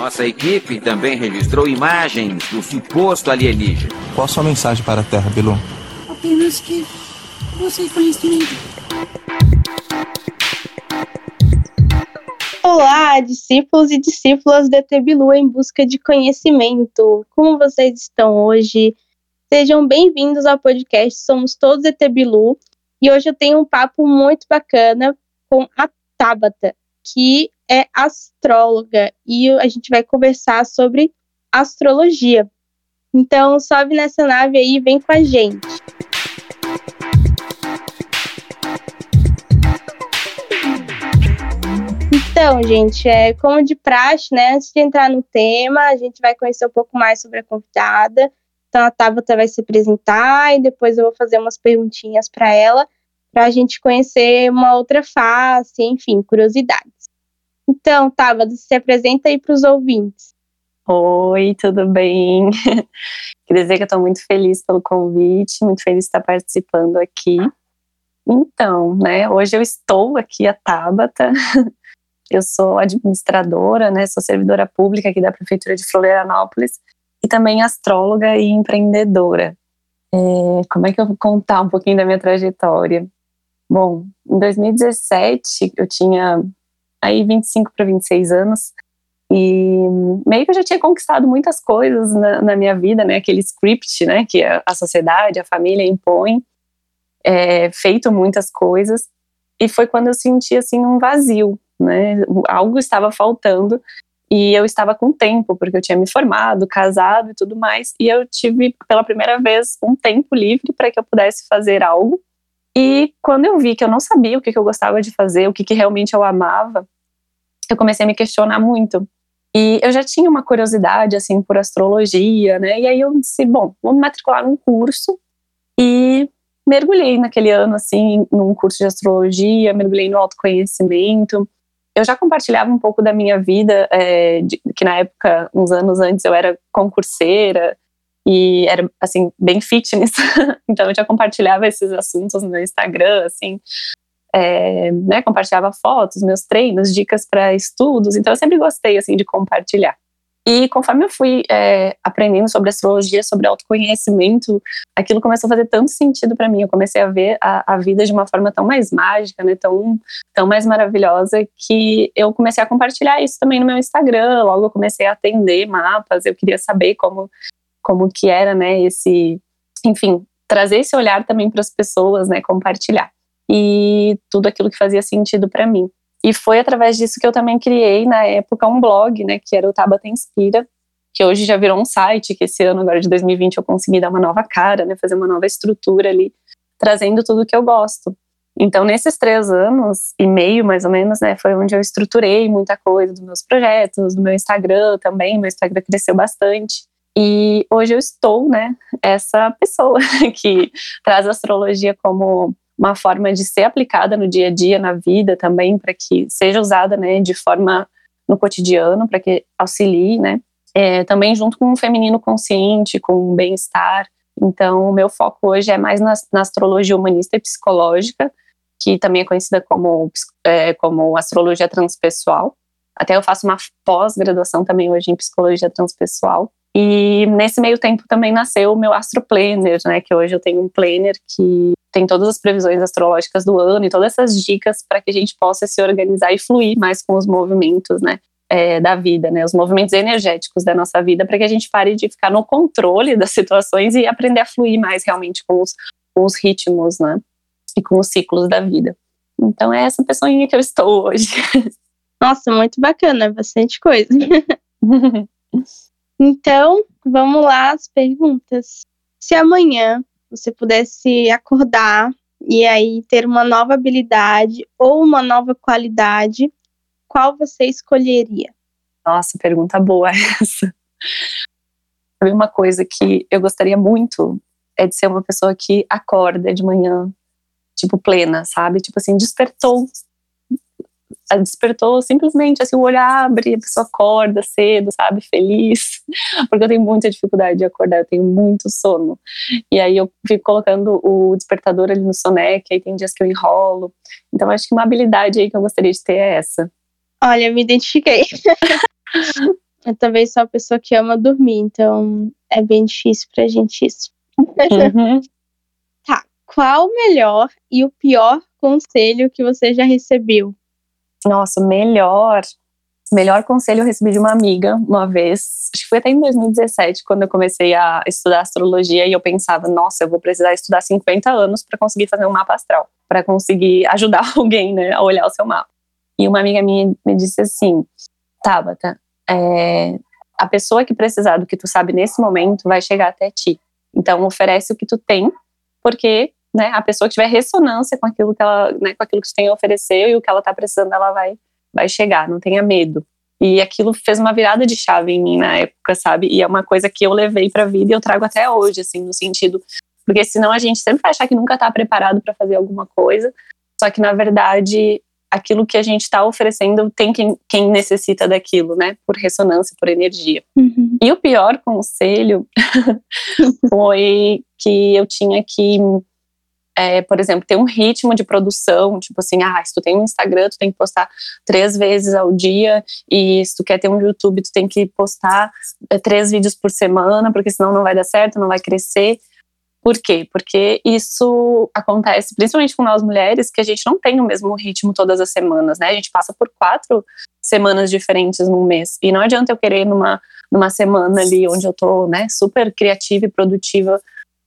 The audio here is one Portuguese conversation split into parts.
Nossa equipe também registrou imagens do suposto alienígena. Qual a sua mensagem para a Terra, Bilu? Apenas que você conhecimento. Olá, discípulos e discípulas do ET Bilu em busca de conhecimento. Como vocês estão hoje? Sejam bem-vindos ao podcast Somos Todos ET Bilu. E hoje eu tenho um papo muito bacana com a Tabata, que é astróloga e a gente vai conversar sobre astrologia. Então, sobe nessa nave aí e vem com a gente. Então, gente, é como de praxe, né? Antes de entrar no tema, a gente vai conhecer um pouco mais sobre a convidada. Então, a Tabata vai se apresentar e depois eu vou fazer umas perguntinhas para ela, para a gente conhecer uma outra face, enfim, curiosidades. Então, Tabata, se apresenta aí para os ouvintes. Oi, tudo bem? Queria dizer que eu estou muito feliz pelo convite, muito feliz de estar participando aqui. Então, né, hoje eu estou aqui, a Tabata, eu sou administradora, né, sou servidora pública aqui da Prefeitura de Florianópolis e também astróloga e empreendedora. É, como é que eu vou contar um pouquinho da minha trajetória? Bom, em 2017 eu tinha aí 25 para 26 anos. E meio que eu já tinha conquistado muitas coisas na, na minha vida, né, aquele script, né, que a, a sociedade, a família impõe, é, feito muitas coisas. E foi quando eu senti assim um vazio, né, algo estava faltando. E eu estava com tempo, porque eu tinha me formado, casado e tudo mais, e eu tive pela primeira vez um tempo livre para que eu pudesse fazer algo. E quando eu vi que eu não sabia o que, que eu gostava de fazer, o que, que realmente eu amava, eu comecei a me questionar muito. E eu já tinha uma curiosidade, assim, por astrologia, né? E aí eu disse, bom, vou me matricular num curso. E mergulhei naquele ano, assim, num curso de astrologia, mergulhei no autoconhecimento eu já compartilhava um pouco da minha vida, é, de, que na época, uns anos antes, eu era concurseira e era, assim, bem fitness. então eu já compartilhava esses assuntos no meu Instagram, assim, é, né, compartilhava fotos, meus treinos, dicas para estudos. Então eu sempre gostei, assim, de compartilhar. E conforme eu fui é, aprendendo sobre astrologia, sobre autoconhecimento, aquilo começou a fazer tanto sentido para mim. Eu comecei a ver a, a, vida de uma forma tão mais mágica, né, tão, tão mais maravilhosa, que eu comecei a compartilhar isso também no meu Instagram. Logo eu comecei a atender mapas, eu queria saber como, como que era, né, esse, enfim, trazer esse olhar também para as pessoas, né, compartilhar. E tudo aquilo que fazia sentido para mim. E foi através disso que eu também criei, na época, um blog, né, que era o Tabata Inspira, que hoje já virou um site, que esse ano, agora de 2020, eu consegui dar uma nova cara, né, fazer uma nova estrutura ali, trazendo tudo que eu gosto. Então, nesses três anos e meio, mais ou menos, né, foi onde eu estruturei muita coisa dos meus projetos, do meu Instagram também, meu Instagram cresceu bastante. E hoje eu estou, né, essa pessoa que traz a astrologia como uma forma de ser aplicada no dia a dia, na vida também, para que seja usada né, de forma no cotidiano, para que auxilie, né? É, também junto com o feminino consciente, com o bem-estar. Então, o meu foco hoje é mais na, na, astrologia humanista e psicológica, que também é conhecida como, é, como astrologia transpessoal. Até eu faço uma pós-graduação também hoje em psicologia transpessoal. E nesse meio tempo também nasceu o meu Astro Planner, né? Que hoje eu tenho um planner que tem todas as previsões astrológicas do ano e todas essas dicas para que a gente possa se organizar e fluir mais com os movimentos, né? É, da vida, né? Os movimentos energéticos da nossa vida, para que a gente pare de ficar no controle das situações e aprender a fluir mais realmente com os, com os ritmos, né? E com os ciclos da vida. Então é essa pessoinha que eu estou hoje. Nossa, muito bacana, bastante coisa. então, vamos lá as perguntas. Se amanhã você pudesse acordar e aí ter uma nova habilidade ou uma nova qualidade, qual você escolheria? Nossa, pergunta boa essa. Uma coisa que eu gostaria muito é de ser uma pessoa que acorda de manhã, tipo, plena, sabe? Tipo assim, despertou, despertou simplesmente assim, o olho abre, a pessoa acorda cedo, sabe, feliz, porque eu tenho muita dificuldade de acordar, eu tenho muito sono. E aí eu fico colocando o despertador ali no soneca, aí tem dias que eu enrolo. Então acho que uma habilidade aí que eu gostaria de ter é essa. Olha, me identifiquei. Eu também sou uma pessoa que ama dormir, então é bem difícil pra gente isso. Uhum. tá. Qual o melhor e o pior conselho que você já recebeu? Nossa, o melhor. Melhor conselho eu recebi de uma amiga uma vez, acho que foi até em 2017, quando eu comecei a estudar astrologia e eu pensava, nossa, eu vou precisar estudar 50 anos para conseguir fazer um mapa astral, para conseguir ajudar alguém, né, a olhar o seu mapa. E uma amiga minha me disse assim, Tabata, é, a pessoa que precisar do que tu sabe nesse momento vai chegar até ti. Então oferece o que tu tem, porque né, a pessoa que tiver ressonância com aquilo que ela, né, com aquilo que tem a oferecer e o que ela está precisando, ela vai vai chegar, não tenha medo. E aquilo fez uma virada de chave em mim na época, sabe? E é uma coisa que eu levei para a vida e eu trago até hoje, assim, no sentido. Porque senão a gente sempre vai achar que nunca está preparado para fazer alguma coisa, só que na verdade aquilo que a gente está oferecendo tem quem, quem, necessita daquilo, né? Por ressonância, por energia. Uhum. E o pior conselho foi que eu tinha que é, por exemplo, ter um ritmo de produção, tipo assim, ah, se tu tem um Instagram, tu tem que postar três vezes ao dia, e se tu quer ter um YouTube, tu tem que postar é, três vídeos por semana, porque senão não vai dar certo, não vai crescer. Por quê? Porque isso acontece principalmente com nós mulheres, que a gente não tem o mesmo ritmo todas as semanas, né? A gente passa por quatro semanas diferentes num mês. E não adianta eu querer numa, numa semana ali onde eu tô, né, super criativa e produtiva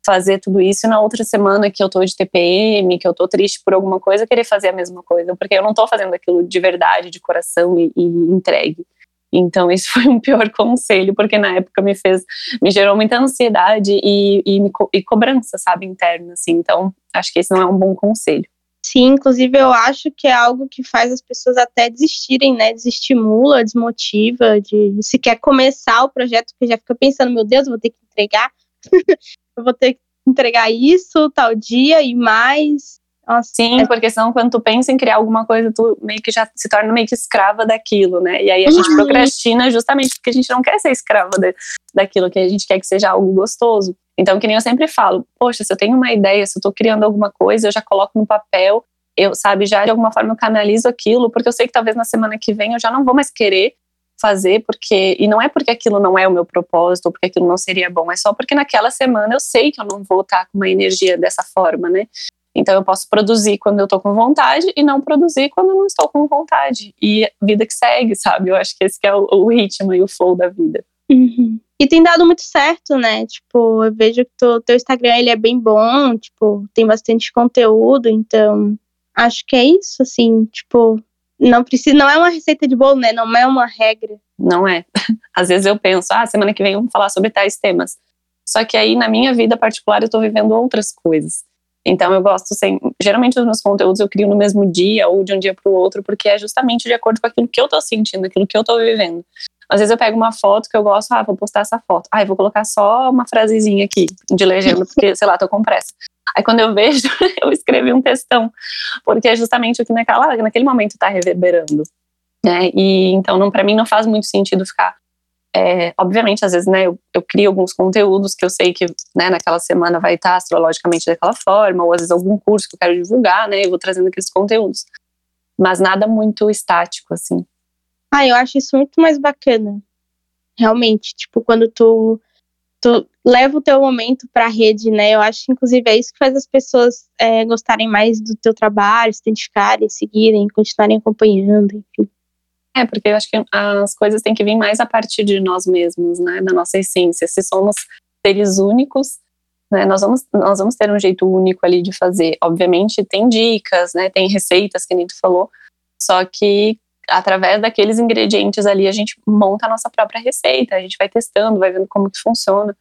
fazer tudo isso e na outra semana que eu tô de TPM, que eu tô triste por alguma coisa, querer fazer a mesma coisa, porque eu não tô fazendo aquilo de verdade, de coração e, e entregue. Então, esse foi um pior conselho, porque na época me fez, me gerou muita ansiedade e, e, e cobrança, sabe, interna, assim. Então, acho que esse não é um bom conselho. Sim, inclusive eu acho que é algo que faz as pessoas até desistirem, né? Desestimula, desmotiva, de se quer começar o projeto, que já fica pensando, meu Deus, vou ter que entregar. eu vou ter que entregar isso tal dia e mais. Nossa, Sim, é... porque senão quando tu pensa em criar alguma coisa, tu meio que já se torna meio que escrava daquilo, né? E aí a gente uhum. procrastina justamente porque a gente não quer ser escrava de, daquilo, que a gente quer que seja algo gostoso. Então, que nem eu sempre falo, poxa, se eu tenho uma ideia, se eu tô criando alguma coisa, eu já coloco no papel, eu, sabe, já de alguma forma eu canalizo aquilo, porque eu sei que talvez na semana que vem eu já não vou mais querer fazer porque e não é porque aquilo não é o meu propósito ou porque aquilo não seria bom, é só porque naquela semana eu sei que eu não vou estar com uma energia dessa forma, né? Então eu posso produzir quando eu tô com vontade e não produzir quando eu não estou com vontade. E vida que segue, sabe? Eu acho que esse que é o, o ritmo e o flow da vida. Uhum. E tem dado muito certo, né? Tipo, eu vejo que o teu Instagram ele é bem bom, tipo, tem bastante conteúdo, então acho que é isso, assim, tipo, não precisa, não é uma receita de bolo, né? Não é uma regra. Não é. Às vezes eu penso, ah, semana que vem vamos falar sobre tais temas. Só que aí na minha vida particular eu tô vivendo outras coisas. Então eu gosto sem, geralmente os meus conteúdos eu crio no mesmo dia ou de um dia para o outro, porque é justamente de acordo com aquilo que eu tô sentindo, aquilo que eu tô vivendo. Às vezes eu pego uma foto que eu gosto, ah, vou postar essa foto. Ah, vou colocar só uma frasezinha aqui de legenda, porque sei lá, tô com pressa. Aí quando eu vejo, eu escrevi um textão, porque é justamente o que naquela, naquele momento está reverberando. Né? E então, não, para mim, não faz muito sentido ficar. É, obviamente, às vezes, né, eu, eu, crio alguns conteúdos que eu sei que né, naquela semana vai estar astrologicamente daquela forma, ou às vezes algum curso que eu quero divulgar, né, eu vou trazendo aqueles conteúdos. Mas nada muito estático, assim. Ah, eu acho isso muito mais bacana. Realmente, tipo, quando tu tu leva o teu momento para a rede, né? Eu acho que, inclusive, é isso que faz as pessoas é, gostarem mais do teu trabalho, se identificarem, seguirem, continuarem acompanhando, enfim. É, porque eu acho que as coisas têm que vir mais a partir de nós mesmos, né? Da nossa essência. Se somos seres únicos, né? Nós vamos, nós vamos ter um jeito único ali de fazer. Obviamente, tem dicas, né? Tem receitas, que nem tu falou. Só que através daqueles ingredientes ali a gente monta a nossa própria receita, a gente vai testando, vai vendo como que funciona.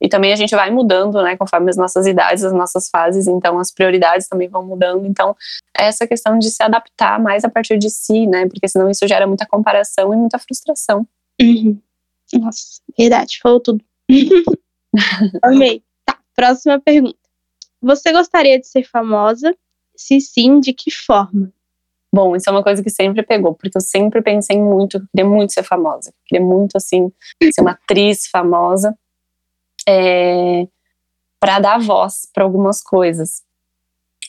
E também a gente vai mudando, né, conforme as nossas idades, as nossas fases, então as prioridades também vão mudando. Então, essa questão de se adaptar mais a partir de si, né, porque senão isso gera muita comparação e muita frustração. Uhum. Nossa, verdade, falou tudo. Amei. Tá, próxima pergunta. Você gostaria de ser famosa? Se sim, de que forma? Bom, isso é uma coisa que sempre pegou, porque eu sempre pensei muito, queria muito ser famosa, queria muito, assim, ser uma atriz famosa, é, para dar voz para algumas coisas.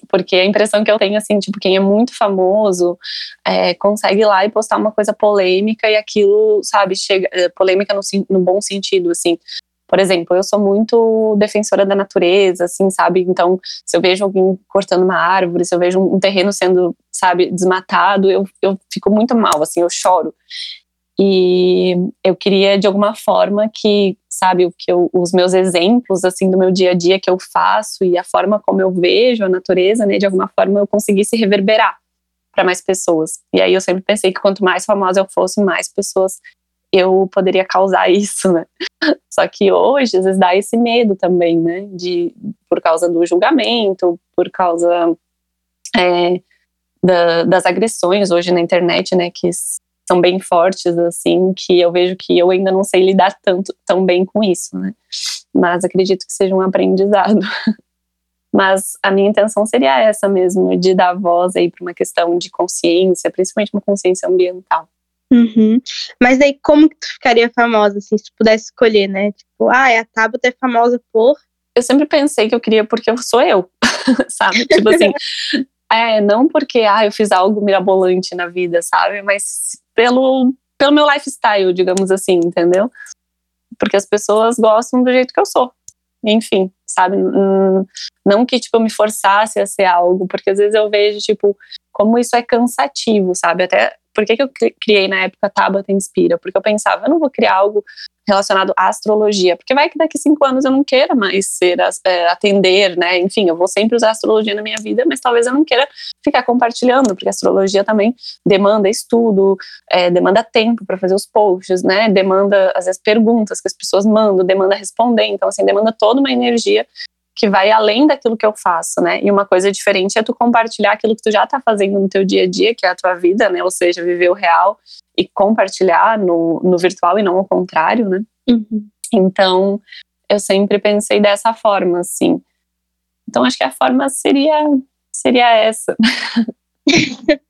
Porque a impressão que eu tenho, assim, tipo, quem é muito famoso é, consegue ir lá e postar uma coisa polêmica e aquilo, sabe, chega. Polêmica no, no bom sentido, assim. Por exemplo, eu sou muito defensora da natureza, assim, sabe? Então, se eu vejo alguém cortando uma árvore, se eu vejo um terreno sendo, sabe, desmatado, eu, eu fico muito mal, assim, eu choro. E eu queria, de alguma forma, que, sabe, o que eu, os meus exemplos, assim, do meu dia a dia que eu faço e a forma como eu vejo a natureza, né, de alguma forma eu conseguisse reverberar para mais pessoas. E aí eu sempre pensei que quanto mais famosa eu fosse, mais pessoas eu poderia causar isso, né? Só que hoje, às vezes, dá esse medo também, né? De, por causa do julgamento, por causa é, da, das agressões hoje na internet, né? Que são bem fortes, assim, que eu vejo que eu ainda não sei lidar tanto, tão bem com isso, né? Mas acredito que seja um aprendizado. Mas a minha intenção seria essa mesmo, de dar voz aí para uma questão de consciência, principalmente uma consciência ambiental. Uhum. Mas daí, como que tu ficaria famosa, assim, se tu pudesse escolher, né? Tipo, ah, a Tabata é famosa por. Eu sempre pensei que eu queria porque eu sou eu, sabe? Tipo assim, é, não porque, ah, eu fiz algo mirabolante na vida, sabe? Mas pelo, pelo meu lifestyle, digamos assim, entendeu? Porque as pessoas gostam do jeito que eu sou. Enfim, sabe? Não que, tipo, eu me forçasse a ser algo, porque às vezes eu vejo, tipo, como isso é cansativo, sabe? Até por que, que eu criei na época Tabata Inspira? Porque eu pensava, eu não vou criar algo relacionado à astrologia, porque vai que daqui cinco anos eu não queira mais ser é, atender, né? Enfim, eu vou sempre usar astrologia na minha vida, mas talvez eu não queira ficar compartilhando, porque astrologia também demanda estudo, é, demanda tempo para fazer os posts, né? Demanda às vezes perguntas que as pessoas mandam, demanda responder, então assim demanda toda uma energia que vai além daquilo que eu faço, né? E uma coisa diferente é tu compartilhar aquilo que tu já tá fazendo no teu dia a dia, que é a tua vida, né? Ou seja, viver o real e compartilhar no, no virtual e não ao contrário, né? Uhum. Então, eu sempre pensei dessa forma, assim. Então, acho que a forma seria, seria essa.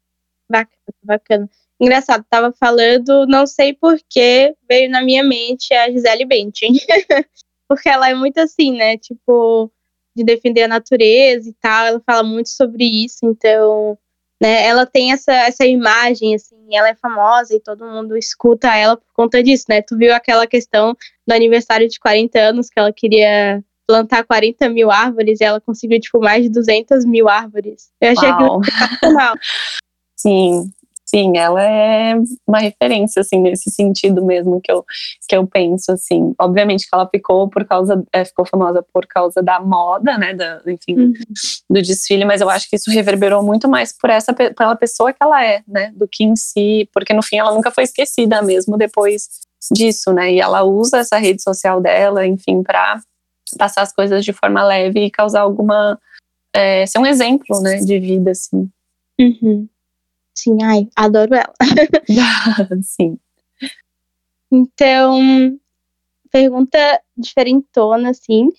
bacana, bacana. Engraçado, tava falando, não sei por que veio na minha mente a Gisele Bündchen. Porque ela é muito assim, né? Tipo, de defender a natureza e tal, ela fala muito sobre isso, então, né, ela tem essa, essa imagem, assim, ela é famosa e todo mundo escuta ela por conta disso, né, tu viu aquela questão do aniversário de 40 anos, que ela queria plantar 40 mil árvores e ela conseguiu, tipo, mais de 200 mil árvores. Eu achei Uau. aquilo sensacional. Sim, sim, ela é uma referência, assim, nesse sentido mesmo que eu, que eu penso, assim. Obviamente que ela ficou por causa, é, ficou famosa por causa da moda, né, da, enfim, uhum. do desfile, mas eu acho que isso reverberou muito mais por essa, pela pessoa que ela é, né, do que em si, porque no fim ela nunca foi esquecida mesmo depois disso, né, e ela usa essa rede social dela, enfim, para passar as coisas de forma leve e causar alguma, é, ser um exemplo, né, de vida, assim. Uhum. Sim, ai, adoro ela. Sim. Então, pergunta diferentona, assim.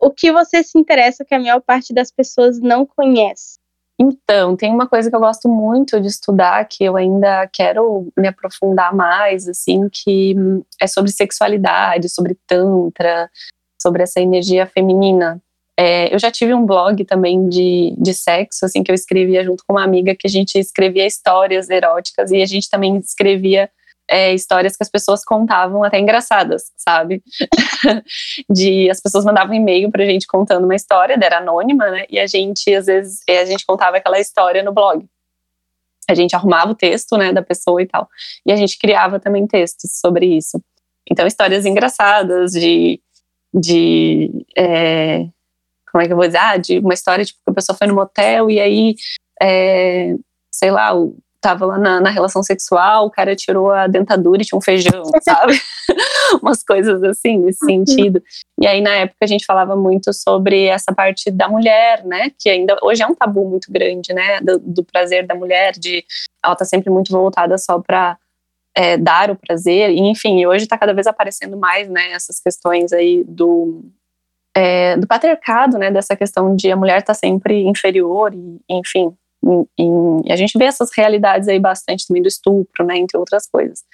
O que você se interessa que a maior parte das pessoas não conhece? Então, tem uma coisa que eu gosto muito de estudar, que eu ainda quero me aprofundar mais, assim, que é sobre sexualidade, sobre tantra, sobre essa energia feminina. É, eu já tive um blog também de, de sexo, assim, que eu escrevia junto com uma amiga, que a gente escrevia histórias eróticas e a gente também escrevia é, histórias que as pessoas contavam até engraçadas, sabe? de as pessoas mandavam e-mail pra gente contando uma história, era anônima, né? E a gente, às vezes, a gente contava aquela história no blog. A gente arrumava o texto, né, da pessoa e tal. E a gente criava também textos sobre isso. Então, histórias engraçadas de, de é, como é que eu vou dizer, ah, de uma história, tipo, que a pessoa foi no motel e aí, é, sei lá, tava lá na, na, relação sexual, o cara tirou a dentadura e tinha um feijão, sabe? Umas coisas assim, nesse uhum. sentido. E aí, na época, a gente falava muito sobre essa parte da mulher, né? Que ainda hoje é um tabu muito grande, né? Do, do prazer da mulher, de ela tá sempre muito voltada só pra é, dar o prazer, e, enfim, hoje está cada vez aparecendo mais, né, essas questões aí do, é, do patriarcado, né, dessa questão de a mulher estar tá sempre inferior e, enfim, em, em, a gente vê essas realidades aí bastante também do estupro, né, entre outras coisas.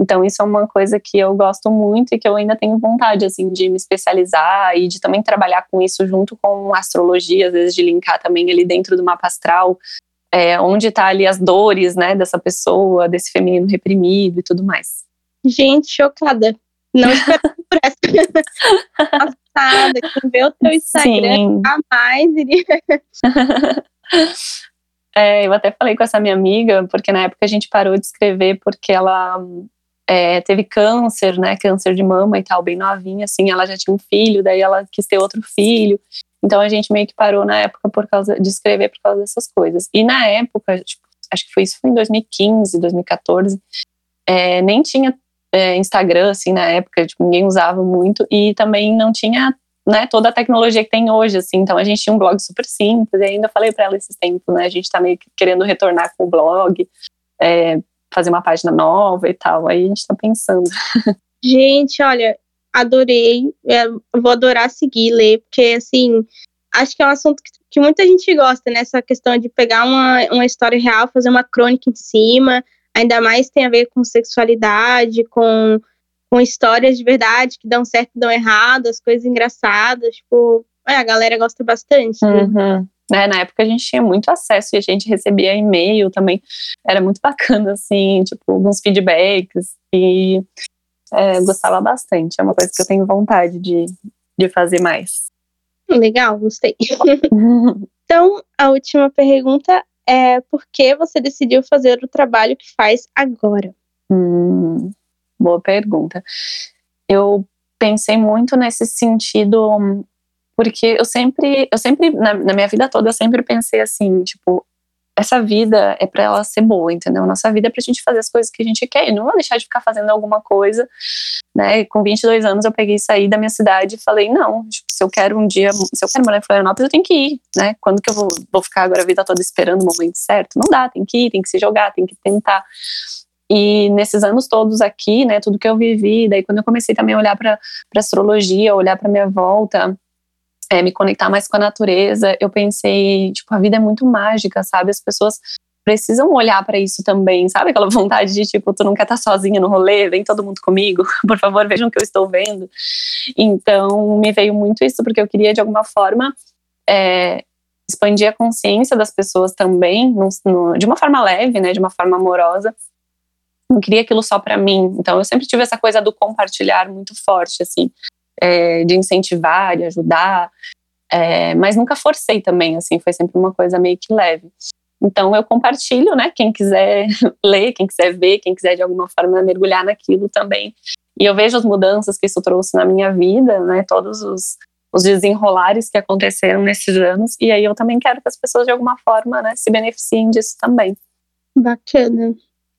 Então isso é uma coisa que eu gosto muito e que eu ainda tenho vontade assim de me especializar e de também trabalhar com isso junto com astrologia, às vezes de linkar também ali dentro do mapa astral, é, onde está ali as dores, né, dessa pessoa, desse feminino reprimido e tudo mais. Gente, chocada. Não esperava por essa. Passada, quem vê o teu Instagram Sim. jamais iria. É, eu até falei com essa minha amiga, porque na época a gente parou de escrever porque ela é, teve câncer, né? Câncer de mama e tal, bem novinha, assim. Ela já tinha um filho, daí ela quis ter outro filho. Então a gente meio que parou na época por causa de escrever por causa dessas coisas. E na época, tipo, acho que foi isso foi em 2015, 2014, é, nem tinha é, Instagram assim na época, tipo, ninguém usava muito e também não tinha né, toda a tecnologia que tem hoje, assim, então a gente tinha um blog super simples, e ainda falei para ela esses tempos, né, a gente tá meio que querendo retornar com o blog, é, fazer uma página nova e tal, aí a gente tá pensando. Gente, olha, adorei. É, vou adorar seguir, ler, porque assim, acho que é um assunto que, que muita gente gosta, né? Essa questão de pegar uma, uma história real, fazer uma crônica em cima, ainda mais tem a ver com sexualidade, com, com histórias de verdade que dão certo e dão errado, as coisas engraçadas, tipo, é, a galera gosta bastante. né? Uhum. Né, na época a gente tinha muito acesso e a gente recebia e-mail também, era muito bacana, assim, tipo, alguns feedbacks, e é, gostava bastante, é uma coisa que eu tenho vontade de, de fazer mais. Legal, gostei. Então, a última pergunta é por que você decidiu fazer o trabalho que faz agora? Hum, boa pergunta. Eu pensei muito nesse sentido, porque eu sempre, eu sempre na, na minha vida toda, eu sempre pensei assim, tipo, essa vida é para ela ser boa, entendeu? Nossa vida é pra gente fazer as coisas que a gente quer. E não vou deixar de ficar fazendo alguma coisa, né? Com 22 anos eu peguei e saí da minha cidade e falei, não, tipo, se eu quero um dia, se eu quero morar em Florianópolis, eu tenho que ir, né? Quando que eu vou, vou ficar agora a vida toda esperando o momento certo? Não dá, tem que ir, tem que se jogar, tem que tentar. E nesses anos todos aqui, né, tudo que eu vivi, daí quando eu comecei também a olhar para astrologia, olhar para minha volta, é, me conectar mais com a natureza, eu pensei, tipo, a vida é muito mágica, sabe? As pessoas precisam olhar para isso também, sabe? Aquela vontade de, tipo, tu não quer estar sozinha no rolê, vem todo mundo comigo, por favor, vejam o que eu estou vendo. Então, me veio muito isso, porque eu queria, de alguma forma, é, expandir a consciência das pessoas também, no, no, de uma forma leve, né? De uma forma amorosa. Não queria aquilo só para mim. Então, eu sempre tive essa coisa do compartilhar muito forte, assim é, de incentivar, de ajudar, é, mas nunca forcei também, assim, foi sempre uma coisa meio que leve. Então eu compartilho, né? Quem quiser ler, quem quiser ver, quem quiser de alguma forma mergulhar naquilo também. E eu vejo as mudanças que isso trouxe na minha vida, né? Todos os, os desenrolares que aconteceram nesses anos. E aí eu também quero que as pessoas de alguma forma, né, se beneficiem disso também. Bacana.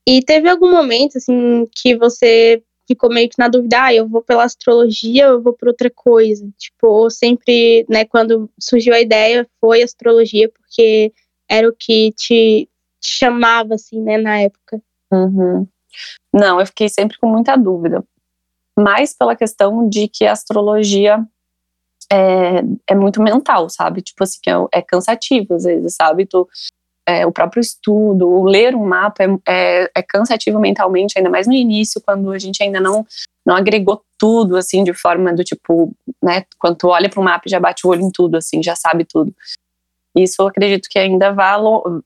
E teve algum momento, assim, que você ficou meio que na dúvida, ah, eu vou pela astrologia ou eu vou por outra coisa? Tipo, sempre, né, quando surgiu a ideia, foi astrologia, porque era o que te, te chamava, assim, né, na época. Uhum. Não, eu fiquei sempre com muita dúvida. Mais pela questão de que a astrologia é, é muito mental, sabe? Tipo assim, é, é cansativo às vezes, sabe? Tu, é, o próprio estudo, o ler um mapa é, é, é, cansativo mentalmente, ainda mais no início, quando a gente ainda não, não agregou tudo, assim, de forma do tipo, né, quando tu olha para o mapa e já bate o olho em tudo, assim, já sabe tudo. Isso eu acredito que ainda vá,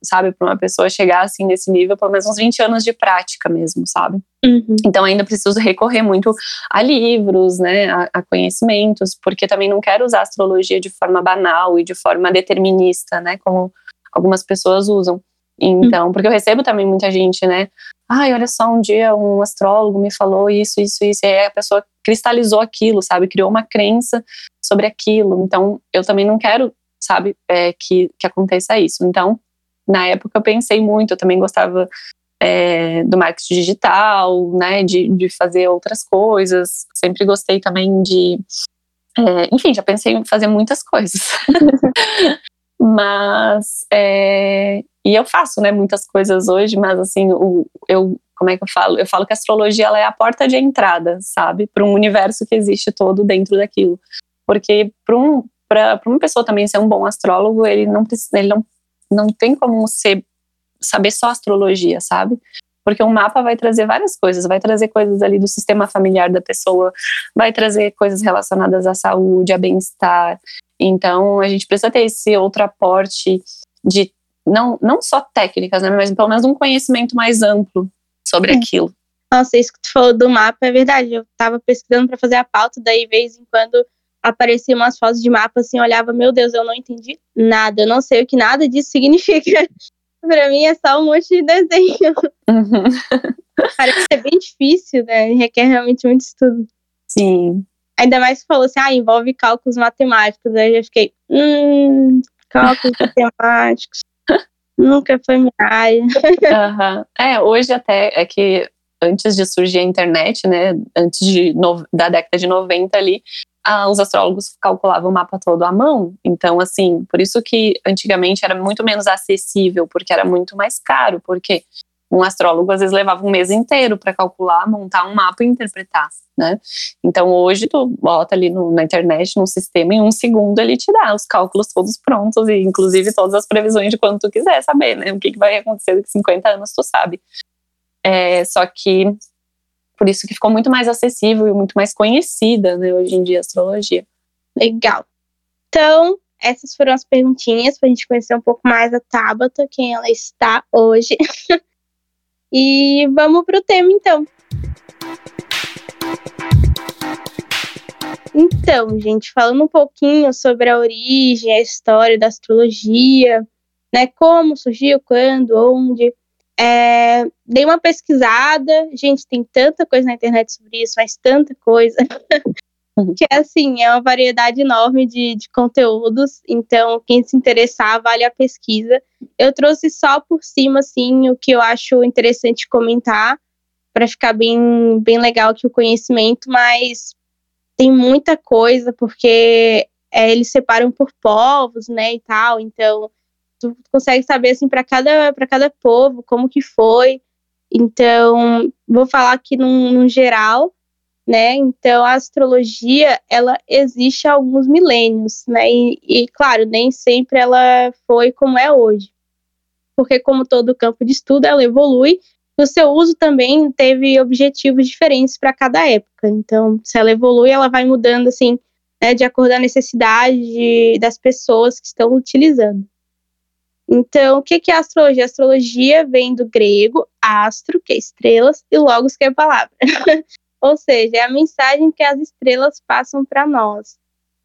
sabe, para uma pessoa chegar, assim, nesse nível, pelo menos uns 20 anos de prática mesmo, sabe? Uhum. Então ainda preciso recorrer muito a livros, né, a, a conhecimentos, porque também não quero usar a astrologia de forma banal e de forma determinista, né, como algumas pessoas usam. Então, porque eu recebo também muita gente, né? Ai, olha só, um dia um astrólogo me falou isso, isso, isso. E aí a pessoa cristalizou aquilo, sabe? Criou uma crença sobre aquilo. Então, eu também não quero, sabe, é, que, que aconteça isso. Então, na época eu pensei muito, eu também gostava é, do marketing digital, né? De, de fazer outras coisas. Sempre gostei também de. É, enfim, já pensei em fazer muitas coisas. Mas, é, e eu faço, né, muitas coisas hoje, mas assim, o, eu, como é que eu falo? Eu falo que a astrologia ela é a porta de entrada, sabe, para um universo que existe todo dentro daquilo. Porque para um, uma pessoa também ser um bom astrólogo, ele não precisa, ele não, não tem como ser, saber só astrologia, sabe? Porque um mapa vai trazer várias coisas, vai trazer coisas ali do sistema familiar da pessoa, vai trazer coisas relacionadas à saúde, a bem-estar. Então, a gente precisa ter esse outro aporte de não, não só técnicas, né, mas pelo menos um conhecimento mais amplo sobre aquilo. Nossa, isso que tu falou do mapa é verdade. Eu tava pesquisando para fazer a pauta, daí, de vez em quando, apareciam umas fotos de mapa assim, olhava, meu Deus, eu não entendi nada, eu não sei o que nada disso significa. Pra mim é só um monte de desenho. Uhum. Parece ser bem difícil, né? Requer realmente muito estudo. Sim. Ainda mais que falou assim, ah, envolve cálculos matemáticos. Aí eu fiquei, hum, cálculos matemáticos. Nunca foi minha área. Uhum. É, hoje até é que antes de surgir a internet, né, antes de no, da década de 90 ali, ah, os astrólogos calculavam o mapa todo à mão. Então, assim, por isso que antigamente era muito menos acessível, porque era muito mais caro, porque um astrólogo às vezes levava um mês inteiro para calcular, montar um mapa e interpretar, né? Então hoje tu bota ali no, na internet, num sistema, em um segundo ele te dá os cálculos todos prontos e inclusive todas as previsões de quando tu quiser saber, né? O que, que vai acontecer daqui 50 anos tu sabe. É, só que por isso que ficou muito mais acessível e muito mais conhecida, né, hoje em dia, a astrologia. Legal. Então, essas foram as perguntinhas para a gente conhecer um pouco mais a Tabata, quem ela está hoje. e vamos para o tema, então. Então, gente, falando um pouquinho sobre a origem, a história da astrologia, né, como surgiu, quando, onde. É, dei uma pesquisada, gente, tem tanta coisa na internet sobre isso, faz tanta coisa. Uhum. que assim, é uma variedade enorme de, de conteúdos, então quem se interessar, vale a pesquisa. Eu trouxe só por cima, assim, o que eu acho interessante comentar, para ficar bem, bem legal aqui o conhecimento, mas tem muita coisa, porque é, eles separam por povos, né, e tal, então tu consegue saber assim para cada para cada povo como que foi. Então, vou falar aqui num, num, geral, né? Então, a astrologia, ela existe há alguns milênios, né? E, e, claro, nem sempre ela foi como é hoje. Porque, como todo campo de estudo, ela evolui. O seu uso também teve objetivos diferentes para cada época. Então, se ela evolui, ela vai mudando, assim, né, de acordo com a necessidade das pessoas que estão utilizando. Então, o que é astrologia? Astrologia vem do grego astro, que é estrelas, e logos, que é palavra. Ou seja, é a mensagem que as estrelas passam para nós.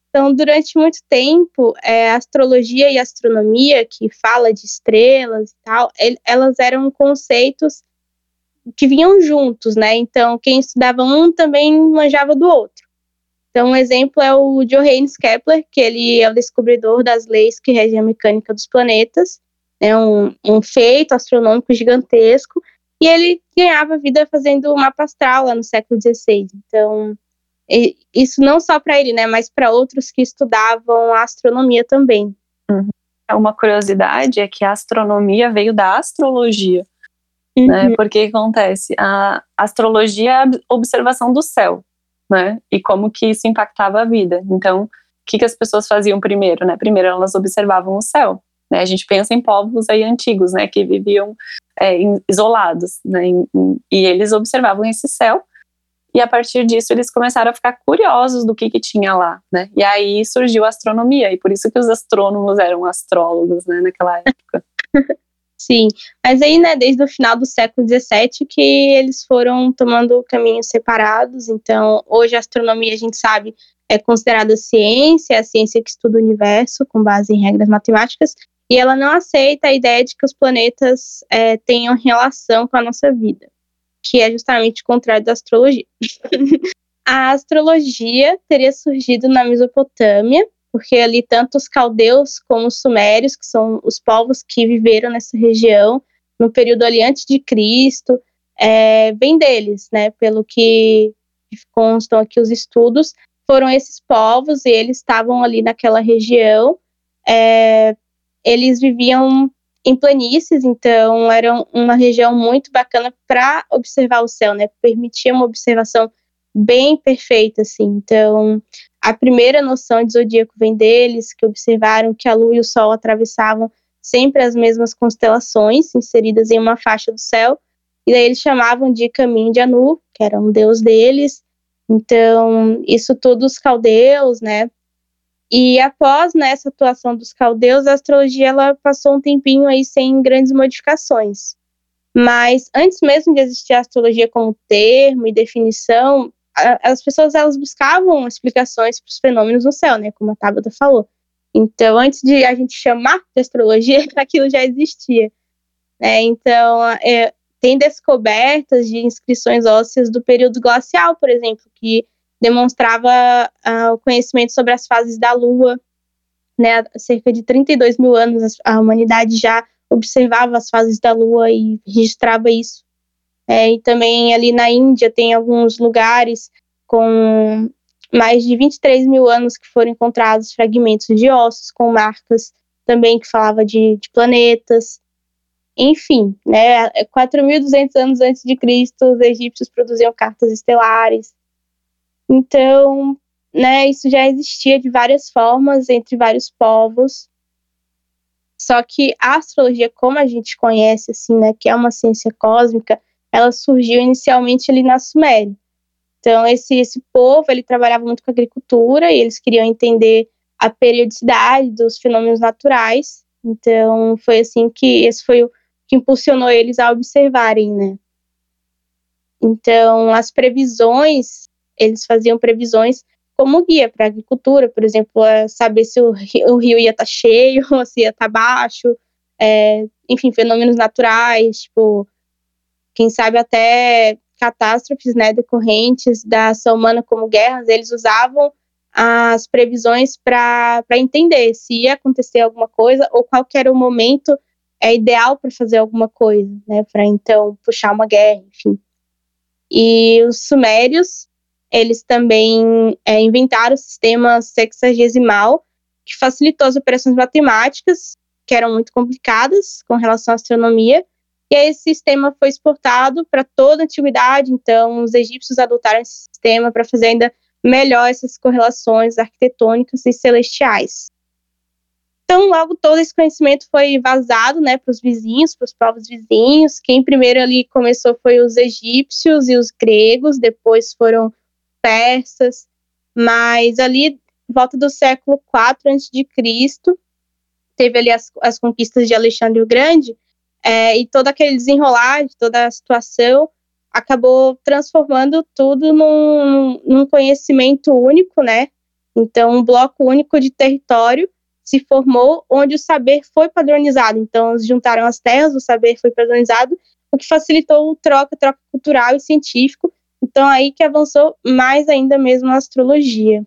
Então, durante muito tempo, é, a astrologia e a astronomia, que fala de estrelas e tal, elas eram conceitos que vinham juntos, né? Então, quem estudava um também manjava do outro. Então, um exemplo é o Johannes Kepler, que ele é o descobridor das leis que regem a mecânica dos planetas, é um, um feito astronômico gigantesco, e ele ganhava vida fazendo mapa astral lá no século XVI. Então, isso não só para ele, né, mas para outros que estudavam a astronomia também. Uhum. Uma curiosidade é que a astronomia veio da astrologia. Né? Uhum. Né? Porque acontece? A astrologia é a observação do céu né? E como que isso impactava a vida. Então, o que, que as pessoas faziam primeiro, né? Primeiro elas observavam o céu. Né? A gente pensa em povos aí antigos, né? Que viviam é, isolados, né? E eles observavam esse céu. E a partir disso eles começaram a ficar curiosos do que, que tinha lá, né? E aí surgiu a astronomia, e por isso que os astrônomos eram astrólogos, né, naquela época. Sim, mas aí, né, desde o final do século XVII que eles foram tomando caminhos separados. Então, hoje a astronomia, a gente sabe, é considerada ciência, é a ciência que estuda o universo com base em regras matemáticas, e ela não aceita a ideia de que os planetas é, tenham relação com a nossa vida, que é justamente o contrário da astrologia. a astrologia teria surgido na Mesopotâmia, porque ali tanto os caldeus como os sumérios, que são os povos que viveram nessa região no período ali antes de Cristo, é, vem deles, né? Pelo que constam aqui os estudos, foram esses povos e eles estavam ali naquela região. É, eles viviam em planícies, então era uma região muito bacana para observar o céu, né? Permitia uma observação bem perfeita, assim. Então, a primeira noção de zodíaco vem deles, que observaram que a Lua e o Sol atravessavam sempre as mesmas constelações inseridas em uma faixa do céu. e daí eles chamavam de caminho de Anu, que era um deus deles. Então, isso tudo os caldeus, né? E após né, essa atuação dos caldeus, a astrologia ela passou um tempinho aí sem grandes modificações. Mas antes mesmo de existir a astrologia como termo e definição, as pessoas elas buscavam explicações para os fenômenos no céu, né, como a Tabata falou. Então, antes de a gente chamar de astrologia, aquilo já existia. Né? Então, é, tem descobertas de inscrições ósseas do período glacial, por exemplo, que demonstrava uh, o conhecimento sobre as fases da Lua. Né? Há cerca de 32 mil anos, a humanidade já observava as fases da Lua e registrava isso. É, e também ali na Índia tem alguns lugares com mais de 23 mil anos que foram encontrados fragmentos de ossos com marcas também que falava de, de planetas. Enfim, né, 4.200 anos antes de Cristo, os egípcios produziam cartas estelares. Então, né, isso já existia de várias formas entre vários povos. Só que a astrologia, como a gente conhece, assim, né, que é uma ciência cósmica, ela surgiu inicialmente ali na Suméria. Então, esse, esse povo, ele trabalhava muito com agricultura e eles queriam entender a periodicidade dos fenômenos naturais. Então, foi assim que esse foi o que impulsionou eles a observarem, né? Então, as previsões, eles faziam previsões como guia para a agricultura, por exemplo, saber se o rio, o rio ia estar tá cheio se ia estar tá baixo, é, enfim, fenômenos naturais, tipo, quem sabe até catástrofes né, decorrentes da ação humana como guerras, eles usavam as previsões para entender se ia acontecer alguma coisa ou qual era o momento é ideal para fazer alguma coisa, né, para então puxar uma guerra, enfim. E os sumérios, eles também é, inventaram o sistema sexagesimal, que facilitou as operações matemáticas, que eram muito complicadas com relação à astronomia, e esse sistema foi exportado para toda a antiguidade, então os egípcios adotaram esse sistema para fazer ainda melhor essas correlações arquitetônicas e celestiais. Então, logo todo esse conhecimento foi vazado, né, para os vizinhos, para os povos vizinhos. Quem primeiro ali começou foi os egípcios e os gregos, depois foram persas, mas ali volta do século IV a.C., teve ali as, as conquistas de Alexandre o Grande, é, e todo aquele desenrolar de toda a situação acabou transformando tudo num, num conhecimento único, né? Então, um bloco único de território se formou onde o saber foi padronizado. Então, juntaram as terras, o saber foi padronizado, o que facilitou o troca, troca cultural e científico. Então, aí que avançou mais ainda mesmo a astrologia.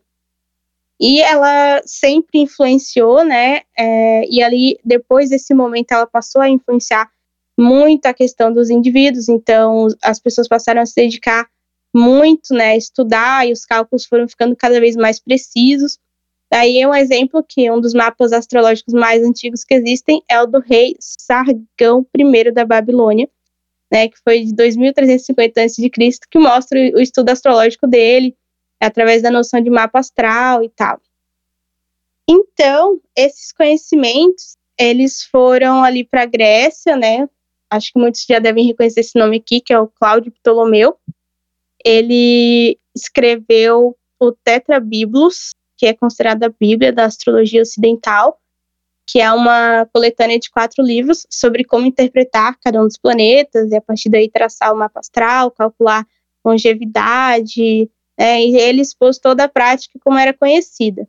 E ela sempre influenciou, né? É, e ali, depois desse momento, ela passou a influenciar muito a questão dos indivíduos. Então, as pessoas passaram a se dedicar muito, né? A estudar e os cálculos foram ficando cada vez mais precisos. Daí é um exemplo que um dos mapas astrológicos mais antigos que existem é o do rei Sargão I da Babilônia, né, que foi de 2350 a.C., que mostra o estudo astrológico dele, através da noção de mapa astral e tal. Então, esses conhecimentos, eles foram ali para a Grécia, né? Acho que muitos já devem reconhecer esse nome aqui, que é o Cláudio Ptolomeu. Ele escreveu o Tetrabiblos, que é considerada a Bíblia da astrologia ocidental, que é uma coletânea de quatro livros sobre como interpretar cada um dos planetas, e a partir daí traçar o mapa astral, calcular longevidade, é, e ele expôs toda a prática como era conhecida.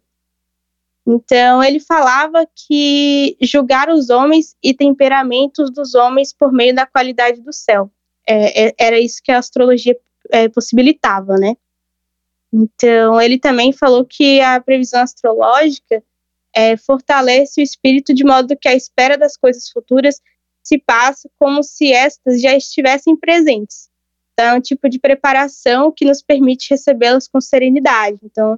Então, ele falava que julgar os homens e temperamentos dos homens por meio da qualidade do céu. É, é, era isso que a astrologia é, possibilitava, né? Então, ele também falou que a previsão astrológica é, fortalece o espírito de modo que a espera das coisas futuras se passa como se estas já estivessem presentes. Então, é um tipo de preparação que nos permite recebê-las com serenidade. Então,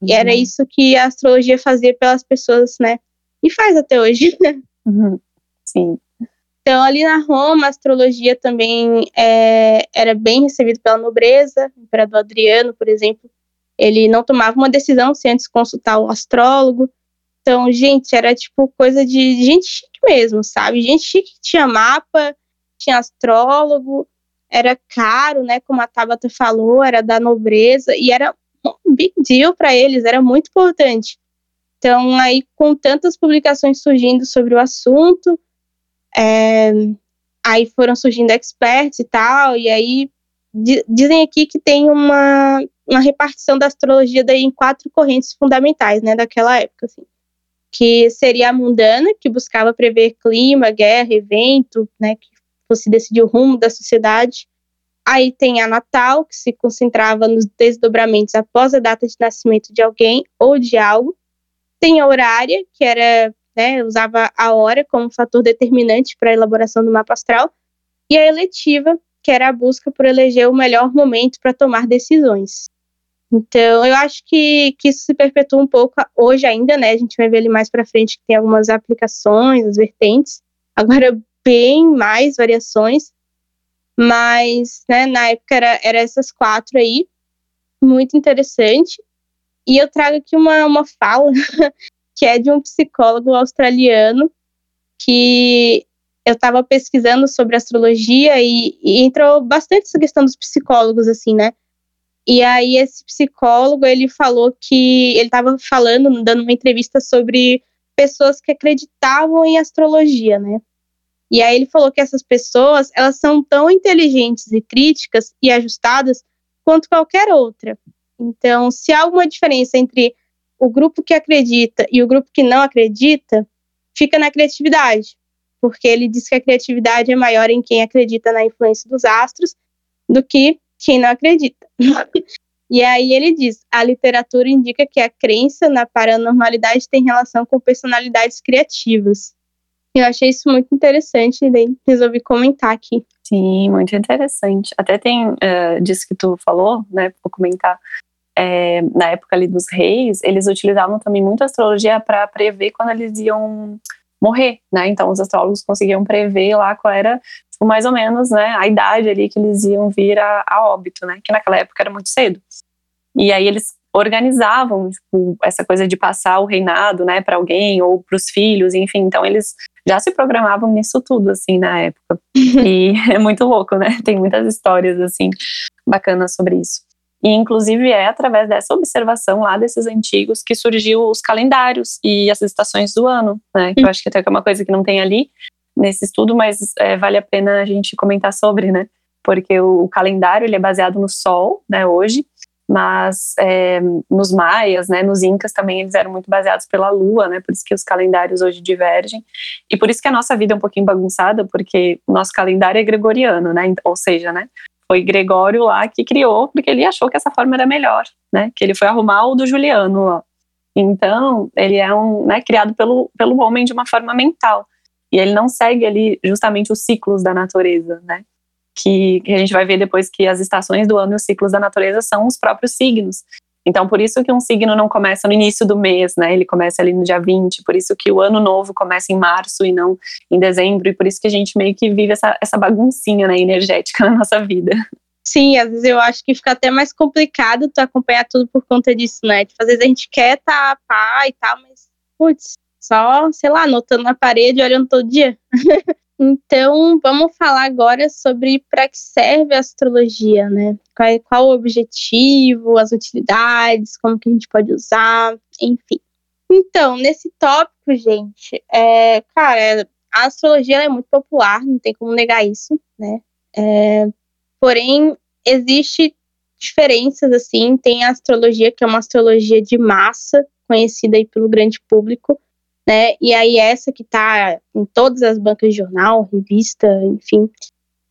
uhum. era isso que a astrologia fazia pelas pessoas, né? E faz até hoje, né? Uhum. Sim. Então, ali na Roma, a astrologia também é, era bem recebida pela nobreza. O imperador Adriano, por exemplo, ele não tomava uma decisão sem antes consultar o astrólogo. Então, gente, era tipo coisa de gente chique mesmo, sabe? Gente chique que tinha mapa, tinha astrólogo, era caro, né? Como a Tabata falou, era da nobreza e era um big deal para eles, era muito importante. Então, aí, com tantas publicações surgindo sobre o assunto, é, aí foram surgindo experts e tal, e aí dizem aqui que tem uma, uma repartição da astrologia daí em quatro correntes fundamentais, né, daquela época, assim, que seria a mundana, que buscava prever clima, guerra, evento, né, que fosse decidir o rumo da sociedade. Aí tem a natal, que se concentrava nos desdobramentos após a data de nascimento de alguém ou de algo. Tem a horária, que era, né, usava a hora como fator determinante para a elaboração do mapa astral. E a eletiva, que era a busca por eleger o melhor momento para tomar decisões. Então, eu acho que, que isso se perpetua um pouco hoje ainda, né? A gente vai ver ali mais para frente que tem algumas aplicações, as vertentes. Agora, bem mais variações. Mas, né, na época era, era essas quatro aí. Muito interessante. E eu trago aqui uma, uma fala que é de um psicólogo australiano que eu estava pesquisando sobre astrologia e, e, entrou bastante essa questão dos psicólogos, assim, né? E aí esse psicólogo, ele falou que ele estava falando, dando uma entrevista sobre pessoas que acreditavam em astrologia, né? E aí ele falou que essas pessoas, elas são tão inteligentes e críticas e ajustadas quanto qualquer outra. Então, se há alguma diferença entre o grupo que acredita e o grupo que não acredita, fica na criatividade porque ele diz que a criatividade é maior em quem acredita na influência dos astros do que quem não acredita. e aí ele diz: a literatura indica que a crença na paranormalidade tem relação com personalidades criativas. Eu achei isso muito interessante e resolvi comentar aqui. Sim, muito interessante. Até tem uh, disso que tu falou, né? Vou comentar. É, na época ali dos reis, eles utilizavam também muito astrologia para prever quando eles iam morrer, né? Então os astrólogos conseguiam prever lá qual era, tipo, mais ou menos, né, a idade ali que eles iam vir a, a óbito, né? Que naquela época era muito cedo. E aí eles organizavam tipo, essa coisa de passar o reinado, né, para alguém ou para os filhos, enfim. Então eles já se programavam nisso tudo, assim, na época. e é muito louco, né? Tem muitas histórias, assim, bacanas sobre isso. E, inclusive, é através dessa observação lá desses antigos que surgiu os calendários e as estações do ano, né? Que eu acho que até é uma coisa que não tem ali nesse estudo, mas é, vale a pena a gente comentar sobre, né? Porque o, o calendário, ele é baseado no Sol, né, hoje, mas é, nos maias, né, nos incas também eles eram muito baseados pela lua, né, por isso que os calendários hoje divergem, e por isso que a nossa vida é um pouquinho bagunçada, porque o nosso calendário é gregoriano, né, ou seja, né, foi Gregório lá que criou, porque ele achou que essa forma era melhor, né? Que ele foi arrumar o do Juliano lá. Então, ele é um, né, criado pelo, pelo homem de uma forma mental. E ele não segue ali justamente os ciclos da natureza, né? Que, que a gente vai ver depois que as estações do ano e os ciclos da natureza são os próprios signos. Então, por isso que um signo não começa no início do mês, né? Ele começa ali no dia 20, por isso que o ano novo começa em março e não em dezembro, e por isso que a gente meio que vive essa, essa baguncinha né, energética na nossa vida. Sim, às vezes eu acho que fica até mais complicado tu acompanhar tudo por conta disso, né? Tipo, às vezes a gente quer tá pá e tal, mas, putz, só, sei lá, anotando na parede, olhando todo dia. Então, vamos falar agora sobre para que serve a astrologia, né? Qual, qual o objetivo, as utilidades, como que a gente pode usar, enfim. Então, nesse tópico, gente, é, cara, a astrologia é muito popular, não tem como negar isso, né? É, porém, existe diferenças, assim, tem a astrologia, que é uma astrologia de massa, conhecida aí pelo grande público, né? E aí essa que está em todas as bancas de jornal, revista, enfim.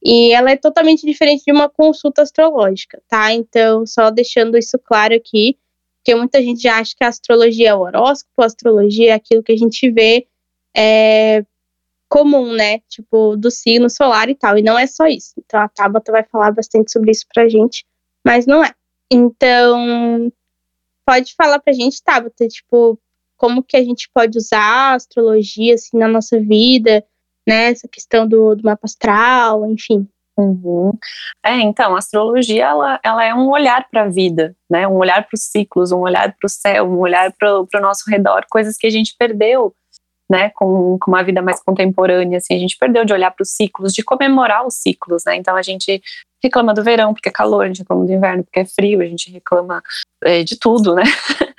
E ela é totalmente diferente de uma consulta astrológica, tá? Então, só deixando isso claro aqui, porque muita gente já acha que a astrologia é o horóscopo, a astrologia é aquilo que a gente vê é, comum, né? Tipo, do signo solar e tal. E não é só isso. Então, a Tabata vai falar bastante sobre isso pra gente, mas não é. Então, pode falar pra gente, Tabata, tipo, como que a gente pode usar a astrologia assim na nossa vida, né? Essa questão do, do mapa astral, enfim. Uhum. É, então, a astrologia ela, ela é um olhar para a vida, né? Um olhar para os ciclos, um olhar para o céu, um olhar para o nosso redor, coisas que a gente perdeu né, com, com uma vida mais contemporânea, assim, a gente perdeu de olhar para os ciclos, de comemorar os ciclos, né, então a gente reclama do verão porque é calor, a gente reclama do inverno porque é frio, a gente reclama é, de tudo, né,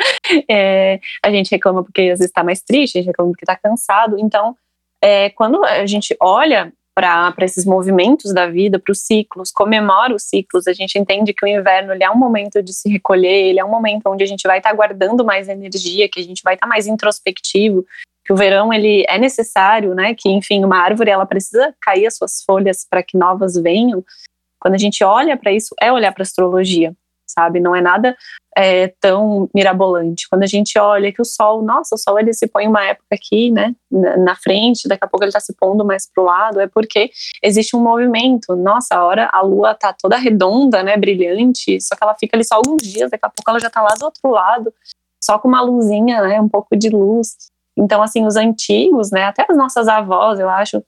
é, a gente reclama porque às vezes está mais triste, a gente reclama porque está cansado, então é, quando a gente olha para esses movimentos da vida, para os ciclos, comemora os ciclos. A gente entende que o inverno ele é um momento de se recolher, ele é um momento onde a gente vai estar tá guardando mais energia, que a gente vai estar tá mais introspectivo, que o verão ele é necessário, né? Que enfim uma árvore ela precisa cair as suas folhas para que novas venham. Quando a gente olha para isso, é olhar para astrologia sabe? Não é nada é, tão mirabolante. Quando a gente olha que o Sol, nossa, o Sol ele se põe uma época aqui, né, na frente, daqui a pouco ele está se pondo mais para o lado, é porque existe um movimento. Nossa, a hora a Lua tá toda redonda, né, brilhante, só que ela fica ali só alguns dias, daqui a pouco ela já está lá do outro lado, só com uma luzinha, né, um pouco de luz. Então, assim, os antigos, né, até as nossas avós, eu acho,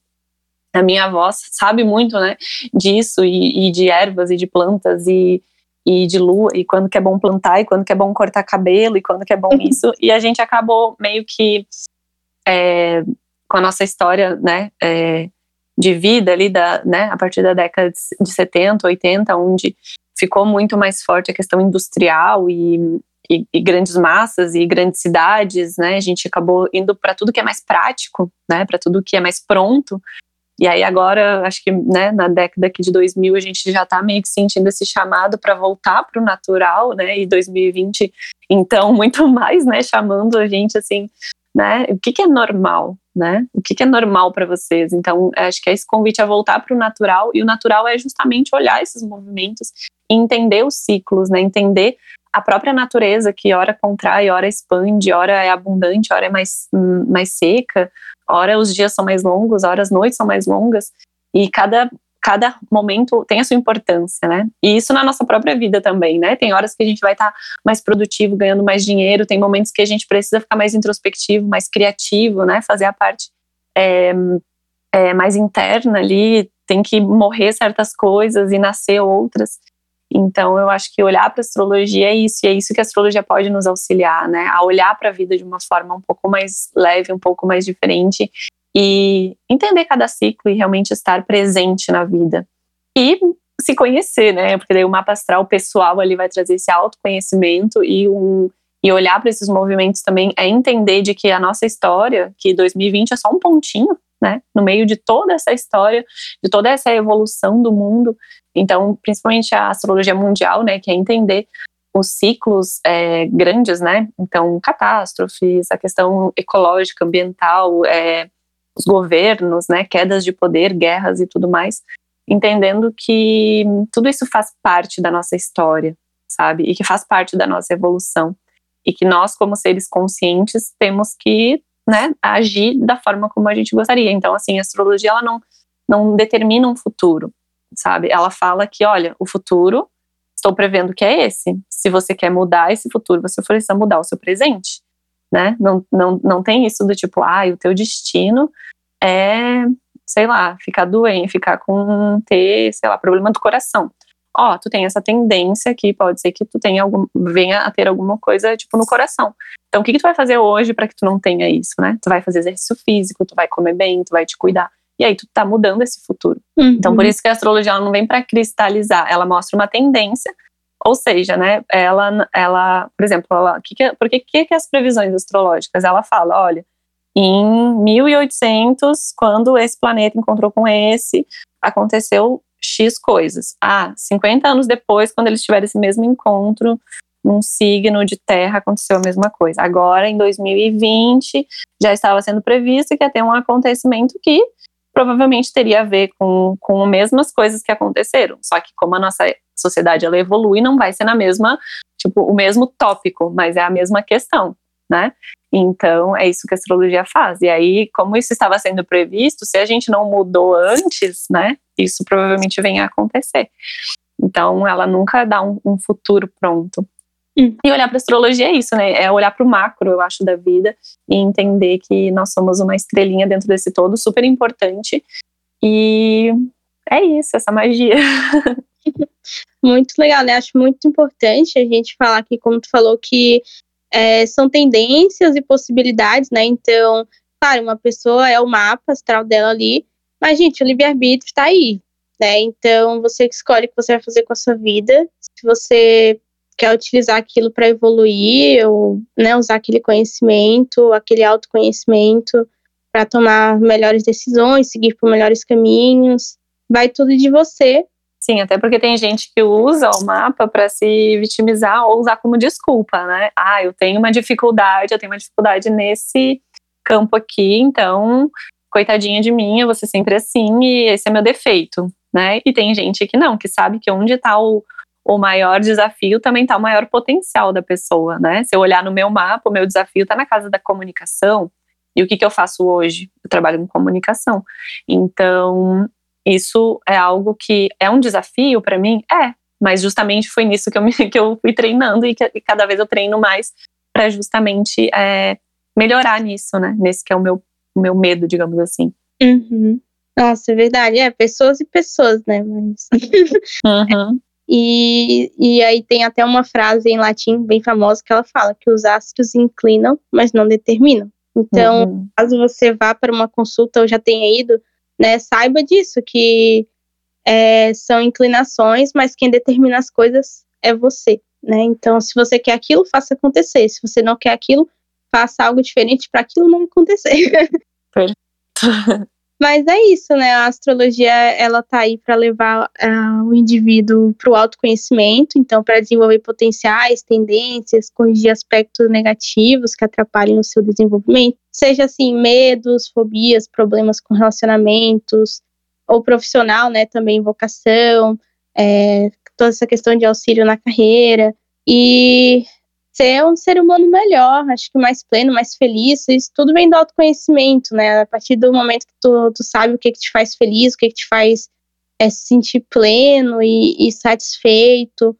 a minha avó sabe muito, né, disso e, e de ervas e de plantas e e de lua, e quando que é bom plantar, e quando que é bom cortar cabelo, e quando que é bom isso. e a gente acabou meio que é, com a nossa história, né, é, de vida ali, da, né, a partir da década de 70, 80, onde ficou muito mais forte a questão industrial e, e, e grandes massas e grandes cidades, né, a gente acabou indo para tudo que é mais prático, né, para tudo que é mais pronto, e aí agora, acho que né, na década aqui de 2000, a gente já está meio que sentindo esse chamado para voltar para o natural, né? E 2020, então, muito mais, né? Chamando a gente assim, né? O que, que é normal, né? O que, que é normal para vocês? Então, acho que é esse convite a voltar para o natural, e o natural é justamente olhar esses movimentos e entender os ciclos, né? Entender a própria natureza que hora contrai, hora expande, hora é abundante, hora é mais, hum, mais seca, hora os dias são mais longos, hora as noites são mais longas, e cada cada momento tem a sua importância, né? E isso na nossa própria vida também, né? Tem horas que a gente vai estar tá mais produtivo, ganhando mais dinheiro, tem momentos que a gente precisa ficar mais introspectivo, mais criativo, né? Fazer a parte é, é, mais interna ali, tem que morrer certas coisas e nascer outras. Então, eu acho que olhar para a astrologia é isso, e é isso que a astrologia pode nos auxiliar, né? A olhar para a vida de uma forma um pouco mais leve, um pouco mais diferente, e entender cada ciclo e realmente estar presente na vida. E se conhecer, né? Porque daí o mapa astral pessoal ali vai trazer esse autoconhecimento e um e olhar para esses movimentos também é entender de que a nossa história, que 2020 é só um pontinho, né? No meio de toda essa história, de toda essa evolução do mundo, então, principalmente a astrologia mundial, né, que é entender os ciclos é, grandes, né? Então, catástrofes, a questão ecológica, ambiental, é, os governos, né? Quedas de poder, guerras e tudo mais, entendendo que tudo isso faz parte da nossa história, sabe? E que faz parte da nossa evolução. E que nós, como seres conscientes, temos que né, agir da forma como a gente gostaria. Então, assim, a astrologia ela não, não determina um futuro, sabe? Ela fala que, olha, o futuro, estou prevendo que é esse. Se você quer mudar esse futuro, você precisa mudar o seu presente, né? Não, não, não tem isso do tipo, ah, o teu destino é, sei lá, ficar doente, ficar com ter, sei lá, problema do coração. Ó, tu tem essa tendência que pode ser que tu tenha algum, venha a ter alguma coisa tipo no coração. Então, o que, que tu vai fazer hoje para que tu não tenha isso, né? Tu vai fazer exercício físico, tu vai comer bem, tu vai te cuidar e aí tu tá mudando esse futuro. Uhum. Então, por isso que a astrologia ela não vem para cristalizar, ela mostra uma tendência, ou seja, né, ela, ela por exemplo, ela, que que, por que, que, que as previsões astrológicas? Ela fala, olha, em 1800, quando esse planeta encontrou com esse, aconteceu X coisas. Ah, 50 anos depois, quando eles tiveram esse mesmo encontro, num signo de terra aconteceu a mesma coisa. Agora, em 2020, já estava sendo previsto que ia ter um acontecimento que provavelmente teria a ver com, com as mesmas coisas que aconteceram. Só que como a nossa sociedade ela evolui, não vai ser na mesma, tipo, o mesmo tópico, mas é a mesma questão, né? Então, é isso que a astrologia faz. E aí, como isso estava sendo previsto, se a gente não mudou antes, né, isso provavelmente vem a acontecer. Então, ela nunca dá um, um futuro pronto. Hum. E olhar para astrologia é isso, né? É olhar para o macro, eu acho, da vida e entender que nós somos uma estrelinha dentro desse todo, super importante. E é isso, essa magia. Muito legal, né? Acho muito importante a gente falar aqui, como tu falou, que é, são tendências e possibilidades, né? Então, claro, uma pessoa é o mapa astral dela ali, mas, gente, o livre-arbítrio está aí, né? Então, você escolhe o que você vai fazer com a sua vida. Se você quer utilizar aquilo para evoluir, ou né, usar aquele conhecimento, aquele autoconhecimento para tomar melhores decisões, seguir por melhores caminhos, vai tudo de você. Sim, até porque tem gente que usa o mapa para se vitimizar ou usar como desculpa, né? Ah, eu tenho uma dificuldade, eu tenho uma dificuldade nesse campo aqui, então, coitadinha de mim, eu vou ser sempre assim e esse é meu defeito, né? E tem gente que não, que sabe que onde está o, o maior desafio também está o maior potencial da pessoa, né? Se eu olhar no meu mapa, o meu desafio está na casa da comunicação. E o que, que eu faço hoje? Eu trabalho com comunicação. Então, isso é algo que é um desafio para mim? É, mas justamente foi nisso que eu, me, que eu fui treinando e que e cada vez eu treino mais para justamente é, melhorar nisso, né? Nesse que é o meu, o meu medo, digamos assim. Uhum. Nossa, é verdade. É, pessoas e pessoas, né? Mas... Uhum. E, e aí tem até uma frase em latim bem famosa que ela fala que os astros inclinam, mas não determinam. Então, Uhum. caso você vá para uma consulta ou já tenha ido, né, saiba disso, que é, são inclinações, mas quem determina as coisas é você, né? Então, se você quer aquilo, faça acontecer. Se você não quer aquilo, faça algo diferente para aquilo não acontecer. Mas é isso, né? A astrologia ela tá aí para levar ah, o indivíduo para o autoconhecimento, então para desenvolver potenciais, tendências, corrigir aspectos negativos que atrapalhem o seu desenvolvimento, seja assim medos, fobias, problemas com relacionamentos ou profissional, né? Também vocação, é, toda essa questão de auxílio na carreira e ser um ser humano melhor, acho que mais pleno, mais feliz, isso tudo vem do autoconhecimento, né? A partir do momento que tu, tu sabe o que, que te faz feliz, o que, que te faz é, se sentir pleno e, e satisfeito,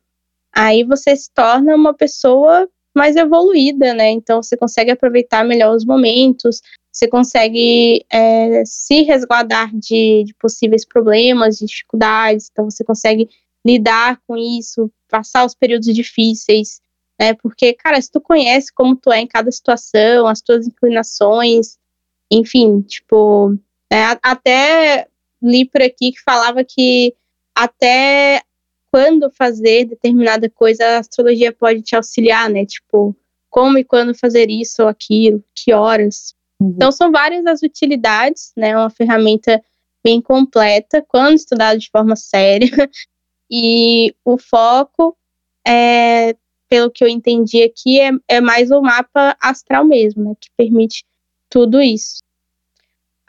aí você se torna uma pessoa mais evoluída, né? Então você consegue aproveitar melhor os momentos, você consegue é, se resguardar de, de possíveis problemas, de dificuldades, então você consegue lidar com isso, passar os períodos difíceis, né? Porque, cara, se tu conhece como tu é em cada situação, as tuas inclinações, enfim, tipo, né, até li por aqui que falava que até quando fazer determinada coisa, a astrologia pode te auxiliar, né? Tipo, como e quando fazer isso ou aquilo, que horas. Uhum. Então, são várias as utilidades, né? Uma ferramenta bem completa, quando estudada de forma séria. E o foco é pelo que eu entendi aqui, é, é mais o mapa astral mesmo, né? Que permite tudo isso.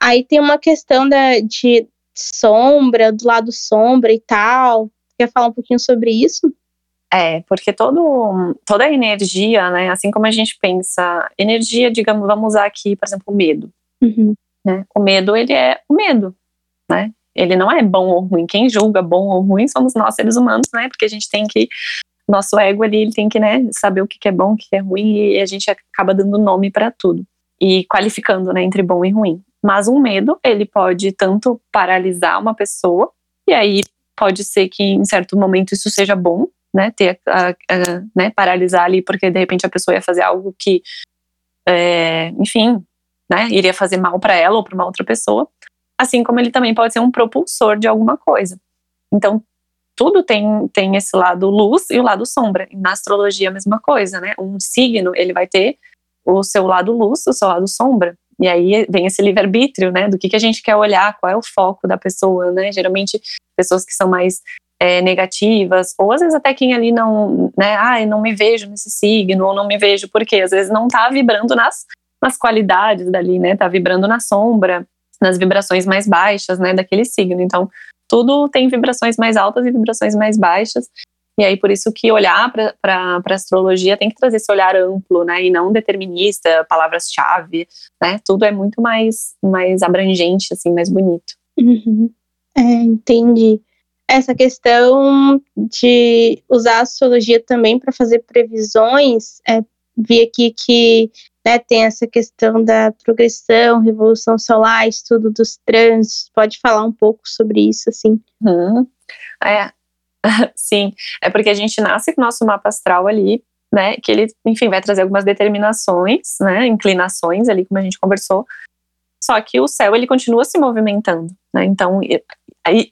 Aí tem uma questão da, de sombra, do lado sombra e tal. Quer falar um pouquinho sobre isso? É, porque todo, toda a energia, né, assim como a gente pensa, energia, digamos, vamos usar aqui, por exemplo, o medo. Uhum. Né? O medo, ele é o medo, né? Ele não é bom ou ruim. Quem julga bom ou ruim somos nós, seres humanos, né? Porque a gente tem que nosso ego ali, ele tem que, né, saber o que, que é bom, o que, é ruim, e a gente acaba dando nome para tudo. E qualificando, né, entre bom e ruim. Mas um medo, ele pode tanto paralisar uma pessoa, e aí pode ser que em certo momento isso seja bom, né, ter a, a, né, paralisar ali, porque de repente a pessoa ia fazer algo que, é, enfim, né, iria fazer mal para ela ou para uma outra pessoa. Assim como ele também pode ser um propulsor de alguma coisa. Então, tudo tem, tem esse lado luz e o lado sombra. Na astrologia a mesma coisa, né? Um signo, ele vai ter o seu lado luz, o seu lado sombra. E aí vem esse livre-arbítrio, né? Do que, que a gente quer olhar, qual é o foco da pessoa, né? Geralmente, pessoas que são mais é, negativas, ou às vezes até quem ali não, né? Eu não me vejo nesse signo, ou não me vejo, porque às vezes não tá vibrando nas, nas qualidades dali, né? Tá vibrando na sombra, nas vibrações mais baixas, né? Daquele signo. Então, tudo tem vibrações mais altas e vibrações mais baixas. E aí, por isso que olhar para a astrologia tem que trazer esse olhar amplo, né? E não determinista, palavras-chave, né? Tudo é muito mais, mais abrangente, assim, mais bonito. Uhum. É, entendi. Essa questão de usar a astrologia também para fazer previsões, é, vi aqui que né, tem essa questão da progressão, revolução solar, estudo dos trânsitos. Pode falar um pouco sobre isso, assim? Uhum. É, sim, é porque a gente nasce com o nosso mapa astral ali, né, que ele, enfim, vai trazer algumas determinações, né, inclinações ali, como a gente conversou, só que o céu ele continua se movimentando, né? Então,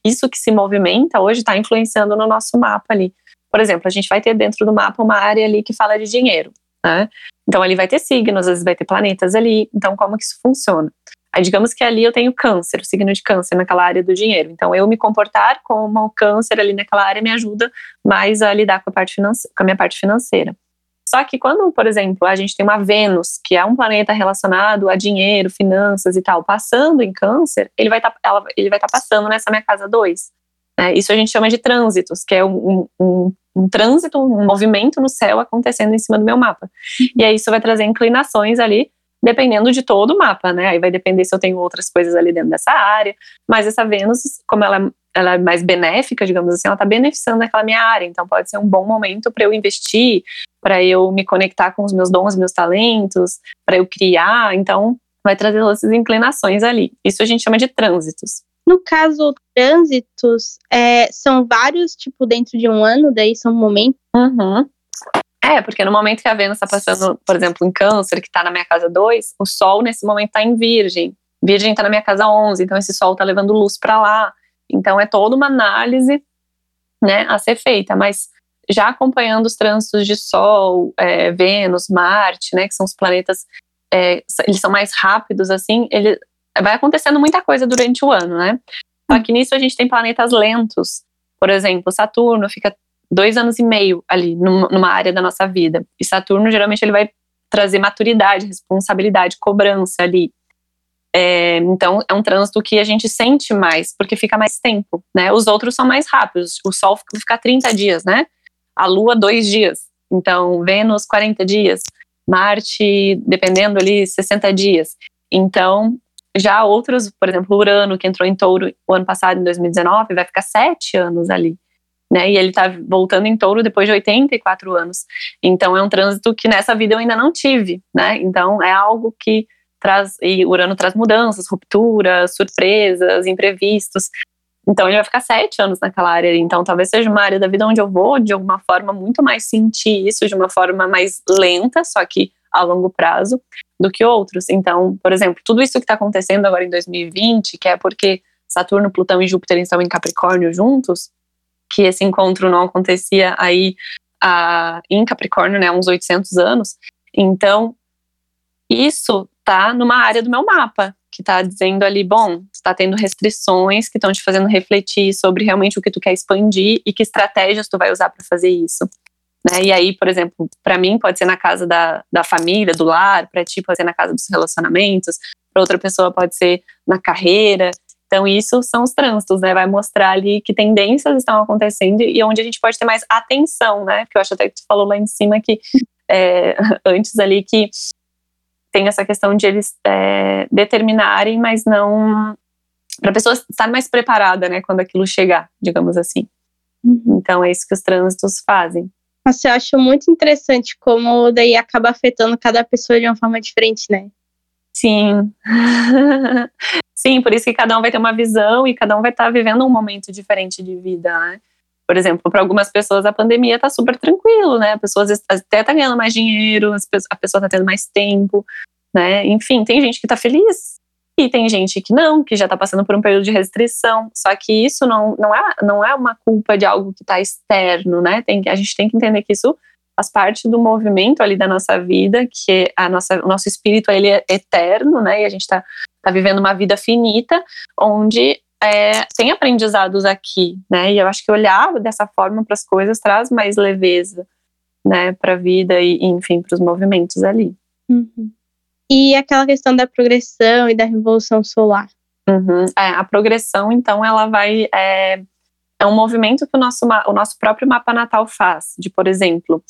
isso que se movimenta hoje está influenciando no nosso mapa ali. Por exemplo, a gente vai ter dentro do mapa uma área ali que fala de dinheiro, né? Então ali vai ter signos, às vezes vai ter planetas ali. Então como que isso funciona? Aí digamos que ali eu tenho câncer, o signo de câncer naquela área do dinheiro. Então eu me comportar como câncer ali naquela área me ajuda mais a lidar com a parte com a minha parte financeira. Só que quando, por exemplo, a gente tem uma Vênus, que é um planeta relacionado a dinheiro, finanças e tal, passando em câncer, ele vai tá, estar tá passando nessa minha casa 2. Né? Isso a gente chama de trânsitos, que é um, um, um, trânsito, um movimento no céu acontecendo em cima do meu mapa. Uhum. E aí isso vai trazer inclinações ali, dependendo de todo o mapa, né? Aí vai depender se eu tenho outras coisas ali dentro dessa área. Mas essa Vênus, como ela, ela é mais benéfica, digamos assim, ela está beneficiando aquela minha área. Então pode ser um bom momento para eu investir, para eu me conectar com os meus dons, meus talentos, para eu criar. Então vai trazer essas inclinações ali. Isso a gente chama de trânsitos. No caso, trânsitos é, são vários, tipo, dentro de um ano, daí são momentos. Uhum. É, porque no momento que a Vênus está passando, por exemplo, em Câncer, que está na minha casa 2, o Sol nesse momento está em Virgem. Virgem está na minha casa 11, então esse Sol está levando luz para lá. Então é toda uma análise né, a ser feita, mas já acompanhando os trânsitos de Sol, é, Vênus, Marte, né, que são os planetas, é, eles são mais rápidos, assim, ele, vai acontecendo muita coisa durante o ano, né? Só que nisso a gente tem planetas lentos. Por exemplo, Saturno fica dois anos e meio ali numa área da nossa vida. E Saturno, geralmente, ele vai trazer maturidade, responsabilidade, cobrança ali. É, então, é um trânsito que a gente sente mais, porque fica mais tempo, né? Os outros são mais rápidos. O Sol fica 30 dias, né? A Lua, dois dias. Então, Vênus, 40 dias. Marte, dependendo ali, 60 dias. Então, já outros, por exemplo, Urano, que entrou em touro o ano passado, em 2019, vai ficar sete anos ali. Né, e ele está voltando em touro depois de 84 anos. Então é um trânsito que nessa vida eu ainda não tive, né? Então é algo que traz e Urano traz mudanças, rupturas, surpresas, imprevistos. Então ele vai ficar sete anos naquela área. Então talvez seja uma área da vida onde eu vou de alguma forma muito mais sentir isso de uma forma mais lenta, só que a longo prazo do que outros. Então, por exemplo, tudo isso que está acontecendo agora em 2020, que é porque Saturno, Plutão e Júpiter estão em Capricórnio juntos, que esse encontro não acontecia aí a, em Capricórnio, né, uns 800 anos. Então, isso tá numa área do meu mapa, que está dizendo ali, bom, tu tá tendo restrições que estão te fazendo refletir sobre realmente o que tu quer expandir e que estratégias tu vai usar para fazer isso. Né? E aí, por exemplo, para mim pode ser na casa da, da família, do lar, para ti pode ser na casa dos relacionamentos, para outra pessoa pode ser na carreira. Então, isso são os trânsitos, né? Vai mostrar ali que tendências estão acontecendo e onde a gente pode ter mais atenção, né? Porque eu acho até que tu falou lá em cima que é, antes ali que tem essa questão de eles é, determinarem, mas não para a pessoa estar mais preparada, né, quando aquilo chegar, digamos assim. Uhum. Então é isso que os trânsitos fazem. Nossa, eu acho muito interessante como daí acaba afetando cada pessoa de uma forma diferente, né? Sim. Sim, por isso que cada um vai ter uma visão e cada um vai estar tá vivendo um momento diferente de vida, né? Por exemplo, para algumas pessoas a pandemia está super tranquilo, né? A pessoa até está ganhando mais dinheiro, a pessoa está tendo mais tempo, né? Enfim, tem gente que está feliz e tem gente que não, que já está passando por um período de restrição. Só que isso não, não, é, não é uma culpa de algo que está externo, né? Tem, a gente tem que entender que isso faz parte do movimento ali da nossa vida, que a nossa, o nosso espírito ele é eterno, né? E a gente está tá vivendo uma vida finita, onde é, tem aprendizados aqui, né? E eu acho que olhar dessa forma para as coisas traz mais leveza, né? Para a vida e, enfim, para os movimentos ali. Uhum e aquela questão da progressão e da revolução solar. Uhum. É, a progressão, então, ela vai. É, é um movimento que o nosso, o nosso próprio mapa natal faz. De, por exemplo,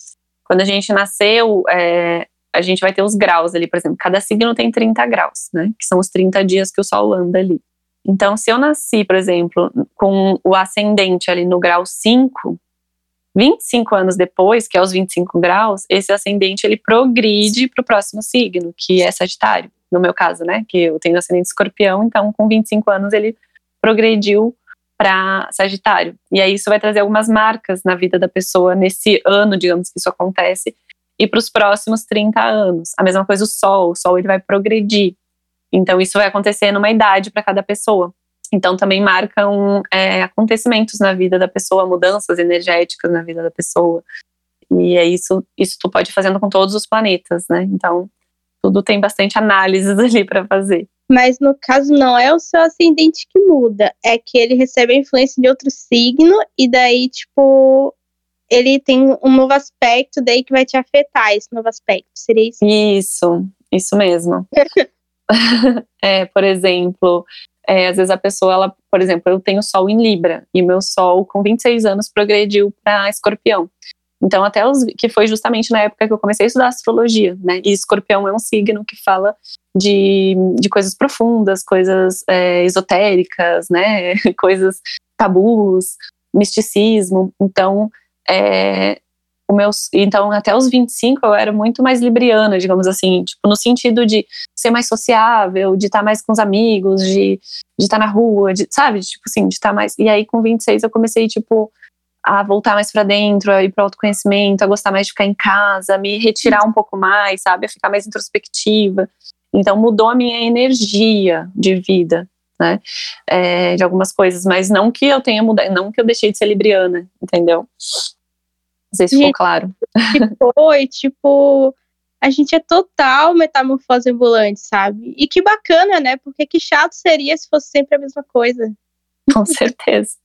quando a gente nasceu, é, a gente vai ter os graus ali, por exemplo, cada signo tem 30 graus, né? Que são os 30 dias que o Sol anda ali. Então, se eu nasci, por exemplo, com o ascendente ali no grau 5, 25 anos depois, que é os 25 graus, esse ascendente ele progride para o próximo signo, que é Sagitário, no meu caso, né? Que eu tenho ascendente escorpião, então com 25 anos ele progrediu para Sagitário. E aí isso vai trazer algumas marcas na vida da pessoa nesse ano, digamos que isso acontece, e para os próximos 30 anos. A mesma coisa o Sol, o Sol ele vai progredir. Então, isso vai acontecer numa idade para cada pessoa. Então, também marcam é, acontecimentos na vida da pessoa, mudanças energéticas na vida da pessoa. E é isso, isso tu pode ir fazendo com todos os planetas, né? Então, tudo tem bastante análises ali para fazer. Mas no caso não é o seu ascendente que muda, é que ele recebe a influência de outro signo e daí, tipo, ele tem um novo aspecto daí que vai te afetar esse novo aspecto. Seria isso? Isso, isso mesmo. é, por exemplo, é, às vezes a pessoa, ela, por exemplo, eu tenho sol em Libra e meu sol com 26 anos progrediu para Escorpião. Então, até os, que foi justamente na época que eu comecei a estudar astrologia, né? E Escorpião é um signo que fala de, de coisas profundas, coisas é, esotéricas, né? coisas tabus, misticismo. Então, é, o meu, então, até os 25 eu era muito mais libriana, digamos assim, tipo, no sentido de ser mais sociável, de estar mais com os amigos, de estar na rua, de, sabe? Tipo assim, de estar mais. E aí, com 26, eu comecei, tipo, a voltar mais para dentro, a ir para autoconhecimento, a gostar mais de ficar em casa, me retirar um pouco mais, sabe? A ficar mais introspectiva. Então, mudou a minha energia de vida, né? É, de algumas coisas, mas não que eu tenha mudado, não que eu deixei de ser libriana, entendeu? Não sei se ficou claro. Foi, tipo, a gente é total metamorfose ambulante, sabe? E que bacana, né? Porque que chato seria se fosse sempre a mesma coisa. Com certeza.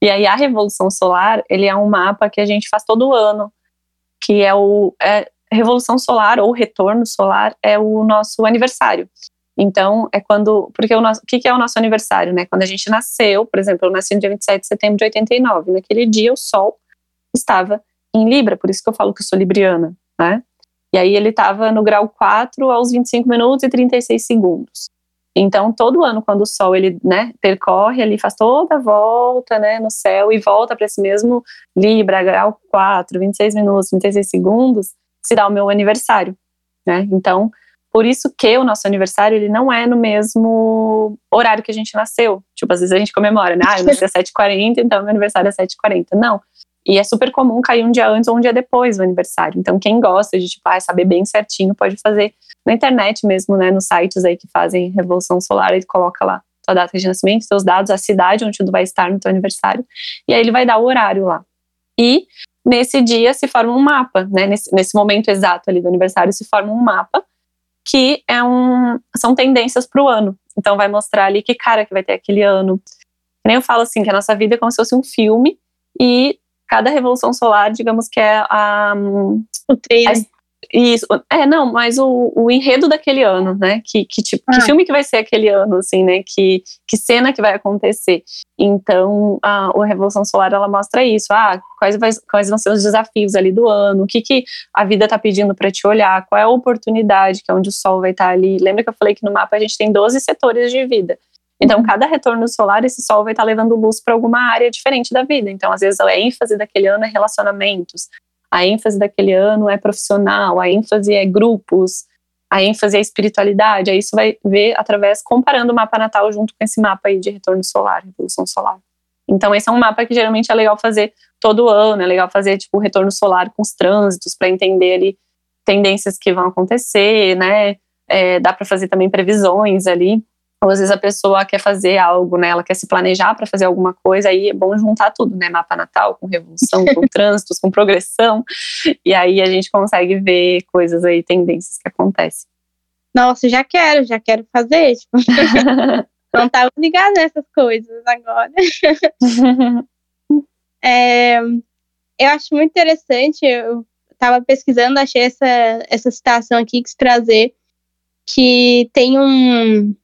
E aí a Revolução Solar, ele é um mapa que a gente faz todo ano, que é o é, Revolução Solar ou Retorno Solar é o nosso aniversário. Então, é quando. Porque o, nosso, o que, que é o nosso aniversário, né? Quando a gente nasceu, por exemplo, eu nasci no dia 27 de setembro de 89. Naquele dia, o Sol estava em Libra, por isso que eu falo que eu sou libriana, né? E aí ele estava no grau 4 aos 25 minutos e 36 segundos. Então, todo ano, quando o Sol ele, né, percorre, ele faz toda a volta, né, no céu e volta para esse mesmo Libra, grau 4, 26 minutos, 36 segundos, se dá o meu aniversário, né? Então, por isso que o nosso aniversário, ele não é no mesmo horário que a gente nasceu. Tipo, às vezes a gente comemora, né? Ah, eu nasci às 7h40, então meu aniversário é 7h40. Não. E é super comum cair um dia antes ou um dia depois do aniversário. Então, quem gosta de, tipo, ah, saber bem certinho, pode fazer na internet mesmo, né? Nos sites aí que fazem Revolução Solar, ele coloca lá sua data de nascimento, seus dados, a cidade onde tu vai estar no teu aniversário. E aí ele vai dar o horário lá. E nesse dia se forma um mapa, né? Nesse, nesse momento exato ali do aniversário se forma um mapa que é um, são tendências para o ano. Então vai mostrar ali que cara que vai ter aquele ano. Nem eu falo assim que a nossa vida é como se fosse um filme e cada revolução solar, digamos que é a. O trailer. A, isso, é, não, mas o, o enredo daquele ano, né? Que, que tipo, ah. que filme que vai ser aquele ano, assim, né? Que, que cena que vai acontecer. Então, a, a Revolução Solar, ela mostra isso. Ah, quais, vai, quais vão ser os desafios ali do ano, o que, que a vida tá pedindo para te olhar, qual é a oportunidade, que é onde o Sol vai estar tá ali. Lembra que eu falei que no mapa a gente tem 12 setores de vida. Então, cada retorno solar, esse sol vai estar levando luz para alguma área diferente da vida. Então, às vezes, a ênfase daquele ano é relacionamentos, a ênfase daquele ano é profissional, a ênfase é grupos, a ênfase é espiritualidade. Aí isso vai ver através, comparando o mapa natal junto com esse mapa aí de retorno solar, revolução solar. Então, esse é um mapa que geralmente é legal fazer todo ano, é legal fazer, tipo, o retorno solar com os trânsitos, para entender ali tendências que vão acontecer, né? É, dá para fazer também previsões ali. Ou às vezes a pessoa quer fazer algo, né? Ela quer se planejar para fazer alguma coisa, aí é bom juntar tudo, né? Mapa natal com revolução, com trânsitos, com progressão. E aí a gente consegue ver coisas aí, tendências que acontecem. Nossa, já quero, já quero fazer. Tipo. Não estava ligada nessas coisas agora. é, eu acho muito interessante, eu estava pesquisando, achei essa, essa citação aqui que se trazer, que tem um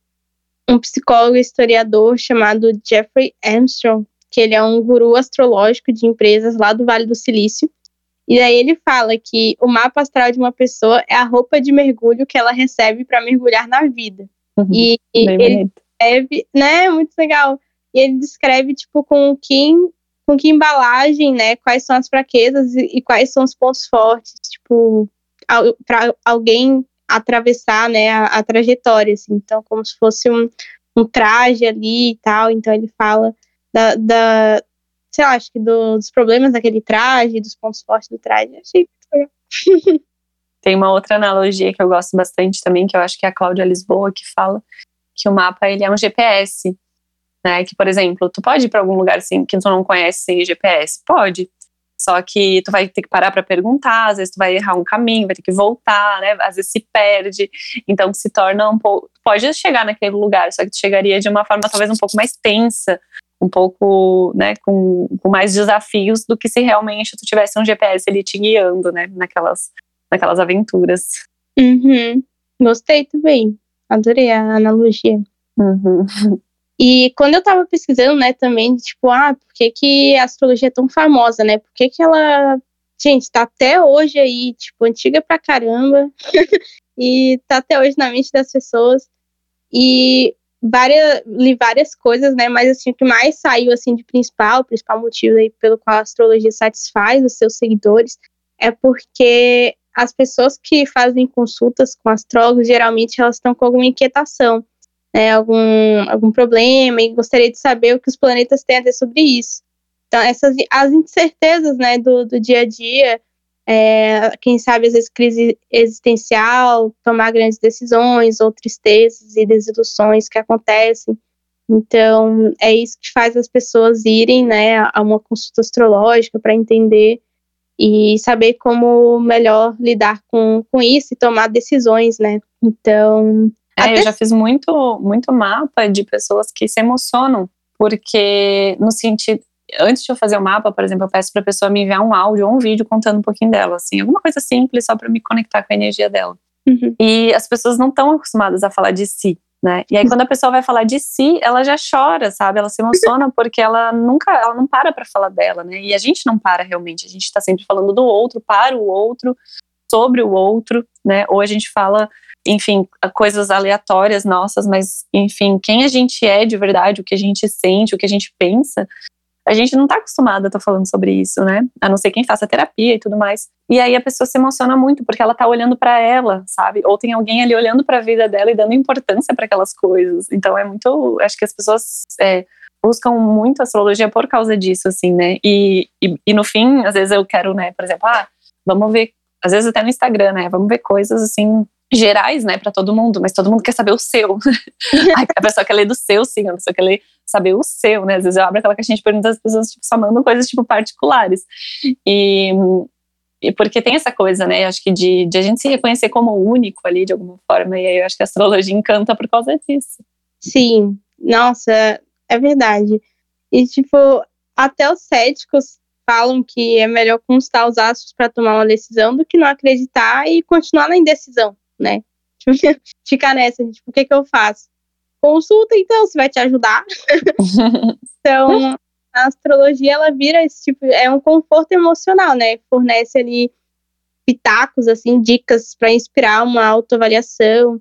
um psicólogo e historiador chamado Jeffrey Armstrong, que ele é um guru astrológico de empresas lá do Vale do Silício. E aí ele fala que o mapa astral de uma pessoa é a roupa de mergulho que ela recebe para mergulhar na vida. Uhum, e, ele descreve, né, muito legal. E ele descreve tipo com que com que embalagem, né, quais são as fraquezas e, e quais são os pontos fortes, tipo, para alguém atravessar, né, a, a, trajetória, assim, então como se fosse um, um traje ali e tal, então ele fala da, da sei lá, acho que do, dos problemas daquele traje, dos pontos fortes do traje, achei. Tem uma outra analogia que eu gosto bastante também, que eu acho que é a Cláudia Lisboa que fala que o mapa ele é um GPS, né? Que, por exemplo, tu pode ir para algum lugar assim que tu não conhece sem GPS? Pode. Só que tu vai ter que parar para perguntar, às vezes tu vai errar um caminho, vai ter que voltar, né? Às vezes se perde. Então se torna um pouco. Pode chegar naquele lugar, só que tu chegaria de uma forma talvez um pouco mais tensa, um pouco, né, com, com mais desafios do que se realmente tu tivesse um GPS ali te guiando, né, naquelas, naquelas aventuras. Uhum. Gostei também. Adorei a analogia. Uhum. E quando eu tava pesquisando, né, também, tipo, ah, por que, que a astrologia é tão famosa, né? Por que, que ela, gente, tá até hoje aí, tipo, antiga pra caramba, e tá até hoje na mente das pessoas. E várias, li várias coisas, né, mas assim, o que mais saiu, assim, de principal, o principal motivo aí pelo qual a astrologia satisfaz os seus seguidores, é porque as pessoas que fazem consultas com astrólogos, geralmente elas estão com alguma inquietação, né, algum, algum problema e gostaria de saber o que os planetas têm a dizer sobre isso. Então, essas as incertezas né, do, do dia a dia, é, quem sabe às vezes crise existencial, tomar grandes decisões, ou tristezas e desilusões que acontecem. Então, é isso que faz as pessoas irem né, a uma consulta astrológica para entender e saber como melhor lidar com, com isso e tomar decisões, né? Então, é, Até... eu já fiz muito, muito mapa de pessoas que se emocionam, porque no sentido. Antes de eu fazer o mapa, por exemplo, eu peço para a pessoa me enviar um áudio ou um vídeo contando um pouquinho dela, assim, alguma coisa simples só para me conectar com a energia dela. Uhum. E as pessoas não estão acostumadas a falar de si, né? E aí quando a pessoa vai falar de si, ela já chora, sabe? Ela se emociona porque ela nunca, ela não para para falar dela, né? E a gente não para realmente, a gente está sempre falando do outro, para o outro, sobre o outro, né? Ou a gente fala enfim, coisas aleatórias nossas, mas, enfim, quem a gente é de verdade, o que a gente sente, o que a gente pensa, a gente não tá acostumada a estar tá falando sobre isso, né? A não ser quem faça terapia e tudo mais. E aí a pessoa se emociona muito porque ela tá olhando para ela, sabe? Ou tem alguém ali olhando para a vida dela e dando importância para aquelas coisas. Então é muito, acho que as pessoas é, buscam muito astrologia por causa disso, assim, né? E, e, e no fim, às vezes eu quero, né? Por exemplo, ah, vamos ver, às vezes até no Instagram, né? Vamos ver coisas assim gerais, né, para todo mundo, mas todo mundo quer saber o seu. a pessoa quer ler do seu sim, a pessoa quer ler, saber o seu, né? Às vezes eu abro aquela caixinha de perguntas, as pessoas tipo, só mandam coisas tipo particulares. E, e porque tem essa coisa, né? Acho que de, de a gente se reconhecer como único ali de alguma forma, e aí eu acho que a astrologia encanta por causa disso. Sim, nossa, é verdade. E tipo, até os céticos falam que é melhor constar os astros para tomar uma decisão do que não acreditar e continuar na indecisão né? Ficar nessa, tipo, o que que eu faço? Consulta, então, se vai te ajudar. então, a astrologia, ela vira esse tipo, é um conforto emocional, né? Fornece ali pitacos, assim, dicas para inspirar uma autoavaliação.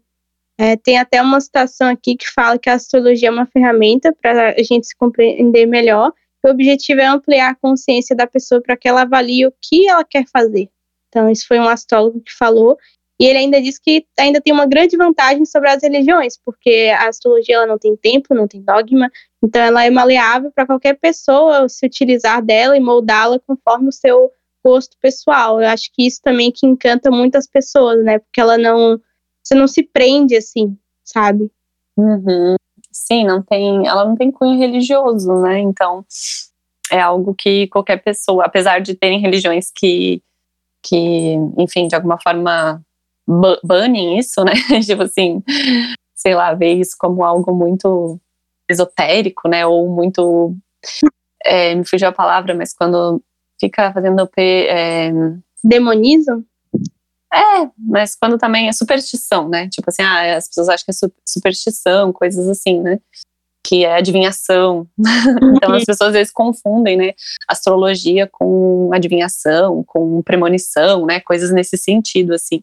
É, tem até uma citação aqui que fala que a astrologia é uma ferramenta para a gente se compreender melhor. O objetivo é ampliar a consciência da pessoa para que ela avalie o que ela quer fazer. Então, isso foi um astrólogo que falou. E ele ainda diz que ainda tem uma grande vantagem sobre as religiões, porque a astrologia ela não tem tempo, não tem dogma, então ela é maleável para qualquer pessoa se utilizar dela e moldá-la conforme o seu gosto pessoal. Eu acho que isso também que encanta muitas pessoas, né? Porque ela não, você não se prende assim, sabe? Uhum. Sim, não tem, ela não tem cunho religioso, né? Então é algo que qualquer pessoa, apesar de terem religiões que que, enfim, de alguma forma banem isso, né? tipo assim, sei lá, ver isso como algo muito esotérico, né? Ou muito. É, me fugiu a palavra, mas quando fica fazendo. É, Demonizam? É, mas quando também é superstição, né? Tipo assim, ah, as pessoas acham que é superstição, coisas assim, né? Que é adivinhação. então as pessoas às vezes confundem, né? Astrologia com adivinhação, com premonição, né? Coisas nesse sentido, assim.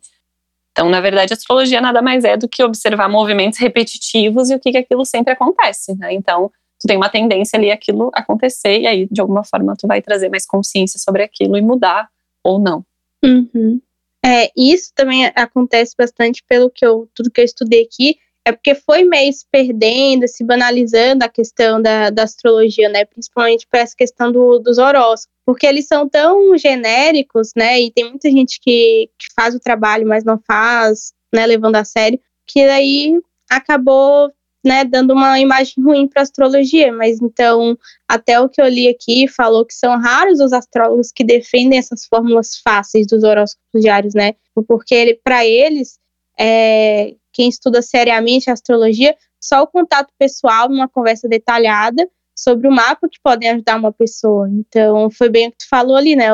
Então, na verdade, a astrologia nada mais é do que observar movimentos repetitivos e o que, que aquilo sempre acontece, né? Então, tu tem uma tendência ali aquilo acontecer e aí, de alguma forma, tu vai trazer mais consciência sobre aquilo e mudar ou não. Uhum. É, isso também acontece bastante pelo que eu, tudo que eu estudei aqui, é porque foi meio se perdendo, se banalizando a questão da, da astrologia, né? Principalmente para essa questão do, dos horóscopos, porque eles são tão genéricos, né? E tem muita gente que, que faz o trabalho, mas não faz, né? Levando a sério, que daí acabou né, dando uma imagem ruim para astrologia, mas então, até o que eu li aqui falou que são raros os astrólogos que defendem essas fórmulas fáceis dos horóscopos diários, né? Porque ele, para eles, é, quem estuda seriamente astrologia, só o contato pessoal, numa conversa detalhada sobre o mapa que podem ajudar uma pessoa. Então, foi bem o que tu falou ali, né?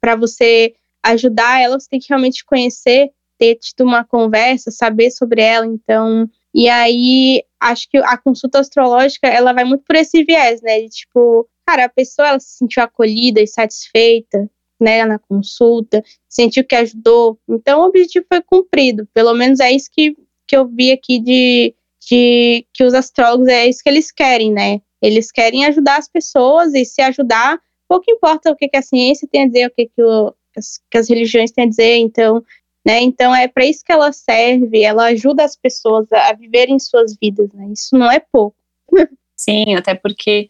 Para você ajudar ela, você tem que realmente conhecer, ter tido uma conversa, saber sobre ela. Então, e aí acho que a consulta astrológica ela vai muito por esse viés, né? De tipo, cara, a pessoa ela se sentiu acolhida e satisfeita, né, na consulta, sentiu que ajudou. Então o objetivo foi cumprido. Pelo menos é isso que, que eu vi aqui de, de que os astrólogos é isso que eles querem, né? Eles querem ajudar as pessoas e se ajudar, pouco importa o que, que a ciência tem a dizer, o que, que, o, que as religiões têm a dizer. Então, né? Então é para isso que ela serve, ela ajuda as pessoas a, a viverem suas vidas, né? Isso não é pouco. Sim, até porque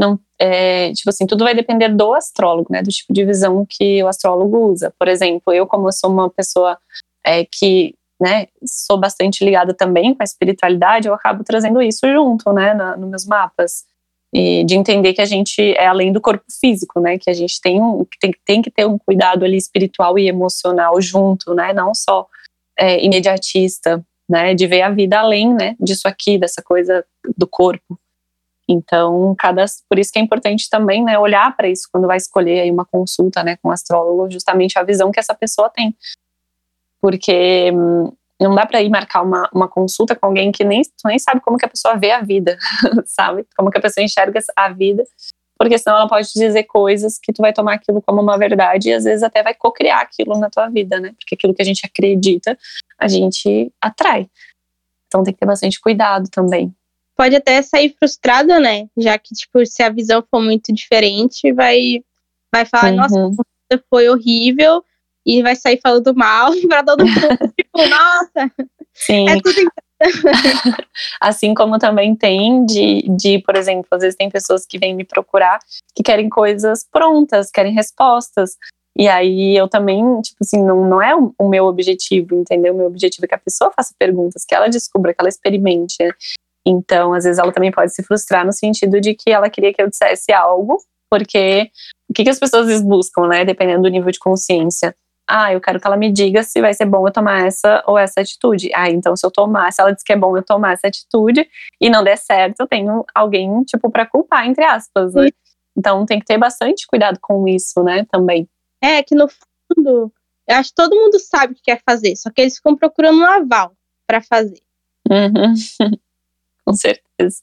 não, é, tipo assim, tudo vai depender do astrólogo, né? Do tipo de visão que o astrólogo usa. Por exemplo, eu como eu sou uma pessoa é, que né, sou bastante ligada também com a espiritualidade, eu acabo trazendo isso junto, né, na, nos meus mapas e de entender que a gente é além do corpo físico, né? Que a gente tem, um, tem, tem que ter um cuidado ali espiritual e emocional junto, né? Não só é, imediatista, né? De ver a vida além, né? Disso aqui, dessa coisa do corpo. Então, cada, por isso que é importante também, né? Olhar para isso quando vai escolher aí uma consulta, né? Com um astrólogo, justamente a visão que essa pessoa tem, porque hum, não dá para ir marcar uma, uma consulta com alguém que nem, nem sabe como que a pessoa vê a vida, sabe? Como que a pessoa enxerga a vida, porque senão ela pode dizer coisas que tu vai tomar aquilo como uma verdade e às vezes até vai cocriar aquilo na tua vida, né? Porque aquilo que a gente acredita, a gente atrai. Então tem que ter bastante cuidado também. Pode até sair frustrada, né? Já que, tipo, se a visão for muito diferente, vai, vai falar, uhum. nossa, foi horrível, e vai sair falando mal pra todo mundo. tipo, nossa, Sim. é tudo assim como também tem de, de, por exemplo, às vezes tem pessoas que vêm me procurar que querem coisas prontas, querem respostas. E aí eu também, tipo assim, não, não é o, meu objetivo, entendeu? O meu objetivo é que a pessoa faça perguntas, que ela descubra, que ela experimente. Então, às vezes ela também pode se frustrar no sentido de que ela queria que eu dissesse algo, porque o que, que as pessoas buscam, né? Dependendo do nível de consciência ah, eu quero que ela me diga se vai ser bom eu tomar essa ou essa atitude. Ah, então se eu tomar, se ela diz que é bom eu tomar essa atitude e não der certo, eu tenho alguém, tipo, para culpar, entre aspas, né? Então tem que ter bastante cuidado com isso, né, também. É, que no fundo, eu acho que todo mundo sabe o que quer fazer, só que eles ficam procurando um aval para fazer. Uhum. com certeza.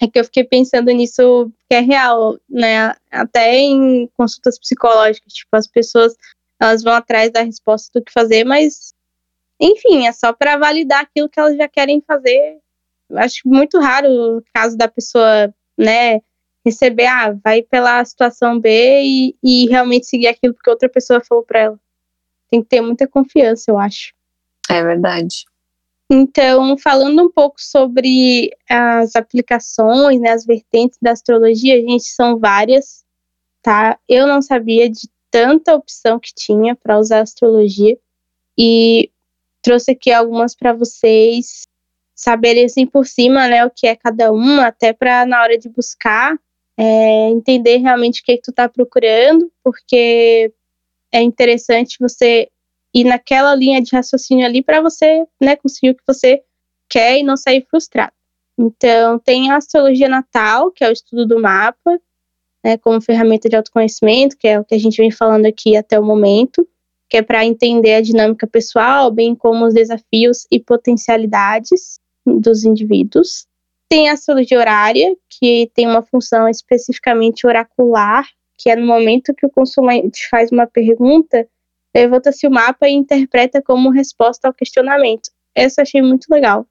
É que eu fiquei pensando nisso que é real, né? Até em consultas psicológicas, tipo, as pessoas elas vão atrás da resposta do que fazer, mas enfim, é só para validar aquilo que elas já querem fazer. Acho muito raro o caso da pessoa, né, receber, ah, vai pela situação B e, e realmente seguir aquilo que outra pessoa falou para ela. Tem que ter muita confiança, eu acho. É verdade. Então, falando um pouco sobre as aplicações, né, as vertentes da astrologia, gente, são várias, tá? Eu não sabia de tanta opção que tinha para usar astrologia e trouxe aqui algumas para vocês saberem assim por cima, né, o que é cada uma, até para na hora de buscar é, entender realmente o que, é que tu está procurando, porque é interessante você ir naquela linha de raciocínio ali para você, né, conseguir o que você quer e não sair frustrado. Então, tem a astrologia natal, que é o estudo do mapa, né, como ferramenta de autoconhecimento, que é o que a gente vem falando aqui até o momento, que é para entender a dinâmica pessoal, bem como os desafios e potencialidades dos indivíduos. Tem a astrologia horária, que tem uma função especificamente oracular, que é no momento que o consulente faz uma pergunta, levanta-se o mapa e interpreta como resposta ao questionamento. Essa achei muito legal.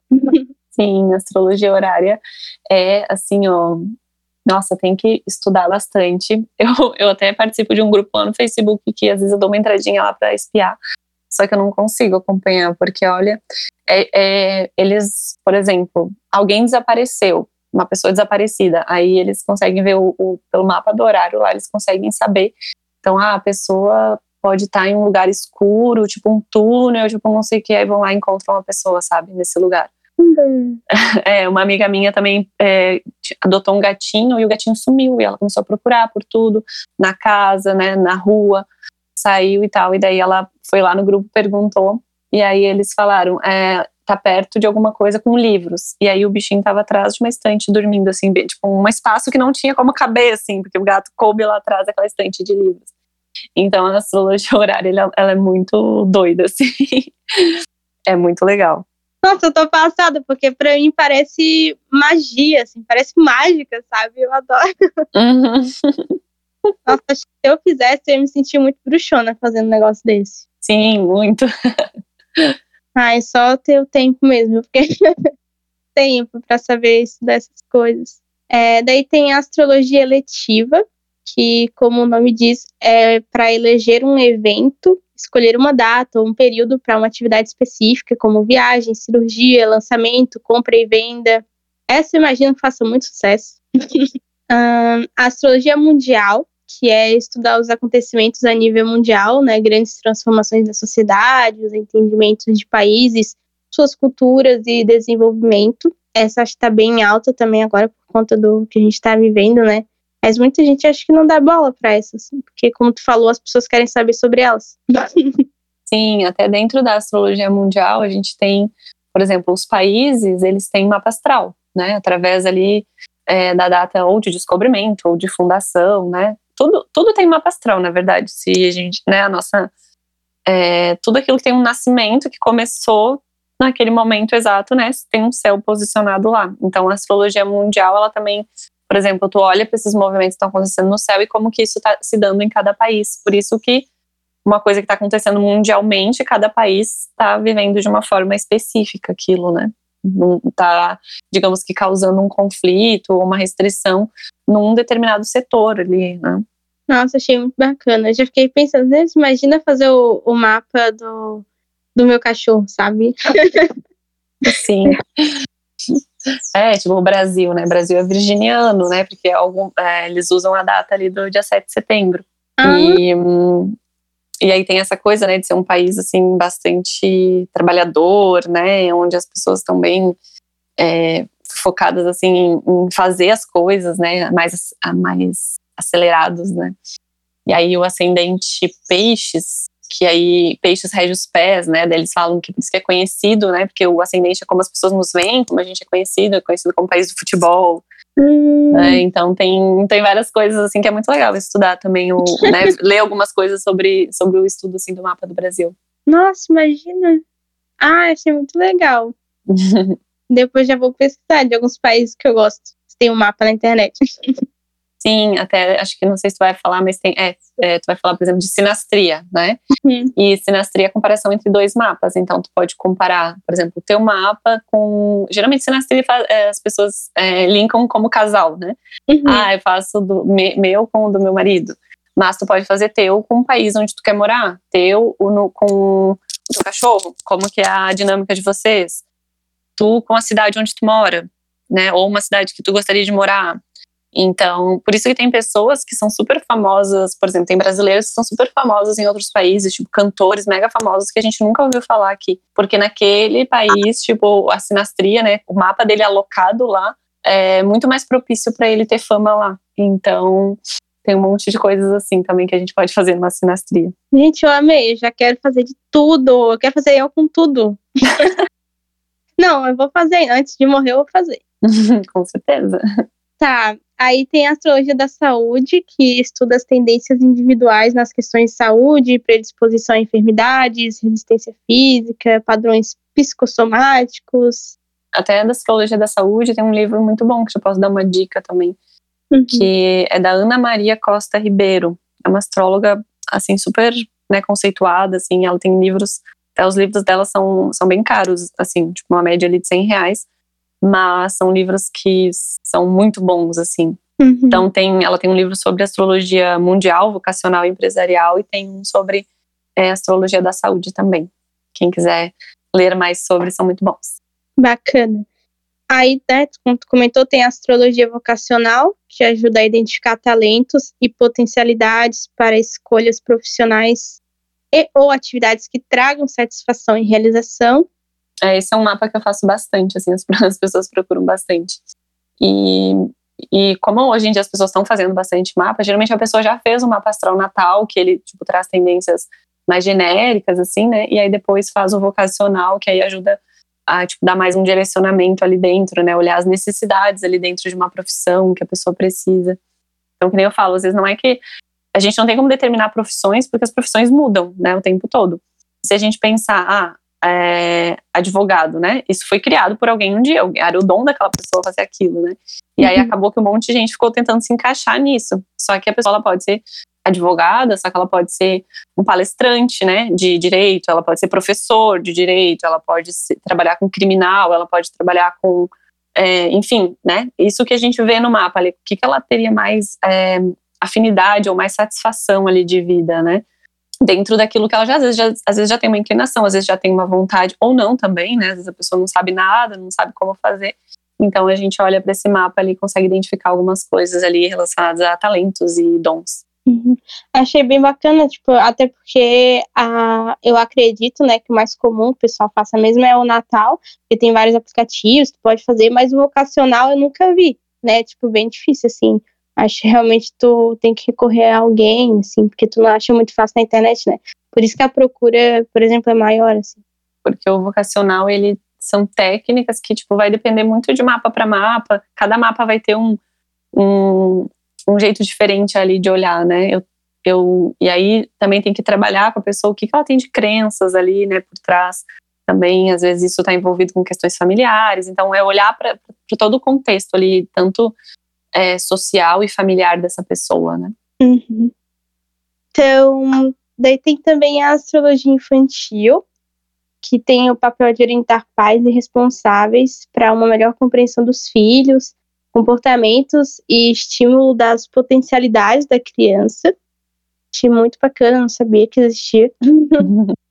Sim, astrologia horária é assim, ó, nossa, tem que estudar bastante. Eu, eu até participo de um grupo lá no Facebook que às vezes eu dou uma entradinha lá para espiar só que eu não consigo acompanhar, porque olha, é, é, eles, por exemplo, alguém desapareceu, uma pessoa desaparecida, aí eles conseguem ver o, o, pelo mapa do horário lá, eles conseguem saber. Então, ah, a pessoa pode estar em um lugar escuro, tipo um túnel, tipo não sei o que, aí vão lá e encontram uma pessoa, sabe, nesse lugar. Uhum. É, uma amiga minha também é, adotou um gatinho e o gatinho sumiu e ela começou a procurar por tudo, na casa, né, na rua, saiu e tal, e daí ela foi lá no grupo, perguntou, e aí eles falaram, é, tá perto de alguma coisa com livros, e aí o bichinho tava atrás de uma estante dormindo, assim, tipo um espaço que não tinha como caber, assim, porque o gato coube lá atrás daquela estante de livros. Então a astrologia horária, ela, ela é muito doida, assim, é muito legal. Nossa, eu tô passada, porque pra mim parece magia, assim, parece mágica, sabe? Eu adoro. Uhum. Nossa, se eu fizesse, eu ia me sentir muito bruxona fazendo um negócio desse. Sim, muito. Ai, só ter o tempo mesmo, porque tempo para saber isso dessas coisas. É, daí tem a astrologia eletiva, que, como o nome diz, é para eleger um evento escolher uma data ou um período para uma atividade específica, como viagem, cirurgia, lançamento, compra e venda. Essa eu imagino que faça muito sucesso. um, a astrologia mundial, que é estudar os acontecimentos a nível mundial, né, grandes transformações da sociedade, os entendimentos de países, suas culturas e desenvolvimento. Essa acho que está bem alta também agora por conta do que a gente está vivendo, né? Mas muita gente acha que não dá bola para essa, assim, porque, como tu falou, as pessoas querem saber sobre elas. Sim, até dentro da astrologia mundial, a gente tem, por exemplo, os países, eles têm mapa astral, né? Através ali é, da data ou de descobrimento ou de fundação, né? Tudo, tudo tem mapa astral, na verdade. Se a gente, né, a nossa. É, tudo aquilo que tem um nascimento que começou naquele momento exato, né? Tem um céu posicionado lá. Então, a astrologia mundial, ela também por exemplo, tu olha para esses movimentos que estão acontecendo no céu e como que isso está se dando em cada país. Por isso que uma coisa que está acontecendo mundialmente, cada país está vivendo de uma forma específica aquilo, né? Não está, digamos que, causando um conflito ou uma restrição num determinado setor ali, né? Nossa, achei muito bacana. Eu já fiquei pensando, imagina fazer o, o mapa do, do meu cachorro, sabe? Sim. É, tipo o Brasil, né? Brasil é virginiano, né? Porque algum, é, eles usam a data ali do dia 7 de setembro. Ah. E, e aí tem essa coisa, né, de ser um país, assim, bastante trabalhador, né? Onde as pessoas estão bem é, focadas, assim, em, em, fazer as coisas, né? Mais, mais acelerados, né? E aí o ascendente peixes que aí peixes rege os pés, né? Daí eles falam que isso que é conhecido, né? Porque o ascendente é como as pessoas nos veem, como a gente é conhecido, é conhecido como país do futebol. Hum. Né? Então tem, tem várias coisas assim que é muito legal estudar também, o, né? ler algumas coisas sobre, sobre o estudo assim, do mapa do Brasil. Nossa, imagina! Ah, achei muito legal. Depois já vou pesquisar de alguns países que eu gosto. Tem um mapa na internet. Sim, até acho que não sei se tu vai falar, mas tem. É, é tu vai falar, por exemplo, de sinastria, né? Uhum. E sinastria é a comparação entre dois mapas. Então, tu pode comparar, por exemplo, o teu mapa com. Geralmente, sinastria é, as pessoas é, linkam como casal, né? Uhum. Ah, eu faço do me, meu com o do meu marido. Mas tu pode fazer teu com o país onde tu quer morar, teu no, com o teu cachorro, como que é a dinâmica de vocês. Tu com a cidade onde tu mora, né? Ou uma cidade que tu gostaria de morar então, por isso que tem pessoas que são super famosas, por exemplo, tem brasileiros que são super famosos em outros países, tipo cantores mega famosos que a gente nunca ouviu falar aqui, porque naquele país, tipo, a sinastria, né, o mapa dele alocado lá é muito mais propício para ele ter fama lá. Então, tem um monte de coisas assim também que a gente pode fazer numa sinastria. Gente, eu amei, eu já quero fazer de tudo, eu quero fazer eu com tudo. Não, eu vou fazer, antes de morrer eu vou fazer. com certeza. Tá, Aí tem a astrologia da saúde, que estuda as tendências individuais nas questões de saúde, predisposição a enfermidades, resistência física, padrões psicossomáticos. Até da astrologia da saúde tem um livro muito bom que eu posso dar uma dica também, uhum. que é da Ana Maria Costa Ribeiro. É uma astróloga assim super né, conceituada, assim, ela tem livros, até os livros dela são, são bem caros, assim, tipo uma média ali de 100 reais mas são livros que são muito bons, assim. Uhum. Então tem, ela tem um livro sobre astrologia mundial, vocacional e empresarial, e tem um sobre é Astrologia da Saúde também. Quem quiser ler mais sobre, são muito bons. Bacana. Aí, né, como tu comentou, tem a astrologia vocacional, que ajuda a identificar talentos e potencialidades para escolhas profissionais e ou atividades que tragam satisfação e realização. É, esse é um mapa que eu faço bastante, assim, as, as pessoas procuram bastante. E, e como hoje em dia as pessoas estão fazendo bastante mapa, geralmente a pessoa já fez um mapa astral natal, que ele, tipo, traz tendências mais genéricas, assim, né, e aí depois faz o vocacional, que aí ajuda a tipo, dar mais um direcionamento ali dentro, né? Olhar as necessidades ali dentro de uma profissão que a pessoa precisa. Então, que nem eu falo, às vezes não é que a gente não tem como determinar profissões, porque as profissões mudam, né, o tempo todo. Se a gente pensar, ah, é, advogado, né? Isso foi criado por alguém um dia, era o dom daquela pessoa fazer aquilo, né? E aí uhum. acabou que um monte de gente ficou tentando se encaixar nisso. Só que a pessoa ela pode ser advogada, só que ela pode ser um palestrante, né, de direito, ela pode ser professor de direito, ela pode ser, trabalhar com criminal, ela pode trabalhar com, é, enfim, né, isso que a gente vê no mapa ali, o que, que ela teria mais é, afinidade ou mais satisfação ali de vida, né, dentro daquilo que ela já às, vezes já às vezes já tem uma inclinação, às vezes já tem uma vontade, ou não também, né, às vezes a pessoa não sabe nada, não sabe como fazer, então a gente olha para esse mapa ali e consegue identificar algumas coisas ali relacionadas a talentos e dons. Uhum. Achei bem bacana, tipo, até porque a, eu acredito, né, que o mais comum o pessoal faça mesmo é o Natal, porque tem vários aplicativos que pode fazer, mas o vocacional eu nunca vi, né, tipo, bem difícil, assim. Acho que realmente tu tem que recorrer a alguém, assim, porque tu não acha muito fácil na internet, né. Por isso que a procura, por exemplo, é maior, assim. Porque o vocacional, ele são técnicas que, tipo, vai depender muito de mapa para mapa, cada mapa vai ter um, um, um jeito diferente ali de olhar, né? Eu, eu, e aí também tem que trabalhar com a pessoa o que, que ela tem de crenças ali, né, por trás. Também, às vezes, isso está envolvido com questões familiares. Então, é olhar para todo o contexto ali, tanto é, social e familiar dessa pessoa, né? Uhum. Então, daí tem também a astrologia infantil, que tem o papel de orientar pais e responsáveis para uma melhor compreensão dos filhos, comportamentos e estímulo das potencialidades da criança. Achei muito bacana, não sabia que existia.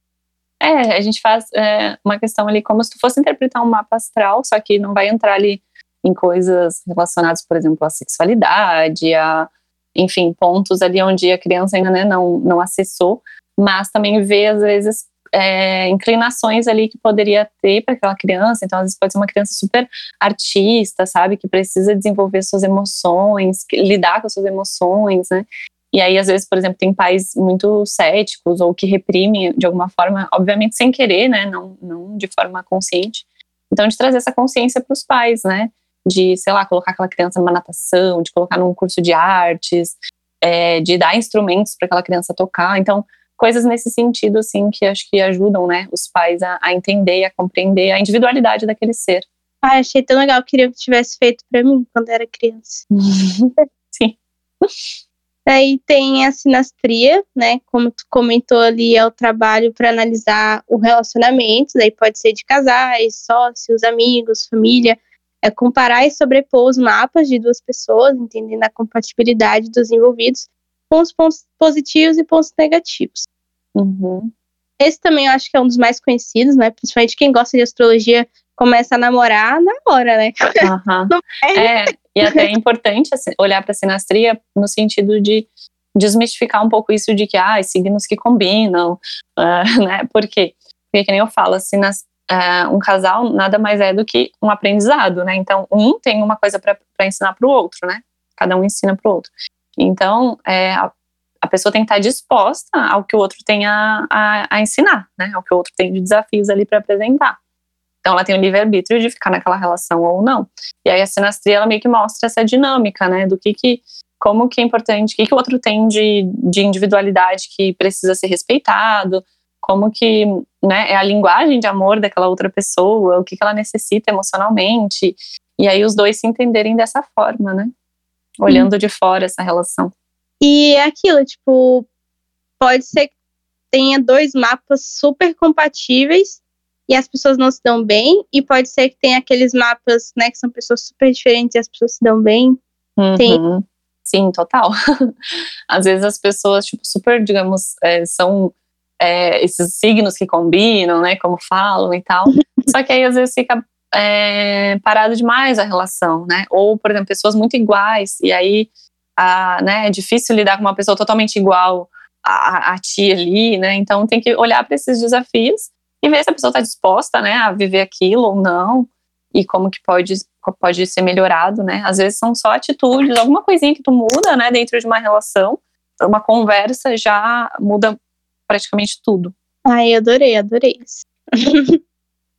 É, a gente faz é, uma questão ali como se tu fosse interpretar um mapa astral, só que não vai entrar ali em coisas relacionadas, por exemplo, à sexualidade, a, enfim, pontos ali onde a criança ainda né, não, não acessou, mas também vê, às vezes, é, inclinações ali que poderia ter para aquela criança. Então, às vezes pode ser uma criança super artista, sabe, que precisa desenvolver suas emoções, lidar com suas emoções, né? E aí, às vezes, por exemplo, tem pais muito céticos ou que reprimem de alguma forma, obviamente sem querer, né? Não, não de forma consciente. Então, de trazer essa consciência para os pais, né? De, sei lá, colocar aquela criança numa natação, de colocar num curso de artes, é, de dar instrumentos para aquela criança tocar. Então, coisas nesse sentido, assim, que acho que ajudam, né, os pais a, a entender e a compreender a individualidade daquele ser. Ah, achei tão legal, queria que tivesse feito para mim quando era criança. Sim. Aí tem a sinastria, né? Como tu comentou ali, é o trabalho para analisar o relacionamento, daí pode ser de casais, sócios, amigos, família. É comparar e sobrepor os mapas de duas pessoas, entendendo a compatibilidade dos envolvidos com os pontos positivos e pontos negativos. Uhum. Esse também eu acho que é um dos mais conhecidos, né? Principalmente quem gosta de astrologia começa a namorar na hora, né? Uhum. é, e até é importante assim, olhar para a sinastria no sentido de desmistificar um pouco isso de que, ah, signos que combinam, uh, né? Por quê? Porque, que nem eu falo, assim, uh, um casal nada mais é do que um aprendizado, né? Então, um tem uma coisa para ensinar para o outro, né? Cada um ensina para o outro. Então, é, a, a, pessoa tem que estar disposta ao que o outro tem a, a, a ensinar, né? Ao que o outro tem de desafios ali para apresentar. Então, ela tem o livre-arbítrio de ficar naquela relação ou não. E aí, a sinastria, ela meio que mostra essa dinâmica, né? Do que que como que é importante, o que, que o outro tem de, de individualidade que precisa ser respeitado, como que né, é a linguagem de amor daquela outra pessoa, o que, que ela necessita emocionalmente, e aí os dois se entenderem dessa forma, né? olhando de fora essa relação. E é aquilo, tipo, pode ser que tenha dois mapas super compatíveis e as pessoas não se dão bem, e pode ser que tenha aqueles mapas, né, que são pessoas super diferentes e as pessoas se dão bem. Uhum. Tem... Sim, total. Às vezes as pessoas, tipo, super, digamos, é, são é, esses signos que combinam, né? Como falam e tal. Só que aí às vezes fica é, parado demais a relação, né? Ou, por exemplo, pessoas muito iguais, e aí a, né, é difícil lidar com uma pessoa totalmente igual a, a ti ali, né? Então tem que olhar para esses desafios e ver se a pessoa está disposta, né, a viver aquilo ou não e como que pode pode ser melhorado, né? Às vezes são só atitudes, alguma coisinha que tu muda, né, dentro de uma relação, uma conversa já muda praticamente tudo. Ai, adorei, adorei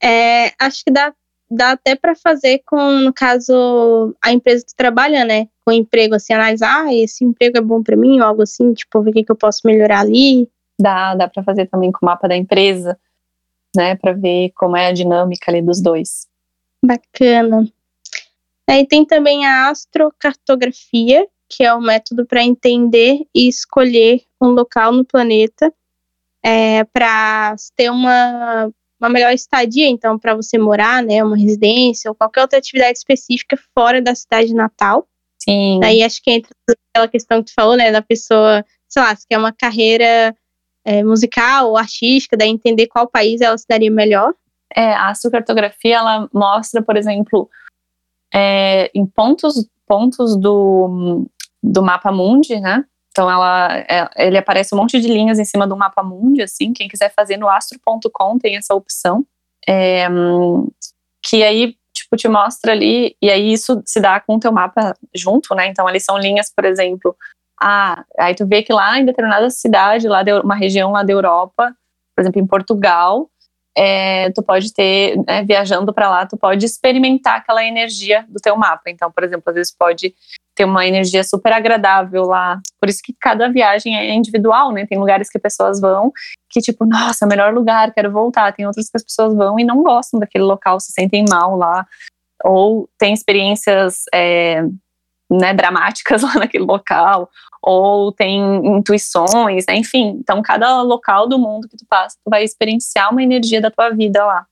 é, acho que dá, dá até para fazer com, no caso, a empresa que trabalha, né? Com o emprego, assim, analisar, ah, esse emprego é bom para mim, ou algo assim, tipo, ver o que, que eu posso melhorar ali. Dá, dá para fazer também com o mapa da empresa, né? Para ver como é a dinâmica ali dos dois. Bacana. Aí tem também a astrocartografia, que é o método para entender e escolher um local no planeta é, para ter uma, uma melhor estadia, então, para você morar, né, uma residência ou qualquer outra atividade específica fora da cidade natal. Sim. Daí acho que entra aquela questão que tu falou, né, da pessoa, sei lá, se quer uma carreira é, musical ou artística, daí entender qual país ela se daria melhor. É, a astrocartografia, ela mostra, por exemplo, é, em pontos, pontos do, do mapa mundi, né, então ela, é, ele aparece um monte de linhas em cima do mapa mundi, assim. Quem quiser fazer no astro.com tem essa opção. É, que aí, tipo, te mostra ali, e aí isso se dá com o teu mapa junto, né? Então ali são linhas, por exemplo, ah, aí tu vê que lá em determinada cidade, lá de uma região lá da Europa, por exemplo, em Portugal, é, tu pode ter, né, viajando para lá, tu pode experimentar aquela energia do teu mapa. Então, por exemplo, às vezes pode ter uma energia super agradável lá. Por isso que cada viagem é individual, né? Tem lugares que pessoas vão que, tipo, nossa, melhor lugar, quero voltar. Tem outros que as pessoas vão e não gostam daquele local, se sentem mal lá. Ou tem experiências é, né, dramáticas lá naquele local. Ou tem intuições, né? Enfim, então cada local do mundo que tu passa, tu vai experienciar uma energia da tua vida lá.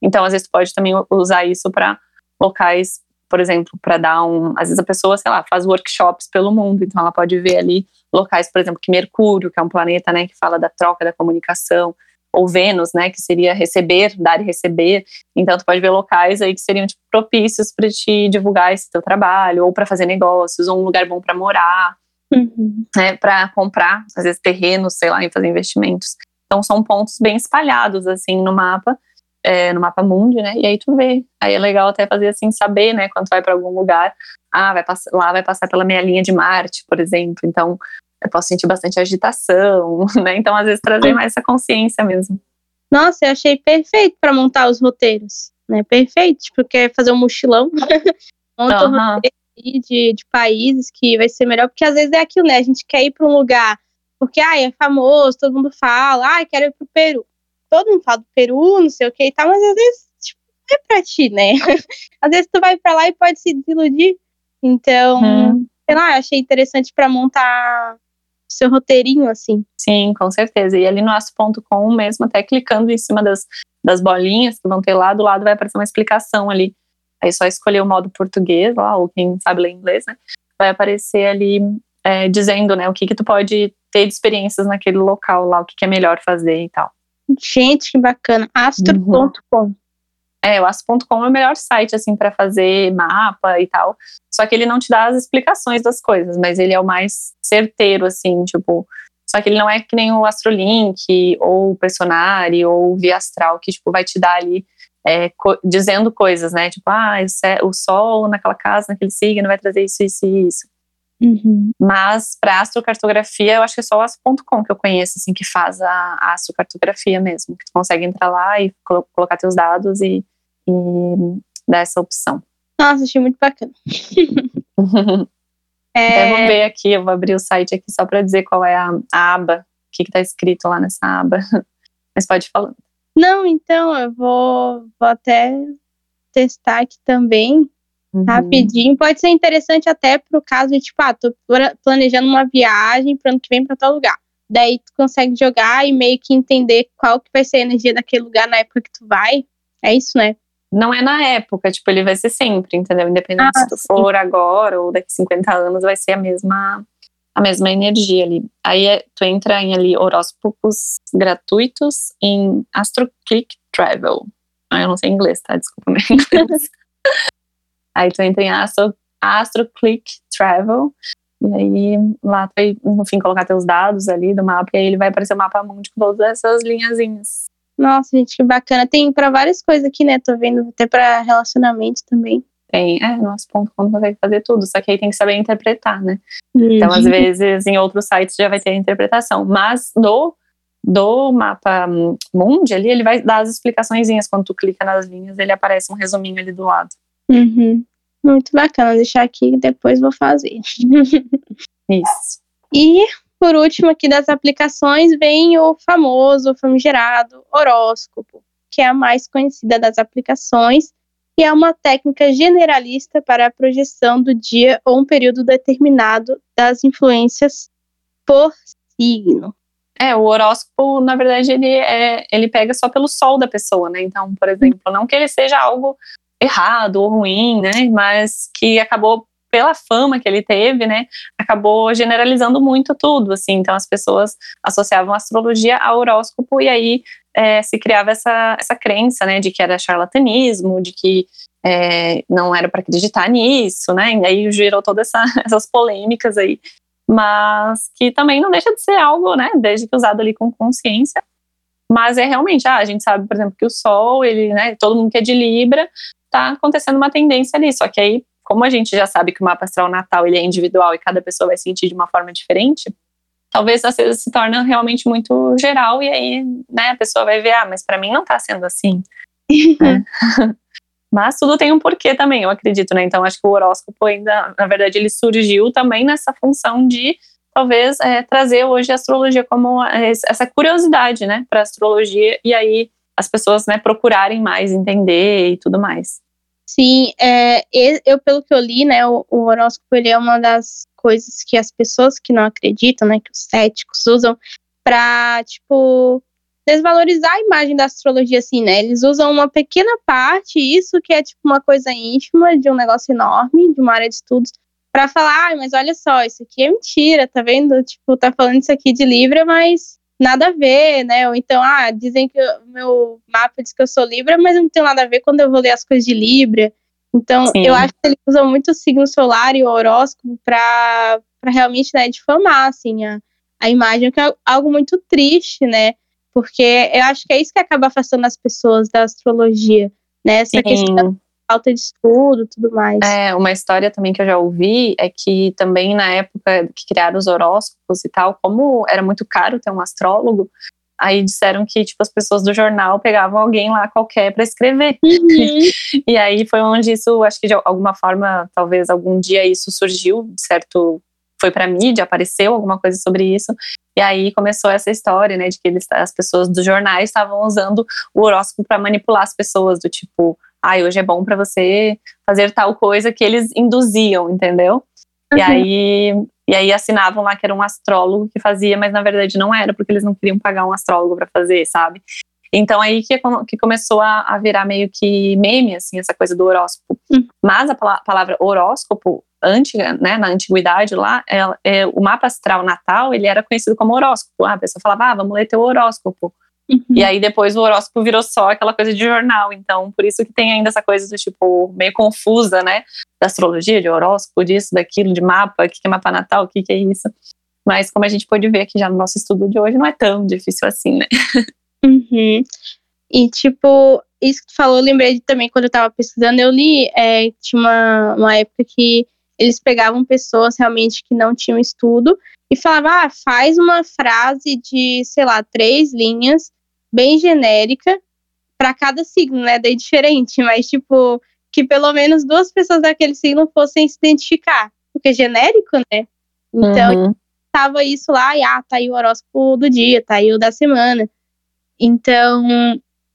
Então, às vezes, tu pode também usar isso para locais por exemplo, para dar um. Às vezes a pessoa, sei lá, faz workshops pelo mundo, então ela pode ver ali locais, por exemplo, que Mercúrio, que é um planeta, né, que fala da troca, da comunicação, ou Vênus, né, que seria receber, dar e receber. Então tu pode ver locais aí que seriam tipo, propícios para te divulgar esse teu trabalho, ou para fazer negócios, ou um lugar bom para morar, uhum. né, para comprar, às vezes terrenos, sei lá, e fazer investimentos. Então são pontos bem espalhados assim no mapa é, no mapa mundi, né? E aí tu vê. Aí é legal até fazer assim, saber, né? Quando tu vai para algum lugar, ah, vai passar, lá vai passar pela minha linha de Marte, por exemplo. Então eu posso sentir bastante agitação, né? Então às vezes trazer mais essa consciência mesmo. Nossa, eu achei perfeito para montar os roteiros, né? Perfeito, porque tipo, fazer um mochilão, monta uhum. um roteiro de, de países que vai ser melhor, porque às vezes é aquilo, né? A gente quer ir para um lugar porque ah, é famoso, todo mundo fala, ah, quero ir pro Peru todo mundo fala do Peru, não sei o que e tal, mas às vezes tipo, não é pra ti, né? às vezes tu vai pra lá e pode se desiludir. Então, hum. sei lá, achei interessante para montar seu roteirinho, assim. Sim, com certeza. E ali no aço.com mesmo, até clicando em cima das, das bolinhas que vão ter lá, do lado vai aparecer uma explicação ali. Aí é só escolher o modo português lá, ou quem sabe ler inglês, né? Vai aparecer ali é, dizendo, né, o que que tu pode ter de experiências naquele local lá, o que, que é melhor fazer e tal. Gente, que bacana. Astro.com. Uhum. É, o astro.com é o melhor site, assim, para fazer mapa e tal. Só que ele não te dá as explicações das coisas, mas ele é o mais certeiro, assim, tipo. Só que ele não é que nem o Astrolink, ou o Personari, ou o Via Astral, que, tipo, vai te dar ali é, co dizendo coisas, né? Tipo, ah, o Sol naquela casa, naquele signo, vai trazer isso, isso e isso. Uhum. Mas para astrocartografia, eu acho que é só o astro.com que eu conheço, assim, que faz a, astrocartografia mesmo. Que tu consegue entrar lá e colo colocar teus dados e, e dar essa opção. Nossa, achei muito bacana. é... Até vou ver aqui, eu vou abrir o site aqui só para dizer qual é a, a aba, o que está escrito lá nessa aba. Mas pode ir falando. Não, então eu vou, vou até testar aqui também. Uhum. Rapidinho. Pode ser interessante até pro caso de, tipo, ah, tô planejando uma viagem pro ano que vem pra tal lugar. Daí tu consegue jogar e meio que entender qual que vai ser a energia daquele lugar na época que tu vai. É isso, né? Não é na época, tipo, ele vai ser sempre, entendeu? Independente ah, se tu for agora ou daqui 50 anos, vai ser a mesma a mesma energia ali. Aí é, tu entra em ali horóscopos gratuitos em AstroClick Travel. Ah, eu não sei inglês, tá? Desculpa meu inglês. aí tu entra em Astro, AstroClick Travel e aí lá tu vai, no fim, colocar teus dados ali do mapa e aí ele vai aparecer o mapa mundo com todas essas linhazinhas. Nossa, gente, que bacana. Tem para várias coisas aqui, né? Tô vendo até para relacionamento também. Tem, é, nosso ponto como consegue fazer tudo, só que aí tem que saber interpretar, né? Uhum. Então, às vezes, em outros sites já vai ter a interpretação, mas do, do mapa Mundi ali, ele vai dar as explicações, quando tu clica nas linhas, ele aparece um resuminho ali do lado. Uhum. Muito bacana, deixar aqui depois vou fazer. Isso. E por último aqui das aplicações vem o famoso, famigerado horóscopo, que é a mais conhecida das aplicações que é uma técnica generalista para a projeção do dia ou um período determinado das influências por signo. É, o horóscopo, na verdade, ele, é, ele pega só pelo sol da pessoa, né? Então, por exemplo, não que ele seja algo errado ou ruim, né? Mas que acabou pela fama que ele teve, né, acabou generalizando muito tudo, assim. Então as pessoas associavam astrologia ao horóscopo e aí é, se criava essa, essa crença, né, de que era charlatanismo, de que é, não era para acreditar nisso, né, e aí gerou todas essa, essas polêmicas aí, mas que também não deixa de ser algo, né, desde que usado ali com consciência, mas é realmente, ah, a gente sabe, por exemplo, que o Sol, ele, né, todo mundo que é de Libra, tá acontecendo uma tendência ali, só que aí, como a gente já sabe que o mapa astral natal, ele é individual e cada pessoa vai sentir de uma forma diferente, talvez às vezes se torna realmente muito geral e aí, né, a pessoa vai ver, ah, mas para mim não tá sendo assim. né? Mas tudo tem um porquê também, eu acredito, né? Então acho que o horóscopo ainda, na verdade, ele surgiu também nessa função de talvez é, trazer hoje a astrologia como essa curiosidade, né, para astrologia e aí as pessoas, né, procurarem mais entender e tudo mais. Sim, é, eu pelo que eu li, né, o, o horóscopo ele é uma das coisas que as pessoas que não acreditam, né, que os céticos usam para tipo desvalorizar a imagem da astrologia assim, né? Eles usam uma pequena parte, isso que é tipo uma coisa ínfima de um negócio enorme, de uma área de estudos, para falar, ah, mas olha só, isso aqui é mentira, tá vendo? Tipo, tá falando isso aqui de Libra, mas nada a ver, né? Ou então, ah, dizem que o meu mapa diz que eu sou Libra, mas não tem nada a ver quando eu vou ler as coisas de Libra. Então, Sim. eu acho que eles usam muito o signo solar e o horóscopo para realmente né, difamar assim, a, a imagem, que é algo muito triste, né? Porque eu acho que é isso que acaba afastando as pessoas da astrologia, né? Essa Sim. questão falta de estudo tudo mais. É, uma história também que eu já ouvi é que também na época que criaram os horóscopos e tal, como era muito caro ter um astrólogo, aí disseram que tipo as pessoas do jornal pegavam alguém lá qualquer para escrever. Uhum. e aí foi onde isso, acho que de alguma forma, talvez algum dia isso surgiu, certo? Foi para mídia, apareceu alguma coisa sobre isso. E aí começou essa história, né, de que eles, as pessoas dos jornais estavam usando o horóscopo para manipular as pessoas, do tipo, ah, hoje é bom para você fazer tal coisa que eles induziam, entendeu? Uhum. E aí e aí assinavam lá que era um astrólogo que fazia, mas na verdade não era, porque eles não queriam pagar um astrólogo para fazer, sabe? Então aí que, que começou a, a, virar meio que meme, assim, essa coisa do horóscopo. Uhum. Mas a palavra horóscopo, antiga, né, na antiguidade lá, é, é, o mapa astral natal, ele era conhecido como horóscopo. Ah, a pessoa falava, ah, vamos ler teu horóscopo. Uhum. E aí depois o horóscopo virou só aquela coisa de jornal. Então, por isso que tem ainda essa coisa do tipo, meio confusa, né? Da astrologia, de horóscopo, disso, daquilo, de mapa, o que é mapa natal, o que é isso. Mas como a gente pode ver aqui já no nosso estudo de hoje, não é tão difícil assim, né? Uhum. E tipo, isso que tu falou, eu lembrei também quando eu tava pesquisando, eu li, é, tinha uma, uma época que eles pegavam pessoas realmente que não tinham estudo e falavam, ah, faz uma frase de, sei lá, três linhas bem genérica para cada signo, né? Daí diferente, mas tipo, que pelo menos duas pessoas daquele signo fossem se identificar. Porque é genérico, né? Então, uhum. tava isso lá, e ah, tá aí o horóscopo do dia, tá aí o da semana. Então,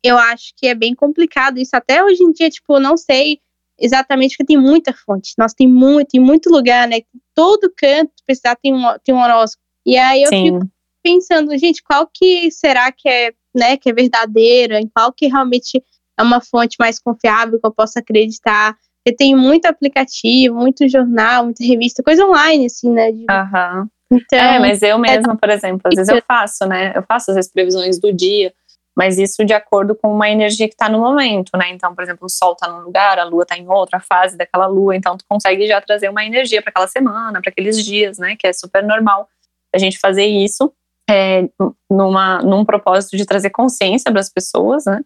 eu acho que é bem complicado isso. Até hoje em dia, tipo, não sei exatamente porque tem muita fonte. Nós tem muito, em muito lugar, né? Todo canto precisar tem um, tem um horóscopo. E aí eu Sim. fico pensando, gente, qual que será que é né, que é verdadeira, em qual que realmente é uma fonte mais confiável que eu possa acreditar. Porque tem muito aplicativo, muito jornal, muita revista, coisa online, assim, né? De... Uhum. Então, é, mas eu mesma, por exemplo, às vezes eu faço, né? Eu faço as previsões do dia, mas isso de acordo com uma energia que está no momento, né? Então, por exemplo, o sol está num lugar, a lua está em outra fase daquela lua, então tu consegue já trazer uma energia para aquela semana, para aqueles dias, né? Que é super normal a gente fazer isso é, numa, num propósito de trazer consciência para as pessoas, né?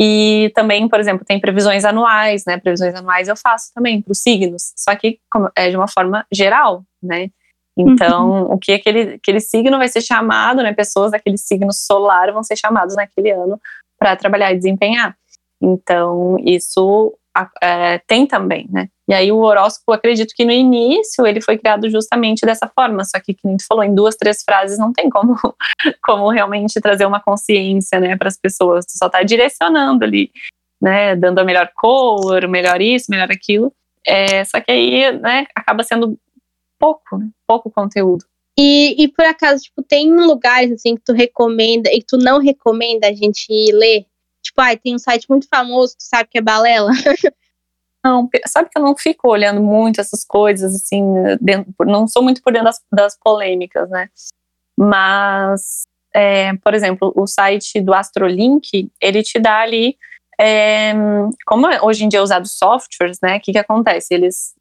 E também, por exemplo, tem previsões anuais, né? Previsões anuais eu faço também para os signos, só que é de uma forma geral, né? Então, uhum. o que aquele, aquele signo vai ser chamado, né? Pessoas daquele signo solar vão ser chamados naquele ano para trabalhar e desempenhar. Então, isso é, tem também, né? E aí o horóscopo, acredito que no início ele foi criado justamente dessa forma, só que, como tu falou, em duas, três frases não tem como, como realmente trazer uma consciência, né, para as pessoas. Tu só está direcionando ali, né, dando a melhor cor, melhor isso, melhor aquilo. É, só que aí, né, acaba sendo pouco, né, pouco conteúdo. E, e por acaso, tipo, tem lugares assim que tu recomenda e que tu não recomenda a gente ler? Tipo, ai, tem um site muito famoso, tu sabe que é Balela? Não, sabe que eu não fico olhando muito essas coisas, assim, dentro, não sou muito por dentro das, das polêmicas, né? Mas, é, por exemplo, o site do Astrolink, ele te dá ali, é, como hoje em dia é usado softwares, né? O que, que acontece? Eles,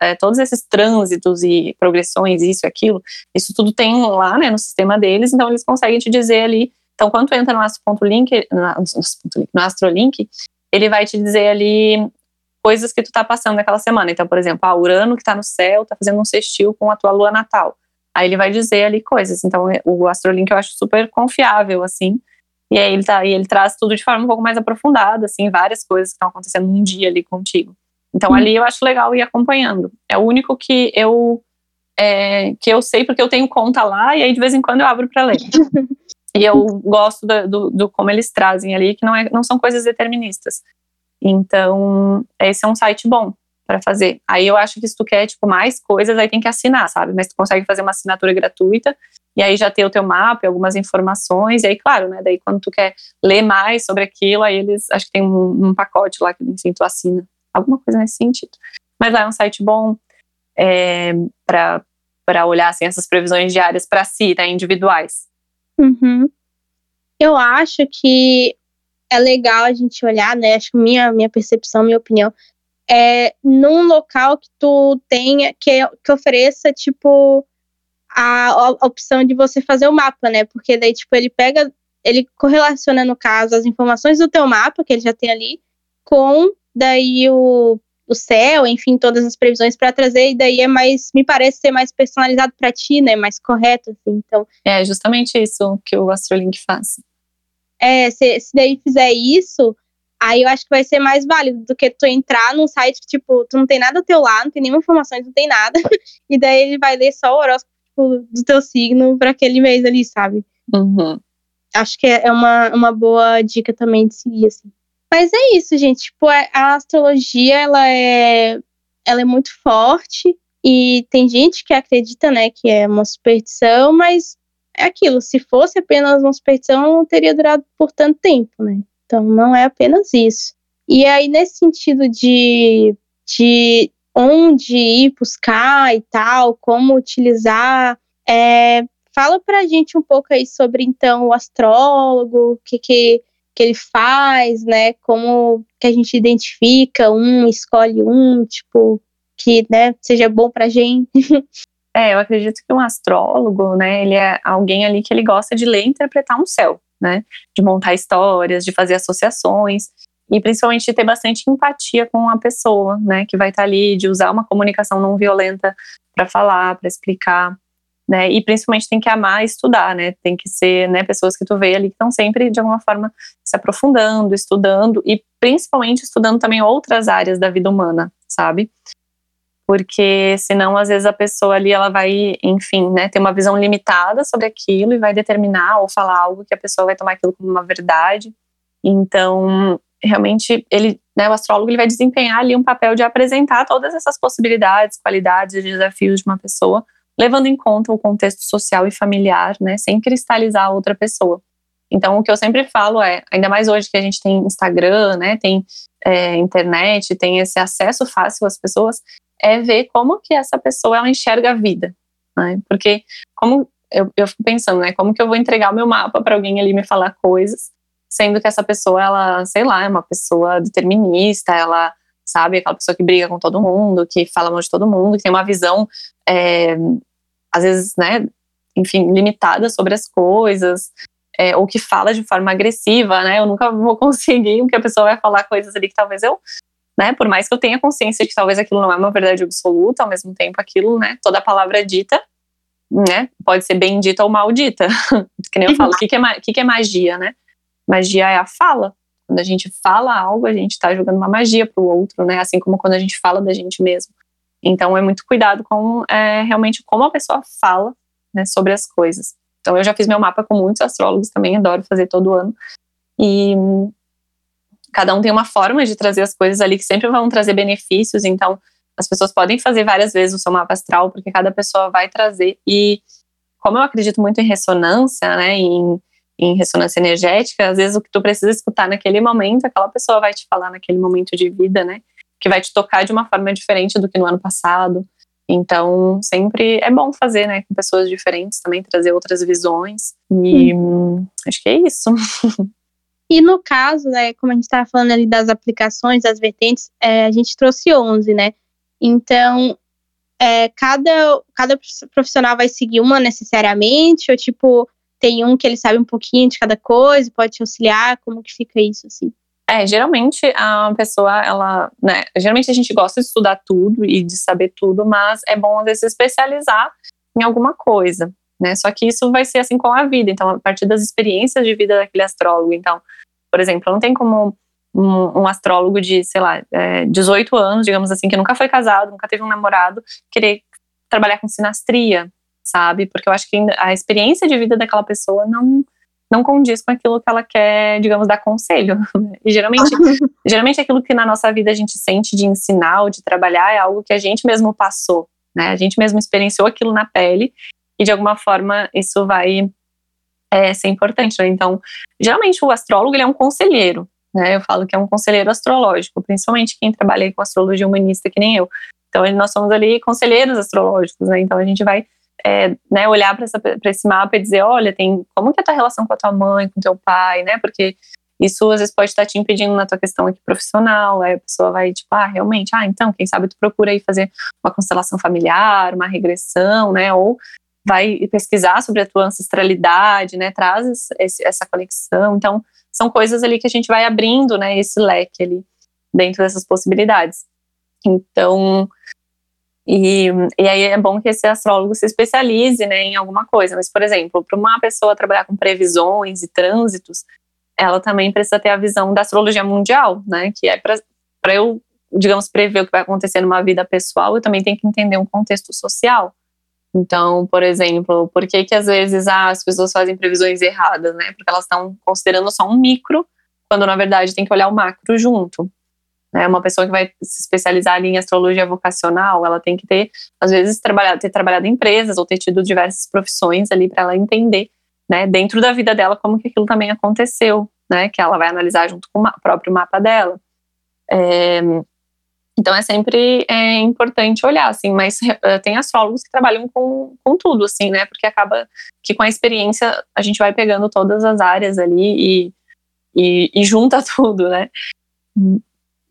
é, todos esses trânsitos e progressões, isso e aquilo, isso tudo tem lá, né, no sistema deles, então eles conseguem te dizer ali. Então, quando tu entra no Astro.link, no Astrolink, ele vai te dizer ali coisas que tu tá passando naquela semana. Então, por exemplo, a ah, Urano que tá no céu tá fazendo um sextil com a tua lua natal. Aí ele vai dizer ali coisas. Então, o Astrolink eu acho super confiável, assim. E aí ele, tá, e ele traz tudo de forma um pouco mais aprofundada, assim, várias coisas que estão acontecendo num dia ali contigo. Então, hum. ali eu acho legal ir acompanhando. É o único que eu é, que eu sei porque eu tenho conta lá e aí de vez em quando eu abro para ler. e eu gosto do, do, do, como eles trazem ali, que não, é, não são coisas deterministas. Então, esse é um site bom para fazer. Aí eu acho que se tu quer, tipo, mais coisas, aí tem que assinar, sabe? Mas tu consegue fazer uma assinatura gratuita e aí já ter o teu mapa, algumas informações, e aí, claro, né? Daí quando tu quer ler mais sobre aquilo, aí eles, acho que tem um, um pacote lá que, enfim, tu assina. Alguma coisa nesse sentido. Mas lá é um site bom é, para olhar, assim, essas previsões diárias para si, né? Individuais. Uhum. Eu acho que é legal a gente olhar, né? Acho que minha, minha percepção, minha opinião, é num local que tu tenha, que, que ofereça, tipo, a, a opção de você fazer o mapa, né? Porque daí, tipo, ele pega, ele correlaciona, no caso, as informações do teu mapa, que ele já tem ali, com daí o, o céu, enfim, todas as previsões para trazer, e daí é mais, me parece ser mais personalizado para ti, né? Mais correto, assim, então. É justamente isso que o Astrolink faz é, se, se daí fizer isso, aí eu acho que vai ser mais válido do que tu entrar num site que, tipo, tu não tem nada ao teu lado, não tem nenhuma informação, não tem nada, e daí ele vai ler só o horóscopo tipo, do teu signo para aquele mês ali, sabe? Uhum. Acho que é uma, uma boa dica também de seguir, assim. Mas é isso, gente. Tipo, é, a astrologia, ela é, ela é muito forte, e tem gente que acredita, né, que é uma superstição, mas é aquilo, se fosse apenas uma superstição, não teria durado por tanto tempo, né? Então não é apenas isso. E aí, nesse sentido de, de onde ir buscar e tal, como utilizar, é, fala pra gente um pouco aí sobre então o astrólogo, o que, que, que ele faz, né? Como que a gente identifica um, escolhe um, tipo, que né, seja bom pra gente. É, eu acredito que um astrólogo, né, ele é alguém ali que ele gosta de ler e interpretar um céu, né, de montar histórias, de fazer associações e principalmente de ter bastante empatia com a pessoa, né, que vai estar tá ali, de usar uma comunicação não violenta para falar, para explicar, né, e principalmente tem que amar estudar, né, tem que ser, né, pessoas que tu vê ali que estão sempre de alguma forma se aprofundando, estudando e principalmente estudando também outras áreas da vida humana, sabe? porque senão às vezes a pessoa ali ela vai, enfim, né, ter uma visão limitada sobre aquilo e vai determinar ou falar algo que a pessoa vai tomar aquilo como uma verdade. Então, realmente ele, né, o astrólogo ele vai desempenhar ali um papel de apresentar todas essas possibilidades, qualidades e desafios de uma pessoa, levando em conta o contexto social e familiar, né, sem cristalizar a outra pessoa. Então, o que eu sempre falo é, ainda mais hoje que a gente tem Instagram, né, tem é, internet, tem esse acesso fácil às pessoas, é ver como que essa pessoa ela enxerga a vida, né? Porque como eu, eu fico pensando, né? Como que eu vou entregar o meu mapa para alguém ali me falar coisas, sendo que essa pessoa, ela, sei lá, é uma pessoa determinista, ela sabe, aquela pessoa que briga com todo mundo, que fala mal de todo mundo, que tem uma visão, é, às vezes, né, enfim, limitada sobre as coisas, é, ou que fala de forma agressiva, né? Eu nunca vou conseguir, porque a pessoa vai falar coisas ali que talvez eu, né? Por mais que eu tenha consciência de que talvez aquilo não é uma verdade absoluta, ao mesmo tempo aquilo, né? Toda palavra dita, né? Pode ser bem dita ou maldita. que nem eu falo, o que, que, é, que, que é magia, né? Magia é a fala. Quando a gente fala algo, a gente está jogando uma magia para o outro, né? Assim como quando a gente fala da gente mesmo. Então é muito cuidado com é, realmente como a pessoa fala né, sobre as coisas. Então eu já fiz meu mapa com muitos astrólogos também, adoro fazer todo ano. E cada um tem uma forma de trazer as coisas ali que sempre vão trazer benefícios, então as pessoas podem fazer várias vezes o seu mapa astral, porque cada pessoa vai trazer. E como eu acredito muito em ressonância, né, em, em ressonância energética, às vezes o que tu precisa escutar naquele momento, aquela pessoa vai te falar naquele momento de vida, né, que vai te tocar de uma forma diferente do que no ano passado. Então, sempre é bom fazer, né, com pessoas diferentes também, trazer outras visões. E hum. acho que é isso. E no caso, né, como a gente estava falando ali das aplicações, das vertentes, é, a gente trouxe 11, né? Então, é, cada, cada profissional vai seguir uma necessariamente, ou tipo, tem um que ele sabe um pouquinho de cada coisa, pode te auxiliar, como que fica isso, assim? É, geralmente a pessoa, ela, né, geralmente a gente gosta de estudar tudo e de saber tudo, mas é bom às vezes se especializar em alguma coisa, né, só que isso vai ser assim com a vida, então a partir das experiências de vida daquele astrólogo, então, por exemplo, não tem como um, um astrólogo de, sei lá, é, 18 anos, digamos assim, que nunca foi casado, nunca teve um namorado, querer trabalhar com sinastria, sabe, porque eu acho que a experiência de vida daquela pessoa não não condiz com aquilo que ela quer, digamos, dar conselho. Né? E geralmente, geralmente aquilo que na nossa vida a gente sente de ensinar ou de trabalhar é algo que a gente mesmo passou, né? A gente mesmo experienciou aquilo na pele e de alguma forma isso vai é, ser importante. Né? Então, geralmente o astrólogo ele é um conselheiro, né? Eu falo que é um conselheiro astrológico, principalmente quem trabalha com astrologia humanista que nem eu. Então, nós somos ali conselheiros astrológicos, né? Então a gente vai é, né, olhar para esse mapa e dizer, olha, tem como que é a tua relação com a tua mãe, com teu pai, né? Porque isso às vezes pode estar te impedindo na tua questão aqui profissional. Aí a pessoa vai, tipo, ah, realmente, ah, então, quem sabe tu procura aí fazer uma constelação familiar, uma regressão, né? Ou vai pesquisar sobre a tua ancestralidade, né? Traz esse, essa conexão. Então, são coisas ali que a gente vai abrindo, né? Esse leque ali dentro dessas possibilidades. Então, e, e aí é bom que esse astrólogo se especialize né, em alguma coisa. Mas, por exemplo, para uma pessoa trabalhar com previsões e trânsitos, ela também precisa ter a visão da astrologia mundial, né? Que é para eu, digamos, prever o que vai acontecer numa vida pessoal, eu também tenho que entender um contexto social. Então, por exemplo, por que que às vezes ah, as pessoas fazem previsões erradas, né? Porque elas estão considerando só um micro, quando na verdade tem que olhar o macro junto. Né? Uma pessoa que vai se especializar em astrologia vocacional, ela tem que ter, às vezes, trabalhado, ter trabalhado em empresas ou ter tido diversas profissões ali para ela entender, né, dentro da vida dela, como que aquilo também aconteceu, né, que ela vai analisar junto com o próprio mapa dela. É, então é sempre é, importante olhar, assim, mas eh, tem astrólogos que trabalham com, com tudo, assim, né, porque acaba que com a experiência a gente vai pegando todas as áreas ali e, e, e junta tudo, né.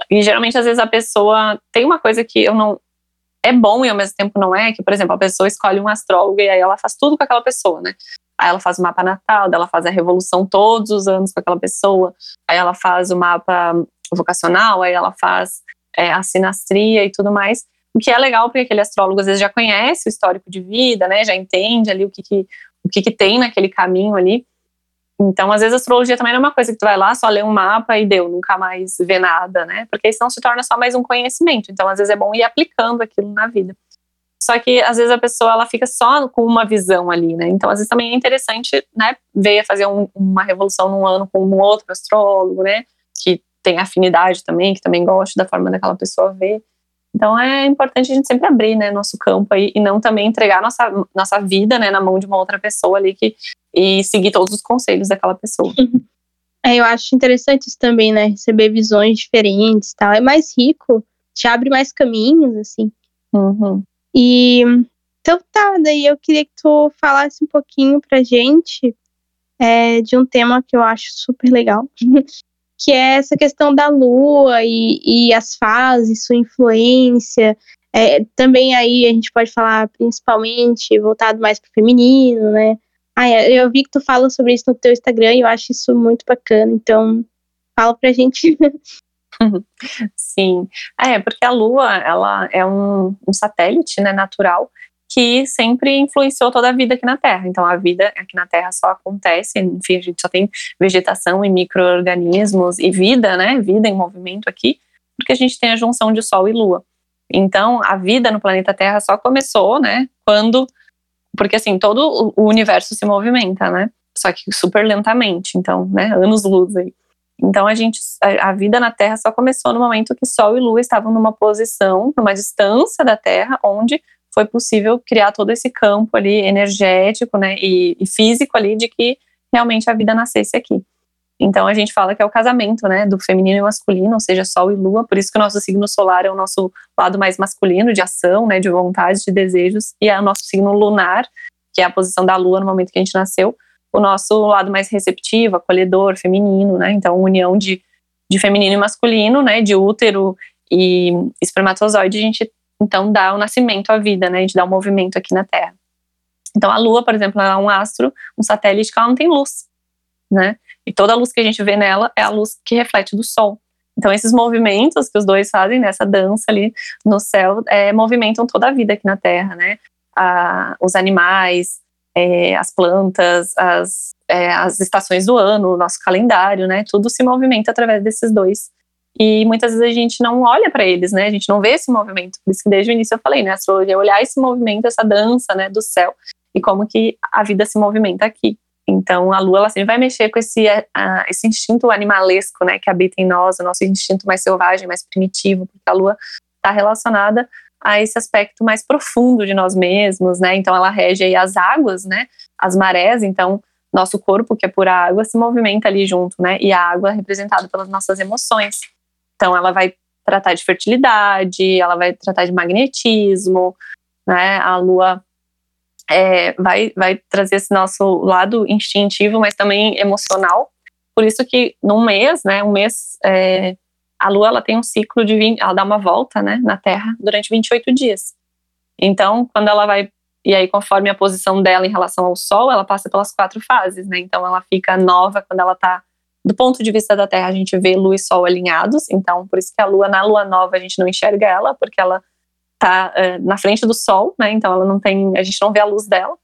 E geralmente, às vezes, a pessoa tem uma coisa que eu não. É bom e ao mesmo tempo não é, que, por exemplo, a pessoa escolhe um astrólogo e aí ela faz tudo com aquela pessoa, né? Aí ela faz o mapa natal, ela faz a revolução todos os anos com aquela pessoa, aí ela faz o mapa vocacional, aí ela faz é, a sinastria e tudo mais. O que é legal, porque aquele astrólogo às vezes já conhece o histórico de vida, né? Já entende ali o que, que o que, que tem naquele caminho ali. Então, às vezes, a astrologia também não é uma coisa que tu vai lá, só lê um mapa e deu, nunca mais vê nada, né? Porque senão se torna só mais um conhecimento. Então, às vezes, é bom ir aplicando aquilo na vida. Só que, às vezes, a pessoa, ela fica só com uma visão ali, né? Então, às vezes, também é interessante, né? Ver fazer um, uma revolução num ano com um outro astrólogo, né? Que tem afinidade também, que também gosta da forma daquela pessoa ver. Então é importante a gente sempre abrir, né, nosso campo aí e não também entregar nossa, nossa vida, né, na mão de uma outra pessoa ali que e seguir todos os conselhos daquela pessoa. É, eu acho interessante isso também, né? Receber visões diferentes tal. É mais rico, te abre mais caminhos, assim. Uhum. E Então tá, daí eu queria que tu falasse um pouquinho pra gente é, de um tema que eu acho super legal, que é essa questão da lua e, e as fases, sua influência. É, também aí a gente pode falar principalmente voltado mais pro feminino, né? Ah, eu vi que tu fala sobre isso no teu Instagram e eu acho isso muito bacana, então fala pra gente. Sim, é, porque a Lua, ela é um, um satélite, né, natural, que sempre influenciou toda a vida aqui na Terra. Então, a vida aqui na Terra só acontece, enfim, a gente só tem vegetação e micro-organismos e vida, né? Vida em movimento aqui, porque a gente tem a junção de Sol e Lua. Então, a vida no planeta Terra só começou, né? Quando. Porque, assim, todo o universo se movimenta, né? Só que super lentamente, então, né? Anos-luz aí. Então, a gente. A vida na Terra só começou no momento que Sol e Lua estavam numa posição, numa distância da Terra, onde foi possível criar todo esse campo ali energético, né, e, e, físico ali de que realmente a vida nascesse aqui. Então a gente fala que é o casamento, né, do feminino e masculino, ou seja, Sol e Lua. Por isso que o nosso signo solar é o nosso lado mais masculino, de ação, né, de vontade, de desejos, e é o nosso signo lunar, que é a posição da Lua no momento que a gente nasceu, o nosso lado mais receptivo, acolhedor, feminino, né. Então união de de feminino e masculino, né, de útero e espermatozoide, a gente então dá o nascimento à vida, né? A gente dá o um movimento aqui na Terra. Então a Lua, por exemplo, é um astro, um satélite que ela não tem luz, né? E toda a luz que a gente vê nela é a luz que reflete do Sol. Então esses movimentos que os dois fazem nessa dança ali no céu é, movimentam toda a vida aqui na Terra, né? Ah, os animais, é, as plantas, as, é, as estações do ano, o nosso calendário, né? Tudo se movimenta através desses dois e muitas vezes a gente não olha para eles, né? A gente não vê esse movimento. Por isso que desde o início eu falei, né? A astrologia é olhar esse movimento, essa dança, né, do céu e como que a vida se movimenta aqui. Então a lua ela sempre vai mexer com esse, uh, esse instinto animalesco, né, que habita em nós, o nosso instinto mais selvagem, mais primitivo, porque a lua está relacionada a esse aspecto mais profundo de nós mesmos, né? Então ela rege aí as águas, né? As marés, então nosso corpo, que é pura água, se movimenta ali junto, né? E a água é representada pelas nossas emoções. Então, ela vai tratar de fertilidade, ela vai tratar de magnetismo, né? A lua é, vai, vai trazer esse nosso lado instintivo, mas também emocional. Por isso que num mês, né? Um mês, é, a lua ela tem um ciclo de 20, ela dá uma volta, né? Na Terra durante 28 dias. Então, quando ela vai e aí, conforme a posição dela em relação ao Sol, ela passa pelas quatro fases, né? Então, ela fica nova quando ela está do ponto de vista da Terra, a gente vê Lua e Sol alinhados, então por isso que a Lua, na Lua nova, a gente não enxerga ela, porque ela tá uh, na frente do Sol, né? Então ela não tem, a gente não vê a luz dela.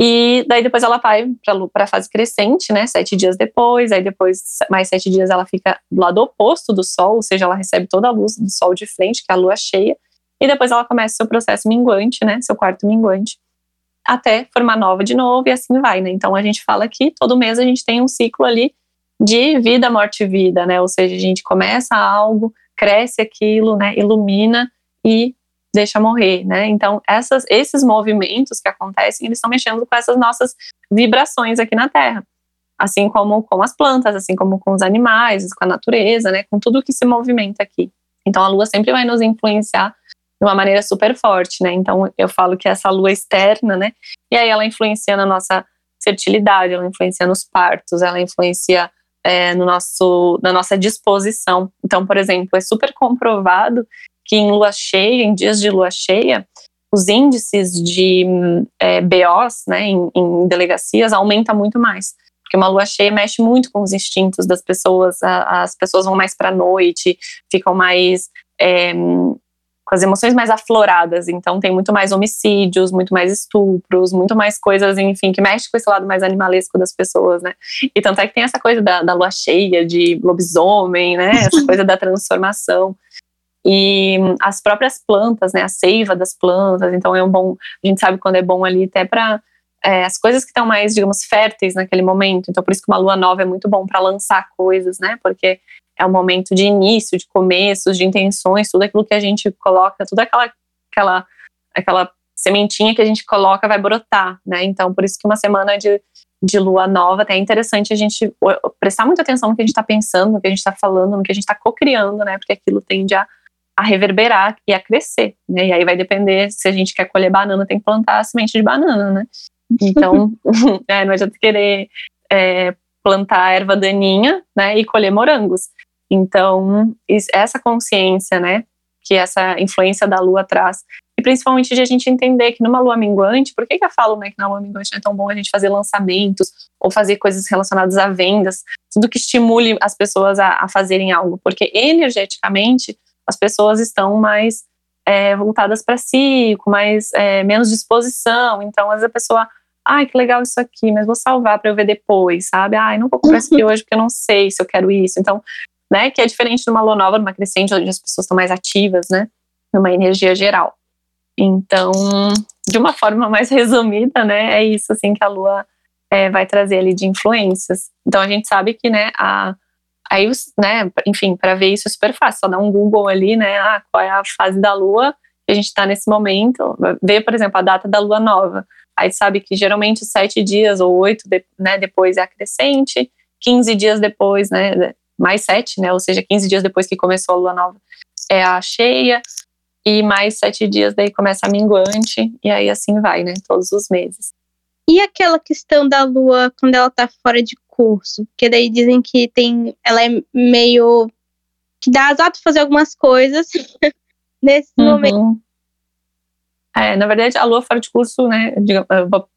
E daí depois ela vai para a fase crescente, né? Sete dias depois, aí depois mais sete dias ela fica do lado oposto do Sol, ou seja, ela recebe toda a luz do Sol de frente, que é a Lua cheia. E depois ela começa seu processo minguante, né? Seu quarto minguante, até formar nova de novo e assim vai, né? Então a gente fala que todo mês a gente tem um ciclo ali de vida, morte e vida, né? Ou seja, a gente começa algo, cresce aquilo, né? Ilumina e deixa morrer, né? Então, essas, esses movimentos que acontecem, eles estão mexendo com essas nossas vibrações aqui na Terra. Assim como com as plantas, assim como com os animais, com a natureza, né? Com tudo que se movimenta aqui. Então, a Lua sempre vai nos influenciar de uma maneira super forte, né? Então, eu falo que essa Lua externa, né? E aí ela influencia na nossa fertilidade, ela influencia nos partos, ela influencia é, no nosso, na nossa disposição. Então, por exemplo, é super comprovado que em lua cheia, em dias de lua cheia, os índices de é, BOs né, em, em, delegacias aumenta muito mais. Porque uma lua cheia mexe muito com os instintos das pessoas, a, as pessoas vão mais para a noite, ficam mais é, com as emoções mais afloradas, então tem muito mais homicídios, muito mais estupros, muito mais coisas, enfim, que mexe com esse lado mais animalesco das pessoas, né? E tanto é que tem essa coisa da, da lua cheia, de lobisomem, né? Essa coisa da transformação. E as próprias plantas, né? A seiva das plantas, então é um bom. A gente sabe quando é bom ali até para é, as coisas que estão mais, digamos, férteis naquele momento. Então, por isso que uma lua nova é muito bom para lançar coisas, né? Porque é um momento de início, de começos, de intenções, tudo aquilo que a gente coloca, toda aquela, aquela, aquela sementinha que a gente coloca vai brotar, né? Então, por isso que uma semana de, de lua nova até é interessante a gente prestar muita atenção no que a gente está pensando, no que a gente está falando, no que a gente está co-criando, né? Porque aquilo tende a, a reverberar e a crescer, né? E aí vai depender se a gente quer colher banana, tem que plantar a semente de banana, né? Então, é, não adianta querer é, plantar erva daninha, né, e colher morangos. Então, essa consciência, né, que essa influência da lua traz, e principalmente de a gente entender que numa lua minguante, por que, que eu falo né, que na lua minguante não é tão bom a gente fazer lançamentos ou fazer coisas relacionadas a vendas, tudo que estimule as pessoas a, a fazerem algo, porque energeticamente as pessoas estão mais é, voltadas para si, com mais é, menos disposição, então às vezes a pessoa ai, que legal isso aqui, mas vou salvar para eu ver depois, sabe? Ai, não vou comprar isso aqui hoje porque eu não sei se eu quero isso. Então, né, que é diferente de uma lua nova, numa crescente, onde as pessoas estão mais ativas, né, numa energia geral. Então, de uma forma mais resumida, né, é isso, assim, que a lua é, vai trazer ali de influências. Então, a gente sabe que, né, a, aí, né, enfim, para ver isso é super fácil, só dá um Google ali, né, ah, qual é a fase da lua que a gente está nesse momento, ver, por exemplo, a data da lua nova. Aí sabe que geralmente sete dias ou oito de, né, depois é a crescente, 15 dias depois, né, mais sete, né, ou seja, 15 dias depois que começou a lua nova é a cheia, e mais sete dias daí começa a minguante, e aí assim vai, né, todos os meses. E aquela questão da lua quando ela tá fora de curso? Porque daí dizem que tem, ela é meio que dá azar fazer algumas coisas nesse uhum. momento. É, na verdade, a lua fora de curso, né, vou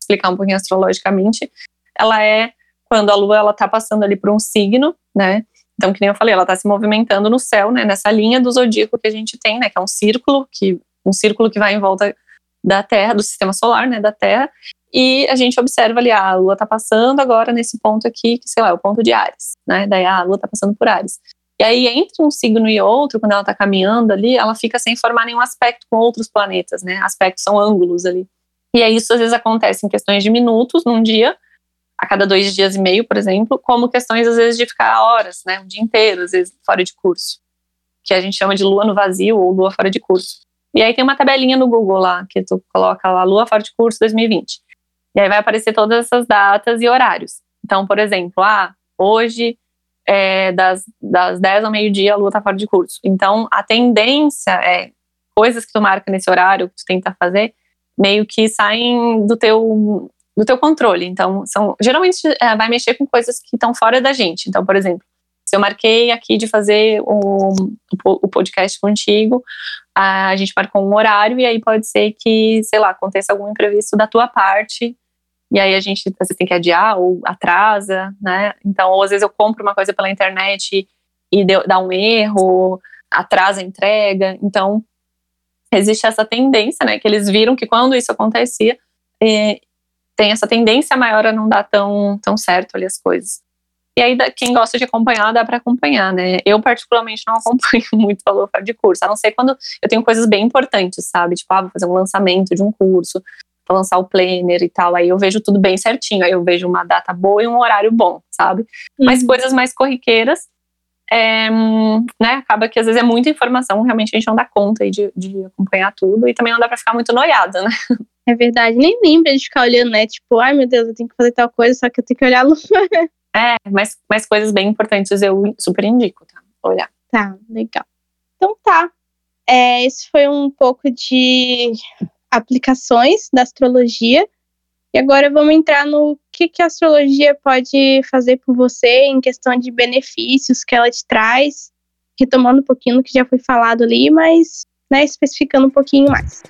explicar um pouquinho astrologicamente, ela é quando a lua ela tá passando ali por um signo, né? Então, que nem eu falei, ela está se movimentando no céu, né, nessa linha do zodíaco que a gente tem, né, que é um círculo que um círculo que vai em volta da Terra, do sistema solar, né, da Terra, e a gente observa ali, ah, a Lua está passando agora nesse ponto aqui, que sei lá, é o ponto de Ares, né? Daí ah, a Lua está passando por Ares. E aí, entre um signo e outro, quando ela está caminhando ali, ela fica sem formar nenhum aspecto com outros planetas, né? Aspectos são ângulos ali. E aí, isso às vezes acontece em questões de minutos num dia, a cada dois dias e meio, por exemplo, como questões às vezes de ficar horas, né? Um dia inteiro, às vezes fora de curso. Que a gente chama de lua no vazio ou lua fora de curso. E aí tem uma tabelinha no Google lá, que tu coloca lá, lua fora de curso 2020. E aí vai aparecer todas essas datas e horários. Então, por exemplo, ah, hoje é, das, das 10 ao meio-dia a lua tá fora de curso. Então, a tendência é coisas que tu marca nesse horário, que tu tenta fazer, meio que saem do teu, do teu controle. Então, são, geralmente é, vai mexer com coisas que estão fora da gente. Então, por exemplo, se eu marquei aqui de fazer o, o podcast contigo, a gente marcou um horário e aí pode ser que, sei lá, aconteça algum imprevisto da tua parte e aí a gente vezes tem que adiar ou atrasa, né? Então, ou às vezes eu compro uma coisa pela internet e deu, dá um erro, atrasa a entrega. Então, existe essa tendência, né? Que eles viram que quando isso acontecia, tem essa tendência maior a não dar tão, tão certo ali as coisas. E aí, quem gosta de acompanhar, dá para acompanhar, né? Eu, particularmente, não acompanho muito valor de curso, a não ser quando eu tenho coisas bem importantes, sabe? Tipo, ah, vou fazer um lançamento de um curso, para lançar o planner e tal. Aí eu vejo tudo bem certinho, aí eu vejo uma data boa e um horário bom, sabe? Uhum. Mas coisas mais corriqueiras, é, né, acaba que às vezes é muita informação, realmente a gente não dá conta de, de acompanhar tudo e também não dá para ficar muito noiada, né? É verdade, nem lembra de ficar olhando, né? Tipo, ai meu Deus, eu tenho que fazer tal coisa, só que eu tenho que olhar a lua. É, mas, mas coisas bem importantes eu super indico, tá? Olhar. Tá, legal. Então tá. É, esse foi um pouco de aplicações da astrologia. E agora vamos entrar no que, que a astrologia pode fazer por você em questão de benefícios que ela te traz, retomando um pouquinho do que já foi falado ali, mas né, especificando um pouquinho mais.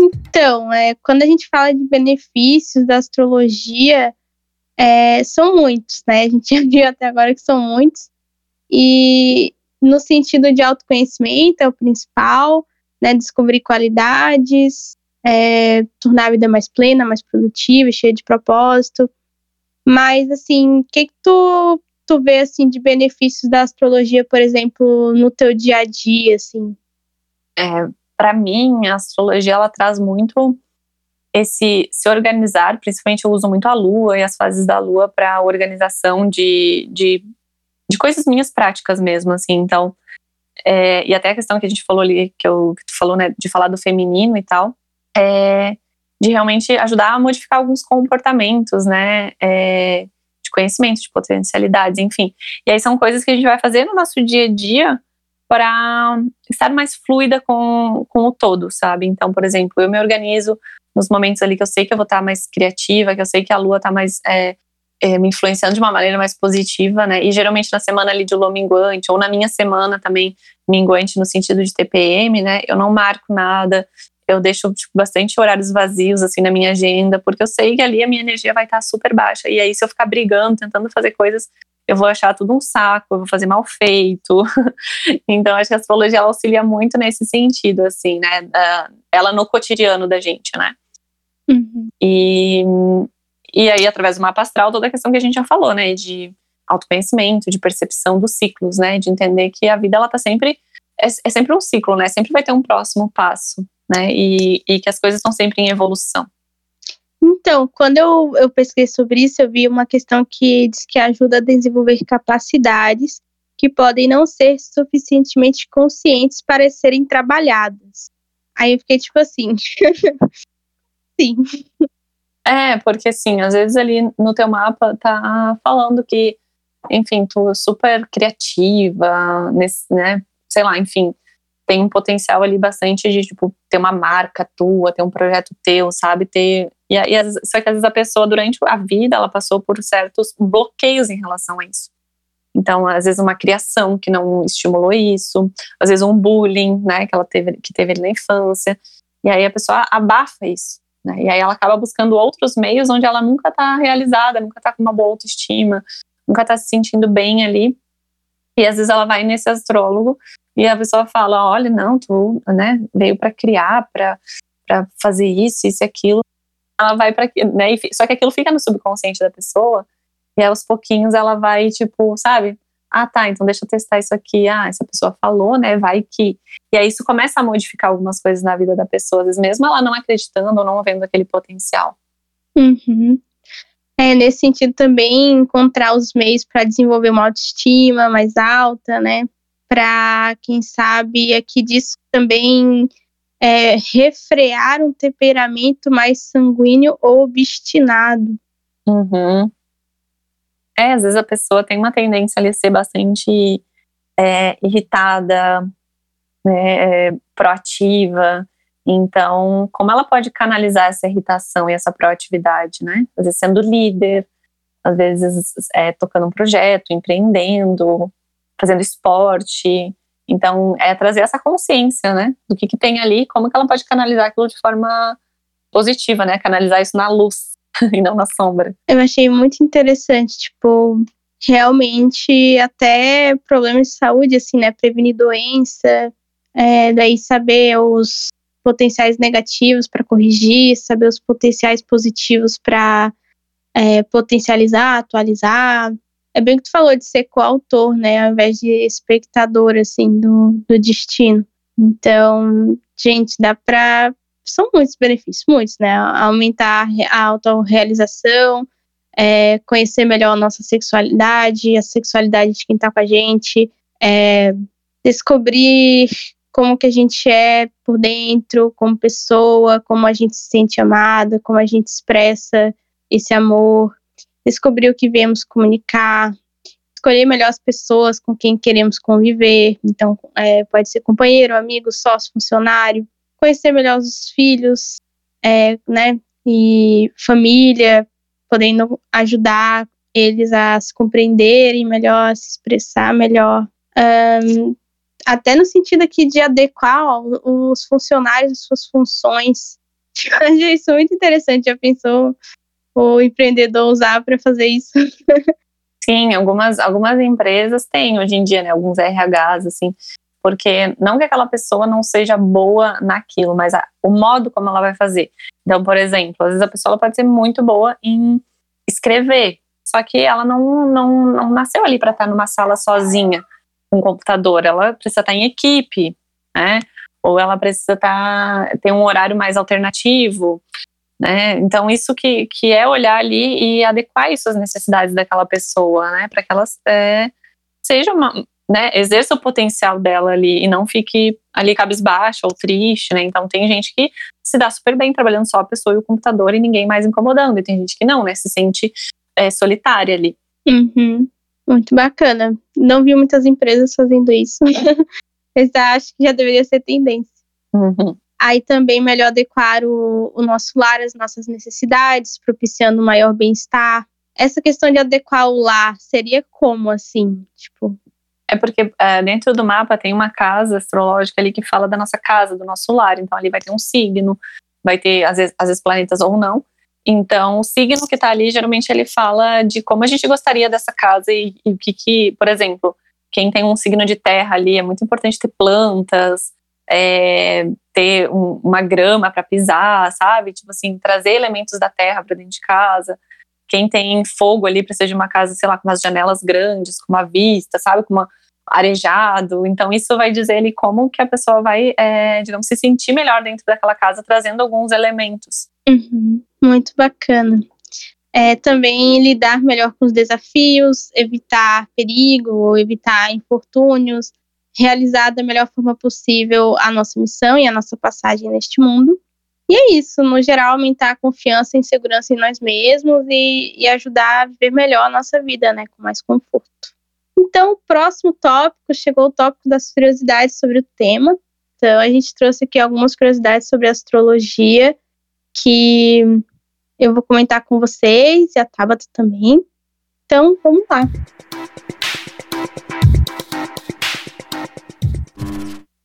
Então, é, quando a gente fala de benefícios da astrologia, é, são muitos, né? A gente já viu até agora que são muitos. E no sentido de autoconhecimento, é o principal, né? Descobrir qualidades, é, tornar a vida mais plena, mais produtiva, cheia de propósito. Mas, assim, o que, que tu, tu vê, assim, de benefícios da astrologia, por exemplo, no teu dia a dia, assim? É, para mim, a astrologia, ela traz muito esse se organizar, principalmente eu uso muito a lua e as fases da lua para organização de, de de coisas minhas práticas mesmo, assim. Então, é, e até a questão que a gente falou ali, que, eu, que tu falou, né, de falar do feminino e tal, é de realmente ajudar a modificar alguns comportamentos, né, é, de conhecimento, de potencialidades, enfim. E aí são coisas que a gente vai fazer no nosso dia a dia para estar mais fluida com, com o todo, sabe? Então, por exemplo, eu me organizo nos momentos ali que eu sei que eu vou estar mais criativa, que eu sei que a lua está mais é, é, me influenciando de uma maneira mais positiva, né? E geralmente na semana ali de lua minguante, ou na minha semana também minguante no sentido de TPM, né? Eu não marco nada, eu deixo tipo, bastante horários vazios assim na minha agenda, porque eu sei que ali a minha energia vai estar super baixa. E aí, se eu ficar brigando, tentando fazer coisas, eu vou achar tudo um saco, eu vou fazer mal feito. então, acho que a astrologia auxilia muito nesse sentido, assim, né? ela no cotidiano da gente, né? Uhum. E, e aí, através do mapa astral, toda a questão que a gente já falou, né? De autoconhecimento, de percepção dos ciclos, né? De entender que a vida, ela tá sempre. É, é sempre um ciclo, né? Sempre vai ter um próximo passo, né? E, e que as coisas estão sempre em evolução. Então, quando eu, eu pesquisei sobre isso, eu vi uma questão que diz que ajuda a desenvolver capacidades que podem não ser suficientemente conscientes para serem trabalhadas. Aí eu fiquei tipo assim. Sim. É, porque assim, às vezes ali no teu mapa tá falando que, enfim, tu é super criativa, nesse, né? Sei lá, enfim, tem um potencial ali bastante de, tipo, ter uma marca tua, ter um projeto teu, sabe? Ter. E, e, só que às vezes a pessoa, durante a vida, ela passou por certos bloqueios em relação a isso. Então, às vezes, uma criação que não estimulou isso, às vezes, um bullying, né, que ela teve, que teve na infância. E aí a pessoa abafa isso. Né? E aí ela acaba buscando outros meios onde ela nunca está realizada, nunca está com uma boa autoestima, nunca está se sentindo bem ali. E às vezes ela vai nesse astrólogo e a pessoa fala: olha, não, tu né, veio para criar, para fazer isso, isso e aquilo. Ela vai para. Né, só que aquilo fica no subconsciente da pessoa e aos pouquinhos ela vai, tipo, sabe? Ah, tá, então deixa eu testar isso aqui. Ah, essa pessoa falou, né? Vai que. E aí isso começa a modificar algumas coisas na vida da pessoa, às vezes mesmo ela não acreditando ou não vendo aquele potencial. Uhum. É, nesse sentido também encontrar os meios para desenvolver uma autoestima mais alta, né? Para, quem sabe, aqui disso também é, refrear um temperamento mais sanguíneo ou obstinado. Uhum. É, às vezes a pessoa tem uma tendência a ser bastante é, irritada, né, é, proativa. Então, como ela pode canalizar essa irritação e essa proatividade, né? Às vezes sendo líder, às vezes é, tocando um projeto, empreendendo, fazendo esporte. Então, é trazer essa consciência, né? Do que, que tem ali, como que ela pode canalizar aquilo de forma positiva, né? Canalizar isso na luz. e não na sombra. Eu achei muito interessante, tipo, realmente até problemas de saúde, assim, né? Prevenir doença, é, daí saber os potenciais negativos para corrigir, saber os potenciais positivos para é, potencializar, atualizar. É bem que tu falou de ser coautor, né, ao invés de espectador, assim, do, do destino. Então, gente, dá para são muitos benefícios, muitos, né? Aumentar a autorrealização, é, conhecer melhor a nossa sexualidade, a sexualidade de quem tá com a gente, é, descobrir como que a gente é por dentro, como pessoa, como a gente se sente amada, como a gente expressa esse amor, descobrir o que viemos comunicar, escolher melhor as pessoas com quem queremos conviver. Então, é, pode ser companheiro, amigo, sócio, funcionário conhecer melhor os filhos, é, né, e família, podendo ajudar eles a se compreenderem melhor, a se expressar melhor. Um, até no sentido aqui de adequar os funcionários às suas funções. Eu achei isso muito interessante. Já pensou o empreendedor usar para fazer isso? Sim, algumas, algumas empresas têm hoje em dia, né? Alguns RHs, assim, porque não que aquela pessoa não seja boa naquilo, mas a, o modo como ela vai fazer. Então, por exemplo, às vezes a pessoa pode ser muito boa em escrever, só que ela não, não, não nasceu ali para estar numa sala sozinha com um computador, ela precisa estar em equipe, né? Ou ela precisa estar, ter um horário mais alternativo, né? Então, isso que, que é olhar ali e adequar isso às necessidades daquela pessoa, né? Para que ela é, seja uma, né, exerça o potencial dela ali e não fique ali cabisbaixa ou triste, né? Então tem gente que se dá super bem trabalhando só a pessoa e o computador e ninguém mais incomodando, e tem gente que não, né, se sente é, solitária ali. Uhum. Muito bacana. Não vi muitas empresas fazendo isso. Mas acho que já deveria ser tendência. Uhum. Aí também melhor adequar o, o nosso lar às nossas necessidades, propiciando maior bem-estar. Essa questão de adequar o lar seria como assim? Tipo, É porque é, dentro do mapa tem uma casa astrológica ali que fala da nossa casa, do nosso lar. Então ali vai ter um signo, vai ter às vezes, às vezes planetas ou não. Então o signo que está ali geralmente ele fala de como a gente gostaria dessa casa e, o que que, por exemplo, quem tem um signo de terra ali é muito importante ter plantas, é, ter um- uma grama para pisar, sabe? Tipo assim, trazer elementos da terra para dentro de casa. Quem tem fogo ali precisa de uma casa, sei lá, com umas janelas grandes, com uma vista, sabe? Com uma arejado. Então, isso vai dizer ali como que a pessoa vai, é, digamos, se sentir melhor dentro daquela casa, trazendo alguns elementos. Uhum, muito bacana. É, também lidar melhor com os desafios, evitar perigo, evitar infortúnios, realizar da melhor forma possível a nossa missão e a nossa passagem neste mundo. E é isso, no geral, aumentar a confiança e segurança em nós mesmos e, e ajudar a viver melhor a nossa vida, né, com mais conforto. Então, o próximo tópico chegou o tópico das curiosidades sobre o tema. Então, a gente trouxe aqui algumas curiosidades sobre astrologia que eu vou comentar com vocês e a Tabata também. Então, vamos lá.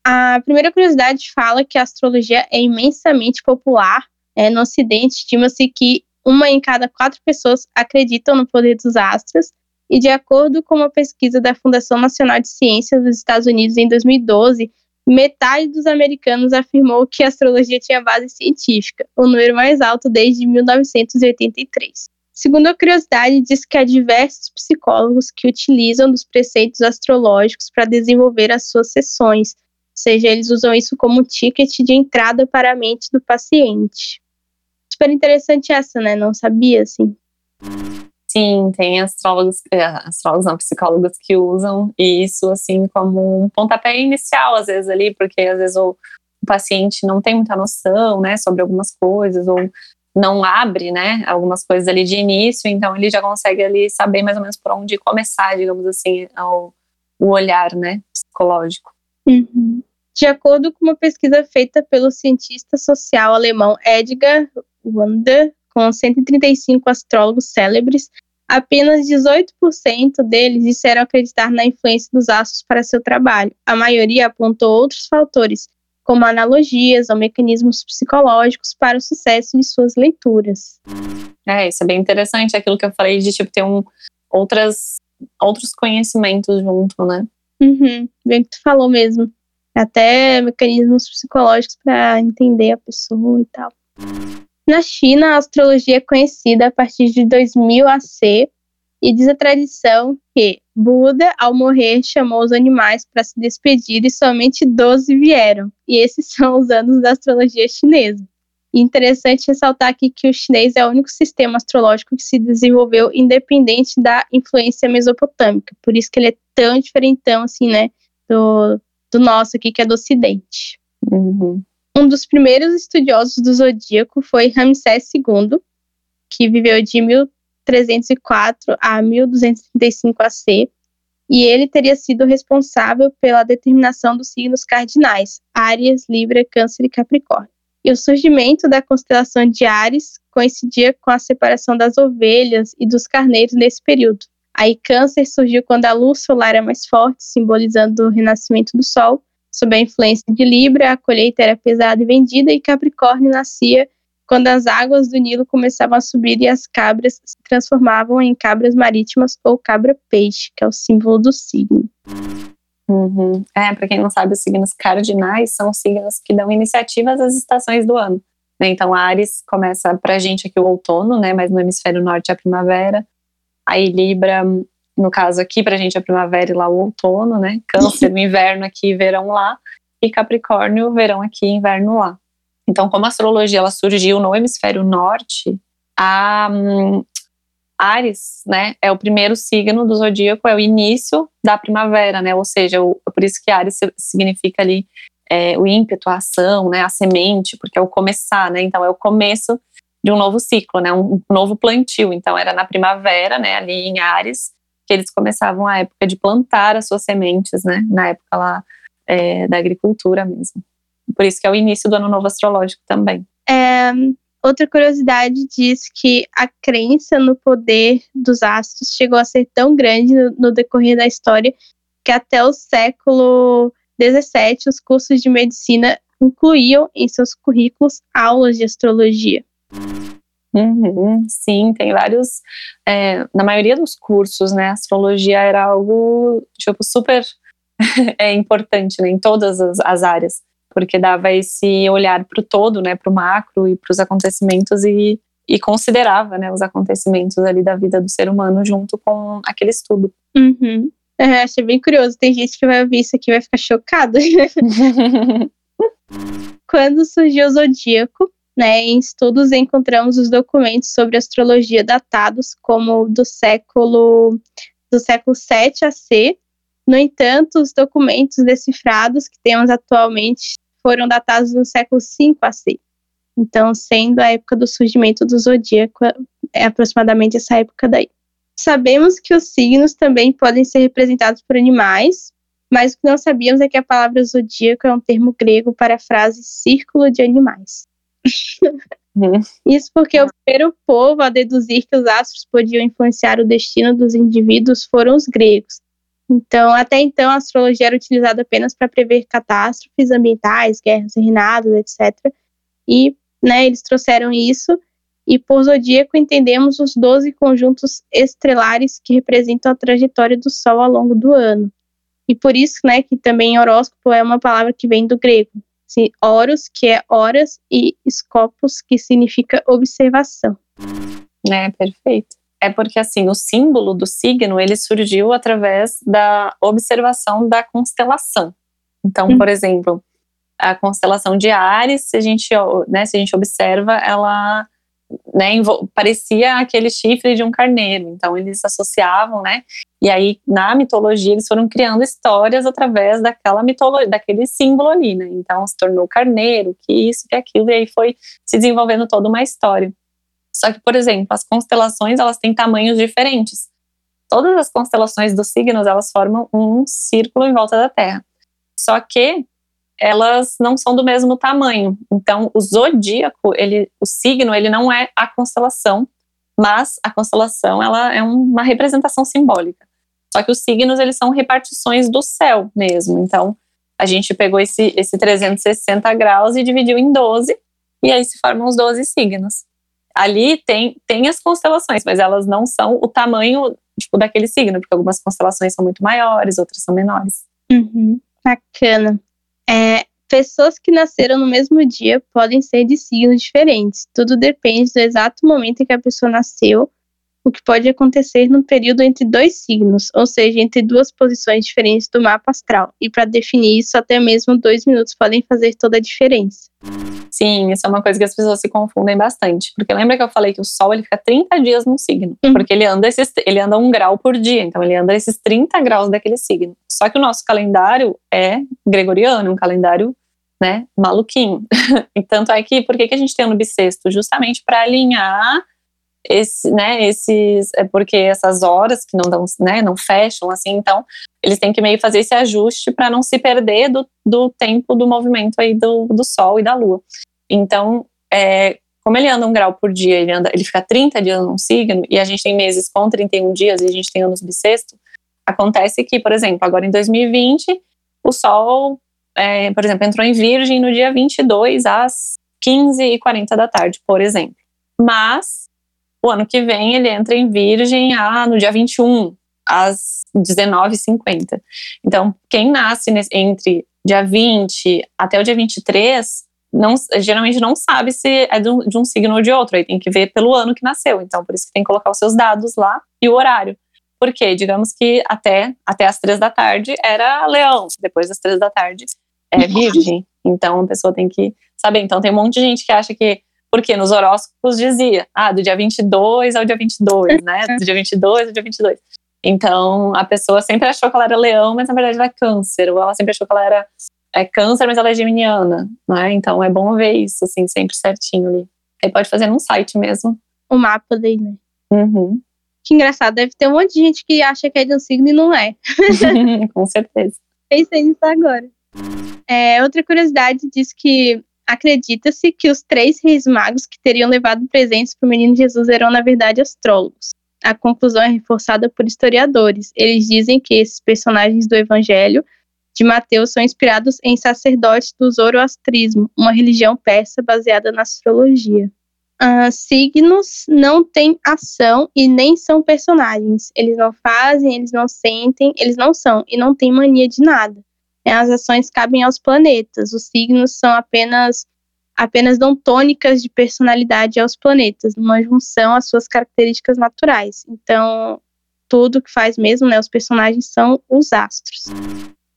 A primeira curiosidade fala que a astrologia é imensamente popular. É, no Ocidente, estima-se que uma em cada quatro pessoas acreditam no poder dos astros. E de acordo com uma pesquisa da Fundação Nacional de Ciências dos Estados Unidos em 2012, metade dos americanos afirmou que a astrologia tinha base científica, o número mais alto desde 1983. Segundo a curiosidade, diz que há diversos psicólogos que utilizam dos preceitos astrológicos para desenvolver as suas sessões, seja, eles usam isso como um ticket de entrada para a mente do paciente. Super interessante essa, né? Não sabia, assim. Sim, tem astrólogos, é, astrólogos não, psicólogos que usam isso assim como um pontapé inicial, às vezes ali, porque às vezes o, o paciente não tem muita noção, né, sobre algumas coisas, ou não abre, né, algumas coisas ali de início, então ele já consegue ali saber mais ou menos por onde começar, digamos assim, ao, o olhar, né, psicológico. Uhum. De acordo com uma pesquisa feita pelo cientista social alemão Edgar Wander, com 135 astrólogos célebres, apenas 18% deles disseram acreditar na influência dos astros para seu trabalho. A maioria apontou outros fatores, como analogias ou mecanismos psicológicos para o sucesso de suas leituras. É, isso é bem interessante, aquilo que eu falei de tipo ter um, outras, outros conhecimentos junto, né? Uhum, bem que tu falou mesmo. Até mecanismos psicológicos para entender a pessoa e tal. Na China, a astrologia é conhecida a partir de 2000 AC e diz a tradição que Buda, ao morrer, chamou os animais para se despedir e somente 12 vieram. E esses são os anos da astrologia chinesa. Interessante ressaltar aqui que o chinês é o único sistema astrológico que se desenvolveu independente da influência mesopotâmica. Por isso que ele é tão diferentão, assim, né, do, do nosso aqui, que é do ocidente. Uhum. Um dos primeiros estudiosos do zodíaco foi Ramsés II, que viveu de 1304 a 1235 AC, e ele teria sido responsável pela determinação dos signos cardinais, Áries, Libra, Câncer e Capricórnio. E o surgimento da constelação de Áries coincidia com a separação das ovelhas e dos carneiros nesse período. Aí Câncer surgiu quando a luz solar era mais forte, simbolizando o renascimento do Sol, sob a influência de Libra, a colheita era pesada e vendida, e Capricórnio nascia quando as águas do Nilo começavam a subir e as cabras se transformavam em cabras marítimas ou cabra-peixe, que é o símbolo do signo. Uhum. É, para quem não sabe, os signos cardinais são signos que dão iniciativas às estações do ano. Né? Então, Ares começa pra gente aqui o outono, né? Mas no hemisfério norte é a primavera. Aí Libra, no caso aqui, pra gente é a primavera e lá o outono, né? Câncer, o inverno aqui, verão lá. E Capricórnio, verão aqui, inverno lá. Então, como a astrologia ela surgiu no hemisfério norte, a hum, Ares, né, é o primeiro signo do zodíaco, é o início da primavera, né? Ou seja, o, por isso que Ares significa ali é, o ímpeto, a ação, né, a semente, porque é o começar, né? Então é o começo de um novo ciclo, né, um novo plantio. Então era na primavera, né, ali em Ares, que eles começavam a época de plantar as suas sementes, né, na época lá é, da agricultura mesmo. Por isso que é o início do ano novo astrológico também. É, outra curiosidade diz que a crença no poder dos astros chegou a ser tão grande no, no decorrer da história que até o século XVII os cursos de medicina incluíam em seus currículos aulas de astrologia. Uhum, sim, tem vários. É, na maioria dos cursos, né, astrologia era algo tipo super é importante, né, em todas as, as áreas, porque dava esse olhar para o todo, né, para o macro e para os acontecimentos e, e considerava, né, os acontecimentos ali da vida do ser humano junto com aquele estudo. Uhum. É, achei bem curioso. Tem gente que vai ouvir isso aqui e vai ficar chocado. Quando surgiu o zodíaco, né, em estudos encontramos os documentos sobre astrologia datados como do século do século 7 a C. No entanto, os documentos decifrados que temos atualmente foram datados no século 5 a C. Então, sendo a época do surgimento do zodíaco, é aproximadamente essa época daí. Sabemos que os signos também podem ser representados por animais, mas o que não sabíamos é que a palavra zodíaco é um termo grego para a frase círculo de animais. Uhum. Isso porque o primeiro povo a deduzir que os astros podiam influenciar o destino dos indivíduos foram os gregos. Então, até então, a astrologia era utilizada apenas para prever catástrofes ambientais, guerras, reinados, etc. E né, eles trouxeram isso, e por zodíaco entendemos os 12 conjuntos estrelares que representam a trajetória do Sol ao longo do ano. E por isso, né, que também horóscopo é uma palavra que vem do grego, Horus, que é horas, e Scopus, que significa observação. É, perfeito. É porque, assim, o símbolo do signo, ele surgiu através da observação da constelação. Então, hum. por exemplo, a constelação de Ares, se a gente, né, se a gente observa, ela né, parecia aquele chifre de um carneiro. Então eles associavam, né? E aí na mitologia eles foram criando histórias através daquela mitologia, daquele símbolo ali, né? Então se tornou carneiro, que isso, que aquilo, e aí foi se desenvolvendo toda uma história. Só que, por exemplo, as constelações elas têm tamanhos diferentes. Todas as constelações dos signos elas formam um círculo em volta da Terra. Só que elas não são do mesmo tamanho. Então, o zodíaco, ele, o signo, ele não é a constelação, mas a constelação ela é uma representação simbólica. Só que os signos eles são repartições do céu mesmo. Então, a gente pegou esse, esse 360 graus e dividiu em 12, e aí se formam os 12 signos. Ali tem, tem as constelações, mas elas não são o tamanho tipo, daquele signo, porque algumas constelações são muito maiores, outras são menores. Uhum, bacana. É, pessoas que nasceram no mesmo dia podem ser de signos diferentes. Tudo depende do exato momento em que a pessoa nasceu, o que pode acontecer no período entre dois signos, ou seja, entre duas posições diferentes do mapa astral. E para definir isso, até mesmo dois minutos podem fazer toda a diferença. Sim, isso é uma coisa que as pessoas se confundem bastante. Porque lembra que eu falei que o Sol ele fica 30 dias num signo? Uhum. Porque ele anda, esses, ele anda um grau por dia, então ele anda esses 30 graus daquele signo. Só que o nosso calendário é gregoriano, um calendário né, maluquinho. e tanto é que, por que, que a gente tem ano bissexto? Justamente para alinhar esse, né, esses, é porque essas horas que não dão, né, não fecham, assim, então eles têm que meio fazer esse ajuste para não se perder do, do tempo do movimento aí do, do Sol e da Lua. Então, é, como ele anda um grau por dia, ele, anda, ele fica 30 dias num signo, e a gente tem meses com 31 dias e a gente tem anos bissexto, acontece que, por exemplo, agora em 2020, o Sol, é, por exemplo, entrou em Virgem no dia 22 às 15h40 da tarde, por exemplo. Mas o ano que vem ele entra em Virgem ah, no dia 21 às 19h50. Então, quem nasce nesse, entre dia 20 até o dia 23 não, geralmente não sabe se é de um, de um signo ou de outro, aí tem que ver pelo ano que nasceu. Então, por isso que tem que colocar os seus dados lá e o horário. Porque, digamos que até, até as três da tarde era leão, depois das três da tarde é virgem. Então, a pessoa tem que saber. Então, tem um monte de gente que acha que porque nos horóscopos dizia, ah, do dia 22 ao dia 22, né? Do dia 22 ao dia 22. Então, a pessoa sempre achou que ela era leão, mas na verdade ela é câncer. Ou ela sempre achou que ela era é câncer, mas ela é geminiana, né? Então, é bom ver isso, assim, sempre certinho ali. Aí pode fazer num site mesmo. O mapa daí, né? Uhum. Que engraçado, deve ter um monte de gente que acha que é de um signo e não é. Com certeza. Pensei nisso agora. É, outra curiosidade diz que acredita-se que os três reis magos que teriam levado presentes para o menino Jesus eram, na verdade, astrólogos. A conclusão é reforçada por historiadores. Eles dizem que esses personagens do Evangelho de Mateus são inspirados em sacerdotes do zoroastrismo, uma religião persa baseada na astrologia. Uh, signos não têm ação e nem são personagens. Eles não fazem, eles não sentem, eles não são e não têm mania de nada. As ações cabem aos planetas. Os signos são apenas apenas dão tônicas de personalidade aos planetas, numa junção às suas características naturais. Então, tudo que faz mesmo, né, os personagens são os astros.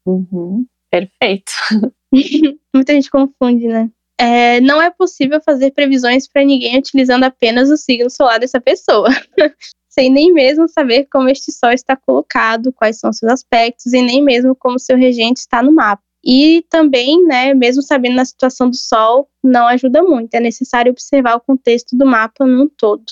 Uhum. Perfeito. Muita gente confunde, né? É, não é possível fazer previsões para ninguém utilizando apenas o signo solar dessa pessoa, sem nem mesmo saber como este sol está colocado, quais são seus aspectos e nem mesmo como seu regente está no mapa. E também, né, mesmo sabendo a situação do sol, não ajuda muito. É necessário observar o contexto do mapa num todo.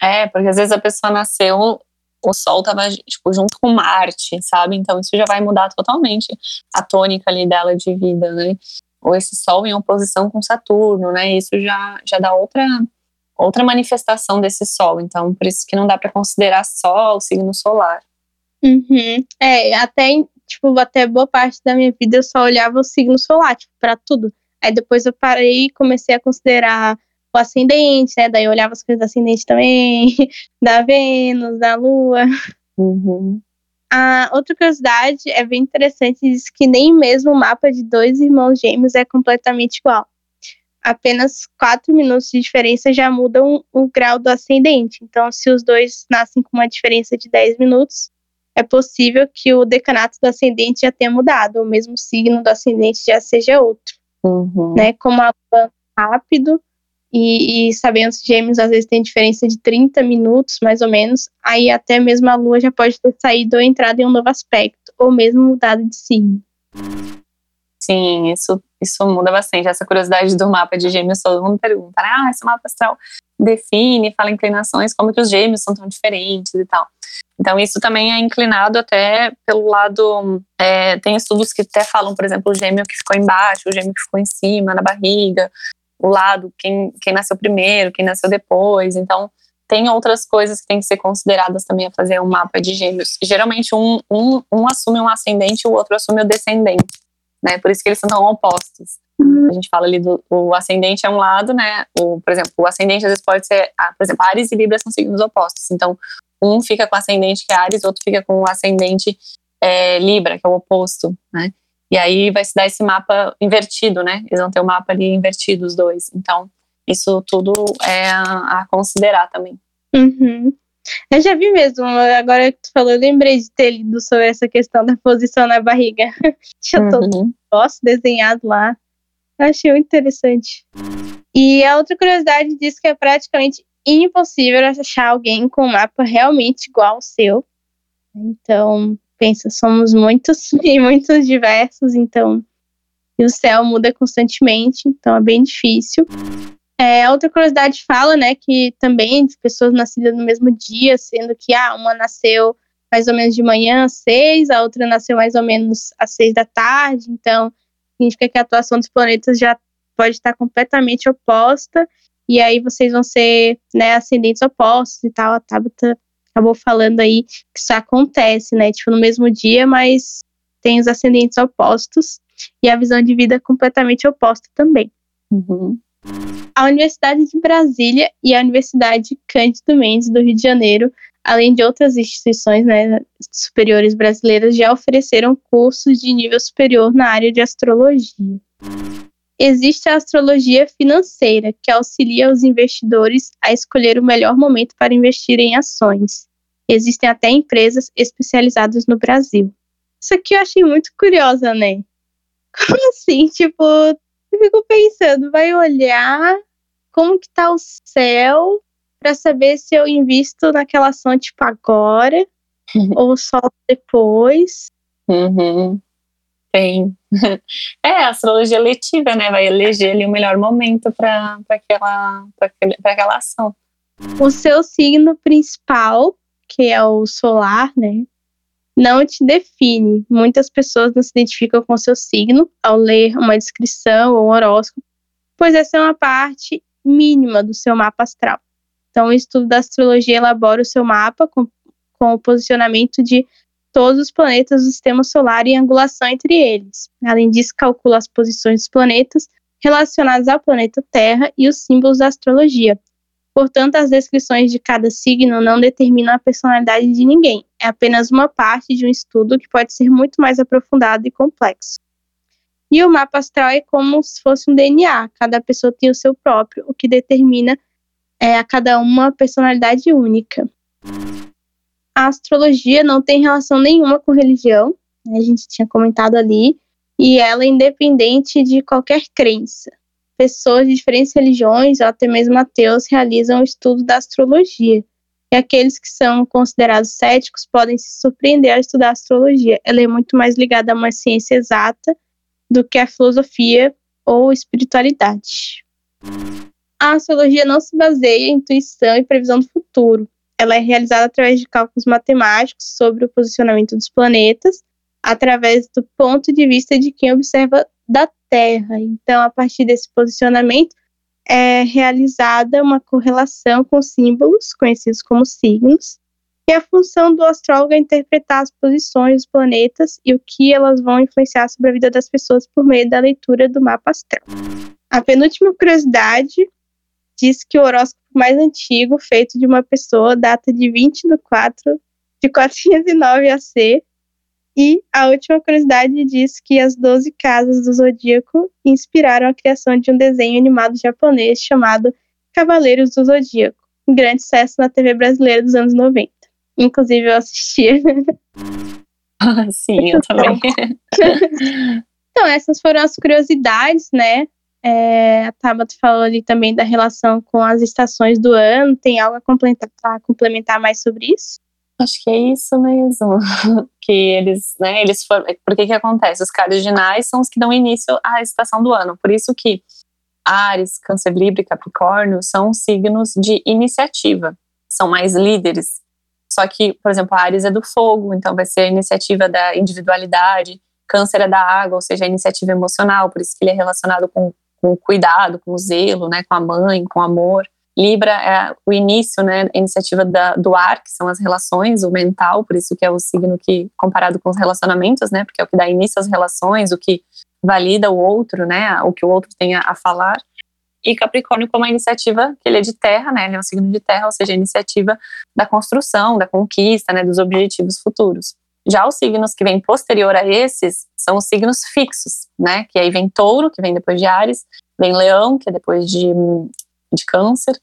É, porque às vezes a pessoa nasceu o Sol estava tipo, junto com Marte, sabe? Então isso já vai mudar totalmente a tônica ali dela de vida, né? Ou esse Sol em oposição com Saturno, né? Isso já, já dá outra, outra manifestação desse Sol. Então, por isso que não dá para considerar só o signo solar. Uhum. É, até, tipo, até boa parte da minha vida eu só olhava o signo solar, tipo, pra tudo. Aí depois eu parei e comecei a considerar o ascendente, né? Daí eu olhava as coisas do ascendente também, da Vênus, da Lua. Uhum. A outra curiosidade é bem interessante, diz que nem mesmo o mapa de dois irmãos gêmeos é completamente igual. Apenas quatro minutos de diferença já mudam o grau do ascendente. Então, se os dois nascem com uma diferença de 10 minutos, é possível que o decanato do ascendente já tenha mudado, ou mesmo o signo do ascendente já seja outro. Uhum. Né? Como a rápido, e, e sabendo que gêmeos às vezes tem diferença de 30 minutos, mais ou menos, aí até mesmo a Lua já pode ter saído ou entrado em um novo aspecto, ou mesmo mudado de signo. Sim, isso, isso muda bastante. Essa curiosidade do mapa de gêmeos, todo mundo pergunta, ah, esse mapa astral define, fala inclinações, como que os gêmeos são tão diferentes e tal. Então, isso também é inclinado até pelo lado. É, tem estudos que até falam, por exemplo, o gêmeo que ficou embaixo, o gêmeo que ficou em cima, na barriga, o lado, quem, quem nasceu primeiro, quem nasceu depois. Então, tem outras coisas que têm que ser consideradas também a fazer um mapa de gêmeos. Geralmente, um, um, um assume um ascendente e o outro assume o descendente, né? Por isso que eles são tão opostos. A gente fala ali do o ascendente é um lado, né? O, por exemplo, o ascendente às vezes pode ser, ah, por exemplo, Ares e Libra são signos opostos. Então, um fica com ascendente que é Ares, outro fica com o ascendente é, Libra, que é o oposto, né? E aí vai se dar esse mapa invertido, né? Eles vão ter o mapa ali invertido, os dois. Então, isso tudo é a, a considerar também. Uhum. Eu já vi mesmo, agora que tu falou, eu lembrei de ter lido sobre essa questão da posição na barriga. Tinha todo Uhum. negócio desenhado lá. Eu achei muito interessante. E a outra curiosidade diz que é praticamente impossível achar alguém com um mapa realmente igual ao seu. Então, pensa, somos muitos e muitos diversos, então. E o céu muda constantemente, então é bem difícil. É, outra curiosidade fala, né, que também pessoas nascidas no mesmo dia, sendo que ah, uma nasceu mais ou menos de manhã às seis, a outra nasceu mais ou menos às seis da tarde, então significa que a atuação dos planetas já pode estar completamente oposta, e aí vocês vão ser, né, ascendentes opostos e tal, a Tabata acabou falando aí que isso acontece, né, tipo, no mesmo dia, mas tem os ascendentes opostos, e a visão de vida é completamente oposta também. Uhum. A Universidade de Brasília e a Universidade Cândido Mendes do Rio de Janeiro, além de outras instituições né, superiores brasileiras, já ofereceram cursos de nível superior na área de astrologia. Existe a astrologia financeira, que auxilia os investidores a escolher o melhor momento para investir em ações. Existem até empresas especializadas no Brasil. Isso aqui eu achei muito curiosa, né? Como assim? Tipo, eu fico pensando, vai olhar como que tá o céu para saber se eu invisto naquela ação tipo agora ou só depois. Uhum. Tem. É, a astrologia letiva, né? Vai eleger ali o melhor momento para aquela, aquela ação. O seu signo principal, que é o solar, né? Não te define. Muitas pessoas não se identificam com o seu signo ao ler uma descrição ou um horóscopo, pois essa é uma parte mínima do seu mapa astral. Então, o estudo da astrologia elabora o seu mapa com, com o posicionamento de todos os planetas do sistema solar e angulação entre eles. Além disso, calcula as posições dos planetas relacionados ao planeta Terra e os símbolos da astrologia. Portanto, as descrições de cada signo não determinam a personalidade de ninguém, é apenas uma parte de um estudo que pode ser muito mais aprofundado e complexo. E o mapa astral é como se fosse um DNA, cada pessoa tem o seu próprio, o que determina é, a cada uma personalidade única a astrologia não tem relação nenhuma com religião, né, a gente tinha comentado ali, e ela é independente de qualquer crença. Pessoas de diferentes religiões, ou até mesmo ateus, realizam o estudo da astrologia. E aqueles que são considerados céticos podem se surpreender ao estudar a astrologia. Ela é muito mais ligada a uma ciência exata do que a filosofia ou espiritualidade. A astrologia não se baseia em intuição e previsão do futuro ela é realizada através de cálculos matemáticos sobre o posicionamento dos planetas, através do ponto de vista de quem observa da Terra. Então, a partir desse posicionamento, é realizada uma correlação com símbolos, conhecidos como signos, e a função do astrólogo é interpretar as posições dos planetas e o que elas vão influenciar sobre a vida das pessoas por meio da leitura do mapa astral. A penúltima curiosidade diz que o horóscopo mais antigo feito de uma pessoa data de 20 de 4 de 409 AC. E a última curiosidade diz que as 12 casas do zodíaco inspiraram a criação de um desenho animado japonês chamado Cavaleiros do Zodíaco, um grande sucesso na TV brasileira dos anos 90. Inclusive, eu assistia. Ah, sim, eu também. então, essas foram as curiosidades, né? É, a Tabata falou ali também da relação com as estações do ano. Tem algo a complementar, a complementar mais sobre isso? Acho que é isso mesmo. que eles, né, eles foram. Por que acontece? Os cardinais são os que dão início à estação do ano. Por isso que Ares, Câncer, Libra e Capricórnio são signos de iniciativa. São mais líderes. Só que, por exemplo, Ares é do fogo, então vai ser a iniciativa da individualidade. Câncer é da água, ou seja, a iniciativa emocional, por isso que ele é relacionado com com cuidado, com zelo, né, com a mãe, com amor. Libra é o início, né, a iniciativa da, do ar, que são as relações, o mental, por isso que é o signo que, comparado com os relacionamentos, né, porque é o que dá início às relações, o que valida o outro, né, o que o outro tem a, a falar. E Capricórnio como a iniciativa, que ele é de terra, né, ele é um signo de terra, ou seja, a iniciativa da construção, da conquista, né, dos objetivos futuros. Já os signos que vêm posterior a esses são os signos fixos, né? Que aí vem touro, que vem depois de Ares, vem leão, que é depois de, de câncer,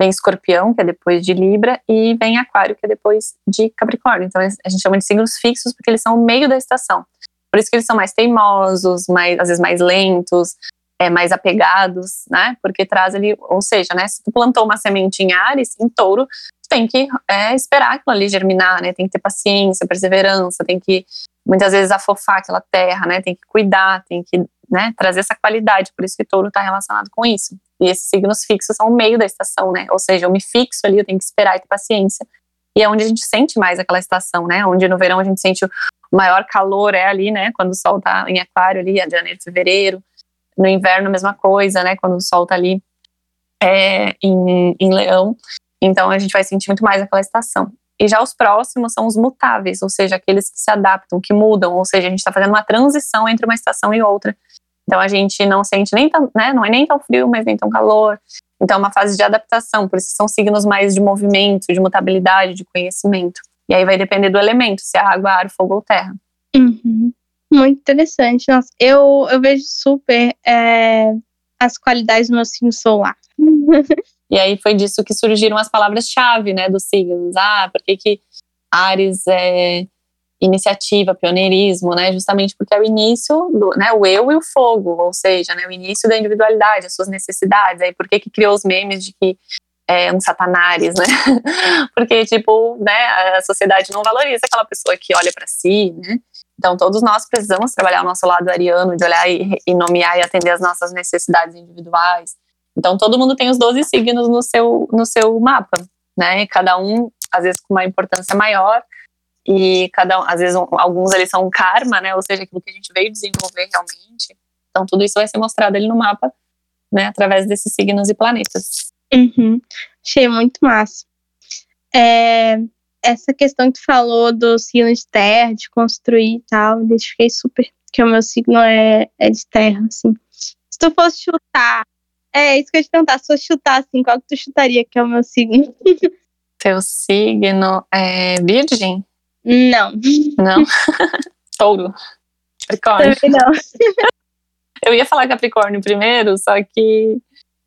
vem escorpião, que é depois de Libra, e vem aquário, que é depois de Capricórnio. Então a gente chama de signos fixos porque eles são o meio da estação. Por isso que eles são mais teimosos, mais, às vezes mais lentos, é, mais apegados, né? Porque traz ali, ou seja, né? Se tu plantou uma semente em Ares, em touro, tem que é, esperar aquilo ali germinar, né? Tem que ter paciência, perseverança, tem que muitas vezes afofar aquela terra, né? Tem que cuidar, tem que né, trazer essa qualidade. Por isso que touro está relacionado com isso. E esses signos fixos são o meio da estação, né? Ou seja, eu me fixo ali, eu tenho que esperar e ter paciência. E é onde a gente sente mais aquela estação, né? Onde no verão a gente sente o maior calor é ali, né? Quando o sol tá em aquário ali, é janeiro, fevereiro. No inverno, a mesma coisa, né? Quando o sol tá ali é, em, em leão. Então a gente vai sentir muito mais aquela estação. E já os próximos são os mutáveis, ou seja, aqueles que se adaptam, que mudam, ou seja, a gente está fazendo uma transição entre uma estação e outra. Então a gente não sente nem tão, né, não é nem tão frio, mas nem tão calor. Então é uma fase de adaptação, por isso são signos mais de movimento, de mutabilidade, de conhecimento. E aí vai depender do elemento, se é água, ar, fogo ou terra. Uhum. Muito interessante. Nossa, eu, eu vejo super é, as qualidades do meu signo solar. E aí foi disso que surgiram as palavras-chave, né, dos signos. Ah, por que que Ares é iniciativa, pioneirismo, né, justamente porque é o início do, né, o eu e o fogo, ou seja, né, o início da individualidade, as suas necessidades. Aí por que que criou os memes de que é um satanares, né? porque tipo, né, a sociedade não valoriza aquela pessoa que olha para si, né? Então, todos nós precisamos trabalhar o nosso lado ariano, de olhar e, e nomear e atender as nossas necessidades individuais. Então, todo mundo tem os 12 signos no seu, no seu mapa, né? E cada um, às vezes, com uma importância maior. E cada um, às vezes, um, alguns eles são karma, né? Ou seja, aquilo que a gente veio desenvolver realmente. Então, tudo isso vai ser mostrado ali no mapa, né? Através desses signos e planetas. Uhum. Achei muito massa. É, essa questão que tu falou do signo de terra, de construir e tal, me identifiquei super, que o meu signo é, é de terra, assim. Se tu fosse chutar, é isso que eu ia te perguntar, se fosse chutar, assim, qual que tu chutaria que é o meu signo? Teu signo é virgem? Não. Não? Touro? Capricórnio? Também não. Eu ia falar Capricórnio primeiro, só que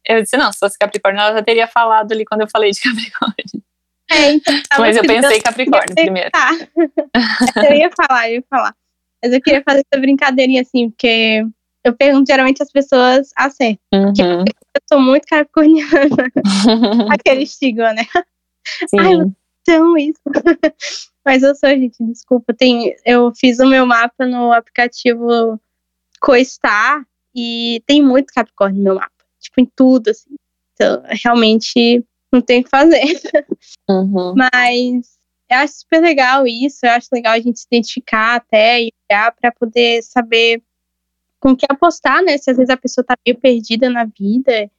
eu disse, não, se fosse Capricórnio, ela já teria falado ali quando eu falei de Capricórnio. É, então, Mas eu pensei Capricórnio primeiro. Tá. eu ia falar, eu ia falar. Mas eu queria fazer essa brincadeirinha assim, porque eu pergunto, geralmente as pessoas acertam. Uhum. Eu sou muito capricorniana. Aquele estigma, né? Sim. Ai, Então, isso. Mas eu sou, gente, desculpa. Tem, eu fiz o meu mapa no aplicativo Coestar e tem muito Capricórnio no meu mapa. Tipo, em tudo, assim. Então, realmente não tem o que fazer. Uhum. Mas eu acho super legal isso. Eu acho legal a gente se identificar até e olhar para poder saber com que apostar, né? Se às vezes a pessoa tá meio perdida na vida.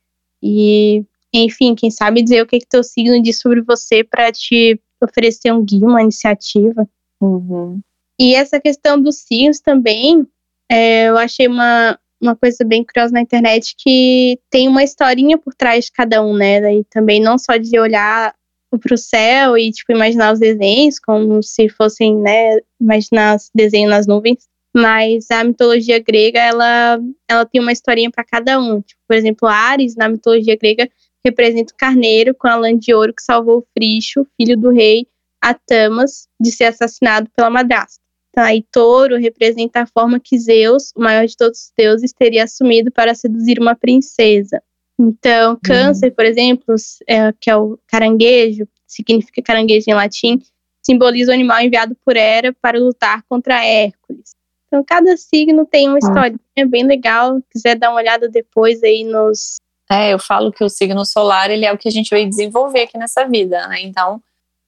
E, enfim, quem sabe dizer o que, que teu signo diz sobre você para te oferecer um guia, uma iniciativa. Uhum. E essa questão dos signos também, é, eu achei uma, uma coisa bem curiosa na internet que tem uma historinha por trás de cada um, né? E também não só de olhar para o céu e tipo imaginar os desenhos como se fossem, né, imaginar os desenhos nas nuvens, mas a mitologia grega ela ela tem uma historinha para cada um. Tipo, por exemplo, Ares na mitologia grega representa o carneiro com a lã de ouro que salvou o Fricho, filho do rei Atamas, de ser assassinado pela madrasta. Então, aí touro representa a forma que Zeus, o maior de todos os deuses, teria assumido para seduzir uma princesa. Então, câncer, por exemplo, é, que é o caranguejo, significa caranguejo em latim, simboliza o animal enviado por Hera para lutar contra Hércules. Então, cada signo tem uma historinha bem legal. Se quiser dar uma olhada depois aí nos. É, eu falo que o signo solar ele é o que a gente veio desenvolver aqui nessa vida, né? Então,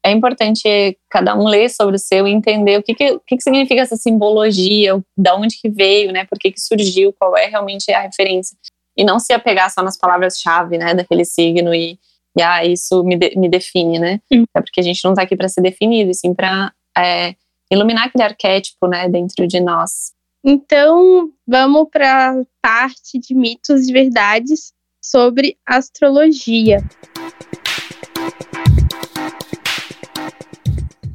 é importante cada um ler sobre o seu e entender o que, que, que, que significa essa simbologia, da onde que veio, né? Por que, que surgiu, qual é realmente a referência. E não se apegar só nas palavras-chave, né, daquele signo e, e ah, isso me, de, me define, né? Hum. É porque a gente não está aqui para ser definido, e sim para é, iluminar aquele arquétipo, né, dentro de nós. Então, vamos para a parte de mitos e verdades sobre astrologia.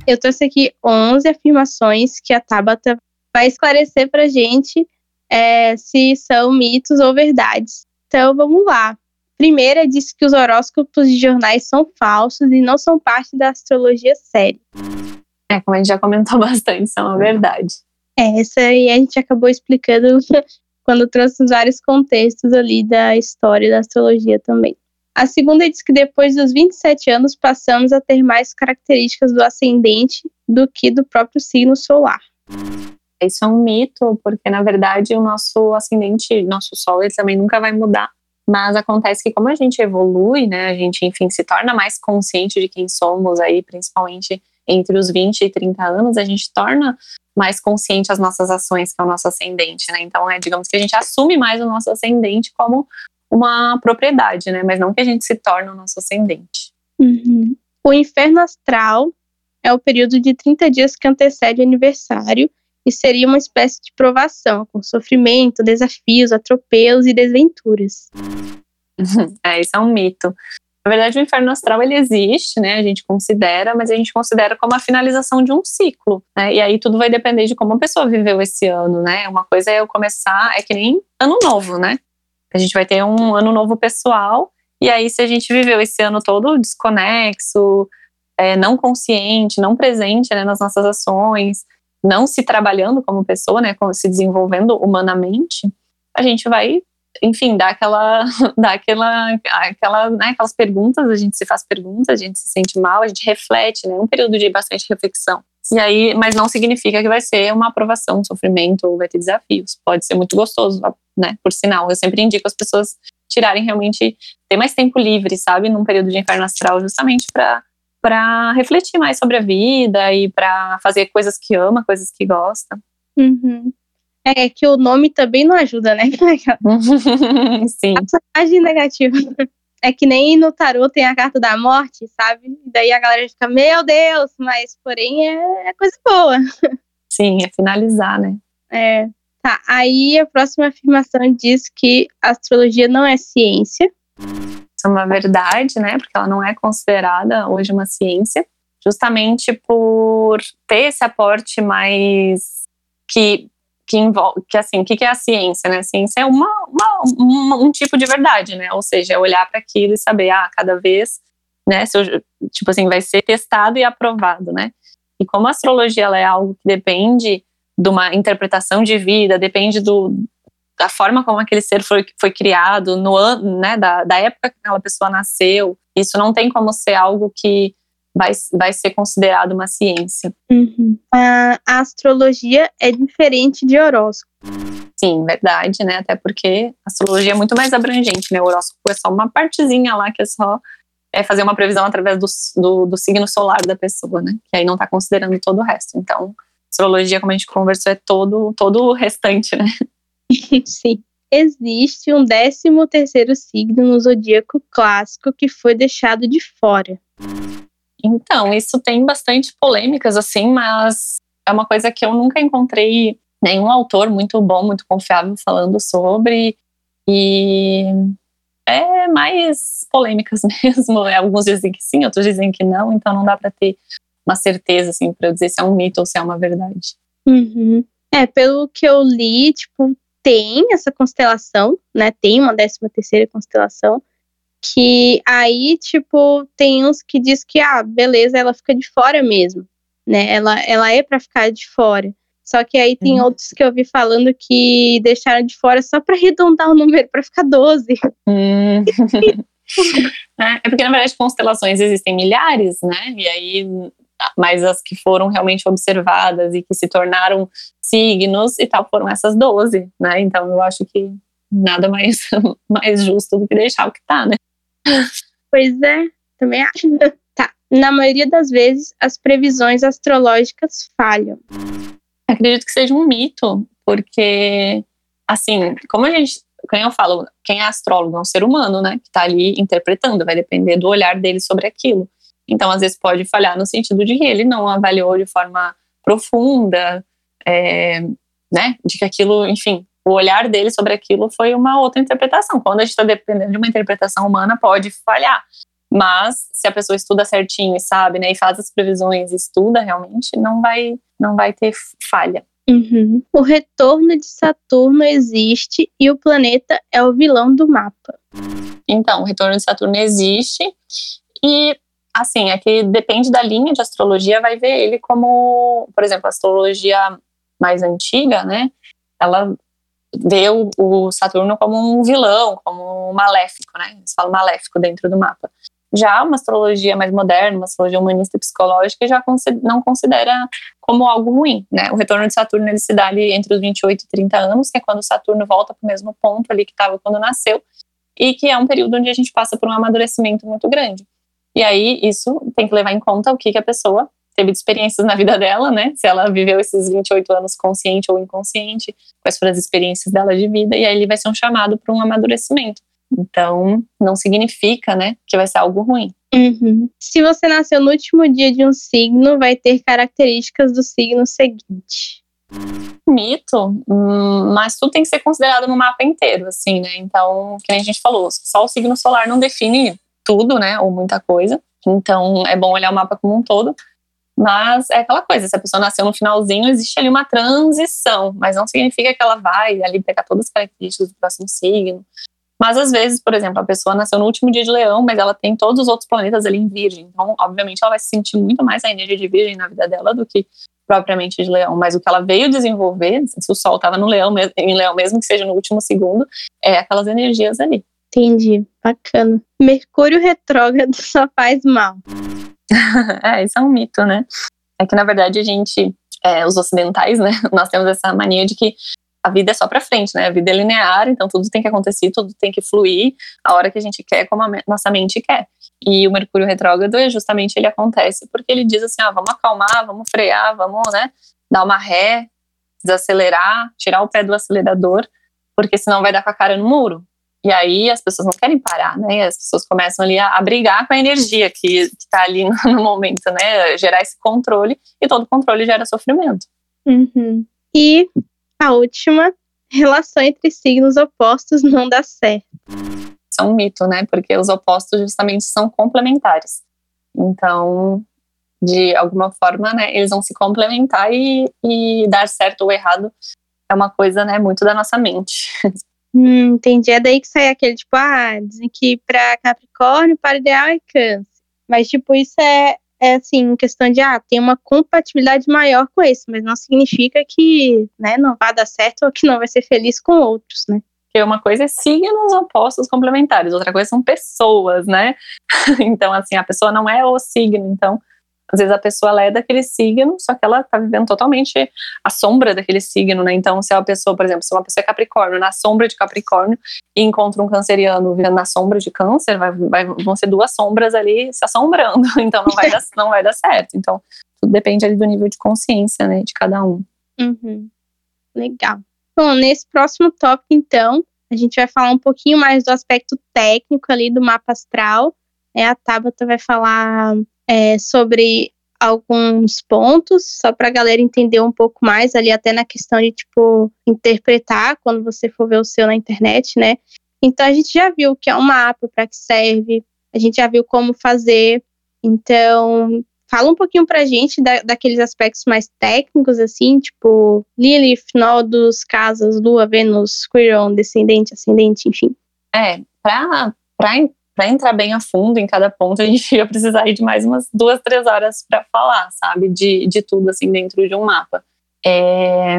Eu trouxe aqui 11 afirmações que a Tabata vai esclarecer para gente é, se são mitos ou verdades. Então, vamos lá. Primeira diz que os horóscopos de jornais são falsos e não são parte da astrologia séria. É, como a gente já comentou bastante, isso é uma verdade. É, essa aí a gente acabou explicando quando trouxe vários contextos ali da história da astrologia também. A segunda diz que depois dos 27 anos passamos a ter mais características do ascendente do que do próprio signo solar. Isso é um mito, porque na verdade o nosso ascendente, nosso sol, ele também nunca vai mudar. Mas acontece que como a gente evolui, né, a gente, enfim, se torna mais consciente de quem somos aí, principalmente entre os 20 e 30 anos, a gente torna mais consciente as nossas ações, que é o nosso ascendente, né? Então, é, digamos que a gente assume mais o nosso ascendente como uma propriedade, né? Mas não que a gente se torne o nosso ascendente. Uhum. O inferno astral é o período de 30 dias que antecede o aniversário e seria uma espécie de provação, com sofrimento, desafios, atropelos e desventuras. é, isso é um mito. Na verdade, o inferno astral ele existe, né? A gente considera, mas a gente considera como a finalização de um ciclo, né? E aí tudo vai depender de como a pessoa viveu esse ano, né? Uma coisa é eu começar, é que nem ano novo, né? A gente vai ter um ano novo pessoal, e aí se a gente viveu esse ano todo desconexo, é, não consciente, não presente né, nas nossas ações, não se trabalhando como pessoa, né, se desenvolvendo humanamente, a gente vai, enfim, dar aquela, dar aquela, aquela, né, aquelas perguntas, a gente se faz perguntas, a gente se sente mal, a gente reflete, né, um período de bastante reflexão. E aí, mas não significa que vai ser uma aprovação, um sofrimento ou vai ter desafios. Pode ser muito gostoso, né? Por sinal, eu sempre indico as pessoas tirarem realmente ter mais tempo livre, sabe, num período de inferno astral, justamente para para refletir mais sobre a vida e para fazer coisas que ama, coisas que gosta. Uhum. É que o nome também não ajuda, né? Sim. A personagem negativa. É que nem no tarô tem a carta da morte, sabe? Daí a galera fica, meu Deus, mas porém é, é coisa boa. Sim, é finalizar, né? É. Tá, aí a próxima afirmação diz que a astrologia não é ciência. Isso é uma verdade, né? Porque ela não é considerada hoje uma ciência, justamente por ter esse aporte mais que que envolve, que assim, o que, que é a ciência, né? A ciência é uma, uma, uma um tipo de verdade, né? Ou seja, é olhar para aquilo e saber, ah, cada vez, né? Eu, tipo assim, vai ser testado e aprovado, né? E como a astrologia ela é algo que depende de uma interpretação de vida, depende do, da forma como aquele ser foi, foi criado, no ano, né, da, da época que aquela pessoa nasceu. Isso não tem como ser algo que vai, vai ser considerado uma ciência. Uhum. A, a astrologia é diferente de horóscopo. Sim, verdade, né? Até porque a astrologia é muito mais abrangente, né? O horóscopo é só uma partezinha lá que é só é fazer uma previsão através do, do, do signo solar da pessoa, né? Que aí não está considerando todo o resto. Então, astrologia, como a gente conversou, é todo, todo o restante, né? Sim. Existe um décimo terceiro signo no zodíaco clássico que foi deixado de fora. Então, isso tem bastante polêmicas, assim, mas é uma coisa que eu nunca encontrei nenhum autor muito bom, muito confiável falando sobre. E é mais polêmicas mesmo. Alguns dizem que sim, outros dizem que não, então não dá para ter uma certeza, assim, para dizer se é um mito ou se é uma verdade. Uhum. É, pelo que eu li, tipo, tem essa constelação, né? Tem uma décima terceira constelação, que aí, tipo, tem uns que diz que, ah, beleza, ela fica de fora mesmo, né? Ela, ela é para ficar de fora. Só que aí tem uhum. outros que eu vi falando que deixaram de fora só para arredondar o número, para ficar 12. Hum. é porque, na verdade, constelações existem milhares, né? E aí, mas as que foram realmente observadas e que se tornaram signos e tal foram essas 12, né? Então eu acho que nada mais, mais justo do que deixar o que tá, né? Pois é, também acho. Tá. Na maioria das vezes, as previsões astrológicas falham. Acredito que seja um mito, porque, assim, como a gente. Quem eu falo, quem é astrólogo é um ser humano, né? Que tá ali interpretando, vai depender do olhar dele sobre aquilo. Então, às vezes, pode falhar no sentido de que ele não avaliou de forma profunda, é, né? De que aquilo, enfim, o olhar dele sobre aquilo foi uma outra interpretação. Quando a gente está dependendo de uma interpretação humana, pode falhar. Mas se a pessoa estuda certinho e sabe, né, e faz as previsões, estuda realmente, não vai, não vai ter falha. Uhum. O retorno de Saturno existe e o planeta é o vilão do mapa. Então, o retorno de Saturno existe e assim, é que depende da linha de astrologia, vai ver ele como, por exemplo, a astrologia mais antiga, né? Ela vê o, o, Saturno como um vilão, como um maléfico, né? Eles falam maléfico dentro do mapa. Já uma astrologia mais moderna, uma astrologia humanista psicológica, já não considera como algo ruim, né? O retorno de Saturno ele se dá ali entre os 28 e 30 anos, que é quando Saturno volta para o mesmo ponto ali que estava quando nasceu, e que é um período onde a gente passa por um amadurecimento muito grande. E aí isso tem que levar em conta o que, que a pessoa teve de experiências na vida dela, né? Se ela viveu esses 28 anos consciente ou inconsciente, quais foram as experiências dela de vida, e aí ele vai ser um chamado para um amadurecimento. Então, não significa, né, que vai ser algo ruim. Uhum. Se você nasceu no último dia de um signo, vai ter características do signo seguinte. Mito, hum, mas tudo tem que ser considerado no mapa inteiro, assim, né? Então, que a gente falou, só o signo solar não define tudo, né, ou muita coisa. Então, é bom olhar o mapa como um todo. Mas é aquela coisa, se a pessoa nasceu no finalzinho, existe ali uma transição, mas não significa que ela vai ali pegar todas as características do próximo signo. Mas às vezes, por exemplo, a pessoa nasceu no último dia de leão, mas ela tem todos os outros planetas ali em virgem. Então, obviamente, ela vai sentir muito mais a energia de virgem na vida dela do que propriamente de leão. Mas o que ela veio desenvolver, se o sol estava no leão, em leão, mesmo que seja no último segundo, é aquelas energias ali. Entendi, bacana. Mercúrio retrógrado só faz mal. é, isso é um mito, né? É que, na verdade, a gente, é, os ocidentais, né, nós temos essa mania de que a vida é só para frente, né? A vida é linear, então tudo tem que acontecer, tudo tem que fluir a hora que a gente quer, como a nossa mente quer. E o Mercúrio retrógrado é justamente ele acontece porque ele diz assim: ah, vamos acalmar, vamos frear, vamos, né, dar uma ré, desacelerar, tirar o pé do acelerador, porque senão vai dar com a cara no muro. E aí as pessoas não querem parar, né? As pessoas começam ali a, a brigar com a energia que está ali no, no, momento, né? Gerar esse controle e todo controle gera sofrimento. Uhum. E a última, relação entre signos opostos não dá certo. Isso é um mito, né? Porque os opostos justamente são complementares. Então, de alguma forma, né, eles vão se complementar e, e dar certo ou errado é uma coisa, né, muito da nossa mente. Hum, entendi. É daí que sai aquele tipo, ah, dizem que para Capricórnio, para ideal é câncer. Mas, tipo, isso é, é assim, questão de, ah, tem uma compatibilidade maior com esse, mas não significa que, né, não vai dar certo ou que não vai ser feliz com outros, né? Porque uma coisa é signos opostos complementares, outra coisa são pessoas, né? então, assim, a pessoa não é o signo, então às vezes a pessoa ela é daquele signo, só que ela está vivendo totalmente a sombra daquele signo, né? Então, se a pessoa, por exemplo, se uma pessoa é Capricórnio, na sombra de Capricórnio, e encontra um canceriano vivendo na sombra de Câncer, vai, vai, vão ser duas sombras ali se assombrando. Então, não vai dar, não vai dar certo. Então, tudo depende ali do nível de consciência, né, de cada um. Uhum. Legal. Bom, nesse próximo tópico, então, a gente vai falar um pouquinho mais do aspecto técnico ali do mapa astral. É, a Tabata vai falar é, sobre alguns pontos, só para a galera entender um pouco mais ali, até na questão de, tipo, interpretar quando você for ver o seu na internet, né? Então, a gente já viu que é um mapa, para que serve, a gente já viu como fazer. Então, fala um pouquinho pra gente da, daqueles aspectos mais técnicos, assim, tipo Lilith, nodos, casas, lua, Vênus, Quiron, descendente, ascendente, enfim. É, pra para entrar bem a fundo em cada ponto, a gente ia precisar de mais umas duas, três horas para falar, sabe? De, de tudo, assim, dentro de um mapa. É...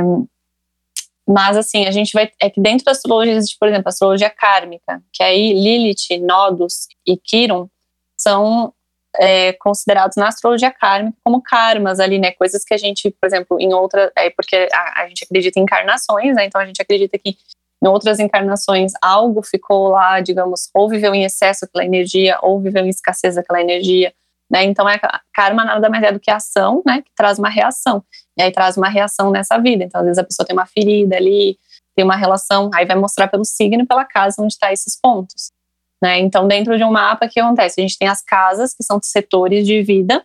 Mas, assim, a gente vai. É que dentro da astrologia existe, por exemplo, a astrologia kármica, que aí Lilith, Nodos e Quirón são é, considerados na astrologia kármica como karmas ali, né? Coisas que a gente, por exemplo, em outra. É porque a, a gente acredita em encarnações, né? Então a gente acredita que em outras encarnações algo ficou lá, digamos, ou viveu em excesso aquela energia, ou viveu em escassez aquela energia, né? Então, é, karma nada mais é do que ação, né? Que traz uma reação. E aí traz uma reação nessa vida. Então, às vezes a pessoa tem uma ferida ali, tem uma relação, aí vai mostrar pelo signo pela casa onde está esses pontos. Né? Então, dentro de um mapa, o que acontece? A gente tem as casas, que são setores de vida,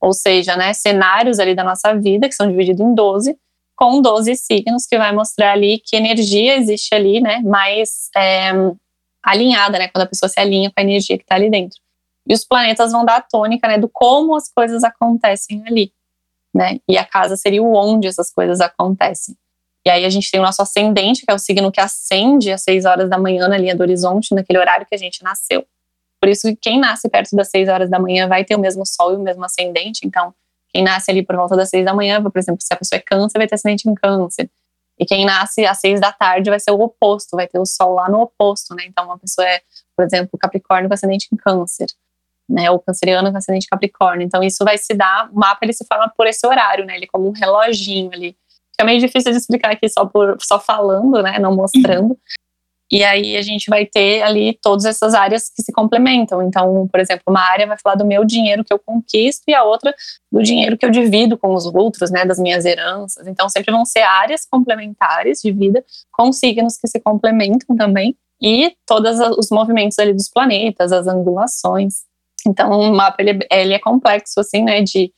ou seja, né, cenários ali da nossa vida, que são divididos em 12, com 12 signos, que vai mostrar ali que energia existe ali, né, mais é, alinhada, né, quando a pessoa se alinha com a energia que está ali dentro. E os planetas vão dar a tônica, né, do como as coisas acontecem ali, né, e a casa seria o onde essas coisas acontecem. E aí a gente tem o nosso ascendente, que é o signo que ascende às 6 horas da manhã na linha do horizonte, naquele horário que a gente nasceu. Por isso que quem nasce perto das 6 horas da manhã vai ter o mesmo sol e o mesmo ascendente, então quem nasce ali por volta das seis da manhã, por exemplo, se a pessoa é câncer, vai ter acidente em câncer. E quem nasce às seis da tarde vai ser o oposto, vai ter o sol lá no oposto, né? Então, uma pessoa é, por exemplo, capricórnio com acidente em câncer, né? Ou canceriano com acidente em capricórnio. Então, isso vai se dar, o mapa ele se forma por esse horário, né? Ele é como um reloginho ali. Fica meio difícil de explicar aqui só, por, só falando, né? Não mostrando. E aí a gente vai ter ali todas essas áreas que se complementam. Então, por exemplo, uma área vai falar do meu dinheiro que eu conquisto e a outra do dinheiro que eu divido com os outros, né, das minhas heranças. Então, sempre vão ser áreas complementares de vida com signos que se complementam também e todos os movimentos ali dos planetas, as angulações. Então, o mapa ele, ele é complexo assim, né, de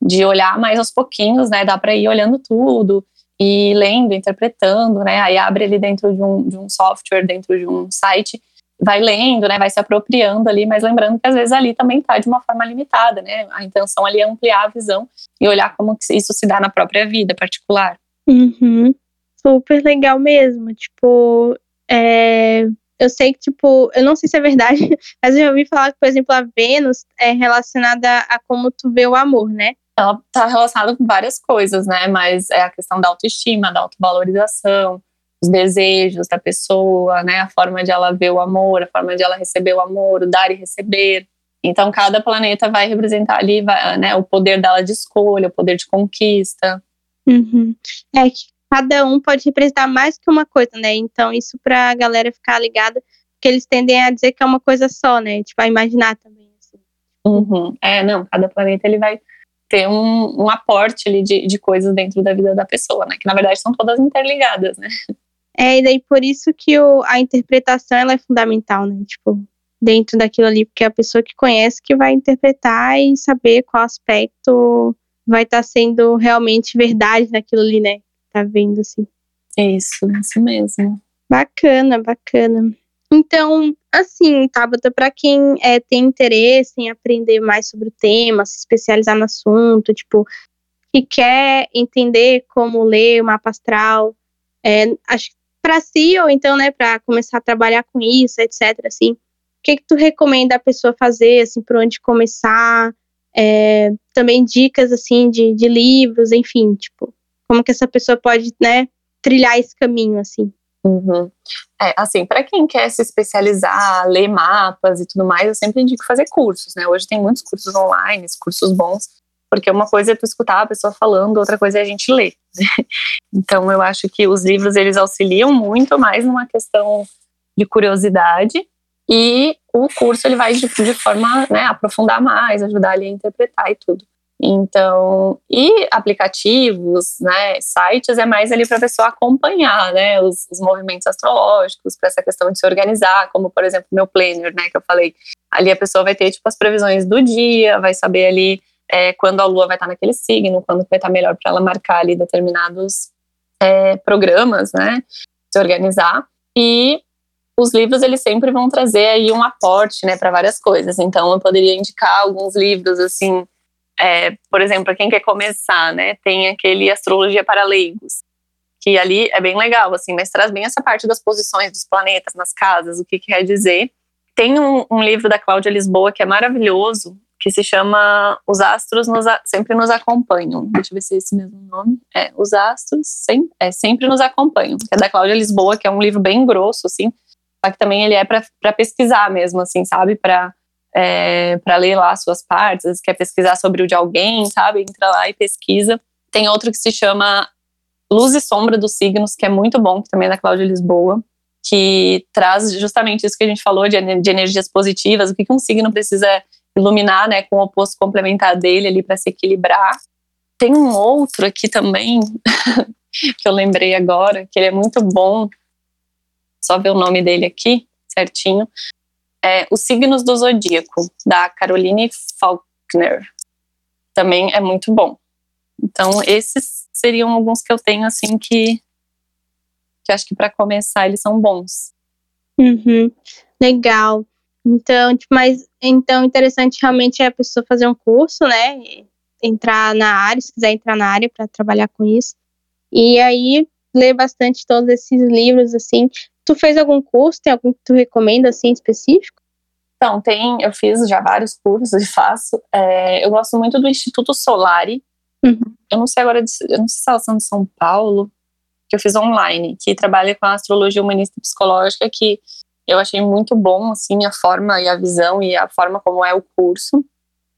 de olhar mais aos pouquinhos, né? Dá para ir olhando tudo e lendo, interpretando, né? Aí abre ali dentro de um, de um software, dentro de um site, vai lendo, né? Vai se apropriando ali, mas lembrando que às vezes ali também está de uma forma limitada, né? A intenção ali é ampliar a visão e olhar como isso se dá na própria vida particular. Uhum. Super legal mesmo. Tipo, é, eu sei que, tipo, eu não sei se é verdade, mas eu já ouvi falar que, por exemplo, a Vênus é relacionada a como tu vê o amor, né? Ela está relacionada com várias coisas, né? Mas é a questão da autoestima, da autovalorização, os desejos da pessoa, né? A forma de ela ver o amor, a forma de ela receber o amor, o dar e receber. Então, cada planeta vai representar ali vai, né, o poder dela de escolha, o poder de conquista. Uhum. É que cada um pode representar mais que uma coisa, né? Então, isso para a galera ficar ligada, porque eles tendem a dizer que é uma coisa só, né? Tipo, a imaginar também. Assim. Uhum. É, não, cada planeta ele vai ter um, um aporte ali de, de coisas dentro da vida da pessoa, né? Que na verdade são todas interligadas, né? É, e daí por isso que o, a interpretação ela é fundamental, né? Tipo, dentro daquilo ali, porque é a pessoa que conhece que vai interpretar e saber qual aspecto vai estar tá sendo realmente verdade naquilo ali, né? Tá vendo assim. Isso, isso mesmo. Bacana, bacana. Então, assim, Tabata, para quem é, tem interesse em aprender mais sobre o tema, se especializar no assunto, tipo, que quer entender como ler o mapa astral, é, acho para si ou então, né, para começar a trabalhar com isso, etc. Assim, o que que tu recomenda a pessoa fazer, assim, por onde começar? É, também dicas assim de, de livros, enfim, tipo, como que essa pessoa pode, né, trilhar esse caminho, assim. Uhum. É, assim, para quem quer se especializar, ler mapas e tudo mais, eu sempre indico fazer cursos, né? Hoje tem muitos cursos online, cursos bons, porque uma coisa é tu escutar a pessoa falando, outra coisa é a gente ler. então, eu acho que os livros eles auxiliam muito mais numa questão de curiosidade e o curso ele vai de, de forma, né, aprofundar mais, ajudar ali a interpretar e tudo. Então, e aplicativos, né, sites é mais ali para a pessoa acompanhar, né, os, os movimentos astrológicos, para essa questão de se organizar, como por exemplo meu planner, né, que eu falei. Ali a pessoa vai ter tipo as previsões do dia, vai saber ali é, quando a Lua vai estar naquele signo, quando vai estar melhor para ela marcar ali determinados é, programas, né, se organizar. E os livros eles sempre vão trazer aí um aporte, né, para várias coisas. Então eu poderia indicar alguns livros assim é, por exemplo, para quem quer começar, né, tem aquele Astrologia para Leigos, que ali é bem legal, assim, mas traz bem essa parte das posições dos planetas nas casas, o que, que quer dizer. Tem um, um, livro da Cláudia Lisboa que é maravilhoso, que se chama Os Astros nos, Sempre Nos Acompanham. Deixa eu ver se é esse mesmo nome. É, Os Astros sem, é, Sempre Nos Acompanham, que é da Cláudia Lisboa, que é um livro bem grosso, assim, só que também ele é para pesquisar mesmo, assim, sabe? Para é, para ler lá suas partes, quer pesquisar sobre o de alguém, sabe? Entra lá e pesquisa. Tem outro que se chama Luz e Sombra dos Signos, que é muito bom, que também é da Cláudia Lisboa, que traz justamente isso que a gente falou de, de energias positivas, o que, que um signo precisa iluminar, né, com o oposto complementar dele ali para se equilibrar. Tem um outro aqui também, que eu lembrei agora, que ele é muito bom, só ver o nome dele aqui certinho, é Os Signos do Zodíaco, da Caroline Faulkner. Também é muito bom. Então, esses seriam alguns que eu tenho, assim, que, que acho que para começar eles são bons. Uhum. Legal. Então, tipo, mas então interessante realmente é a pessoa fazer um curso, né? Entrar na área, se quiser entrar na área para trabalhar com isso. E aí ler bastante todos esses livros, assim. Tu fez algum curso? Tem algum que tu recomenda, assim, específico? Então, tem, eu fiz já vários cursos e faço. É, eu gosto muito do Instituto Solari. Uhum. Eu não sei agora, eu não sei se elas são de São Paulo, que eu fiz online, que trabalha com a astrologia humanista e psicológica, que eu achei muito bom, assim, a forma e a visão e a forma como é o curso.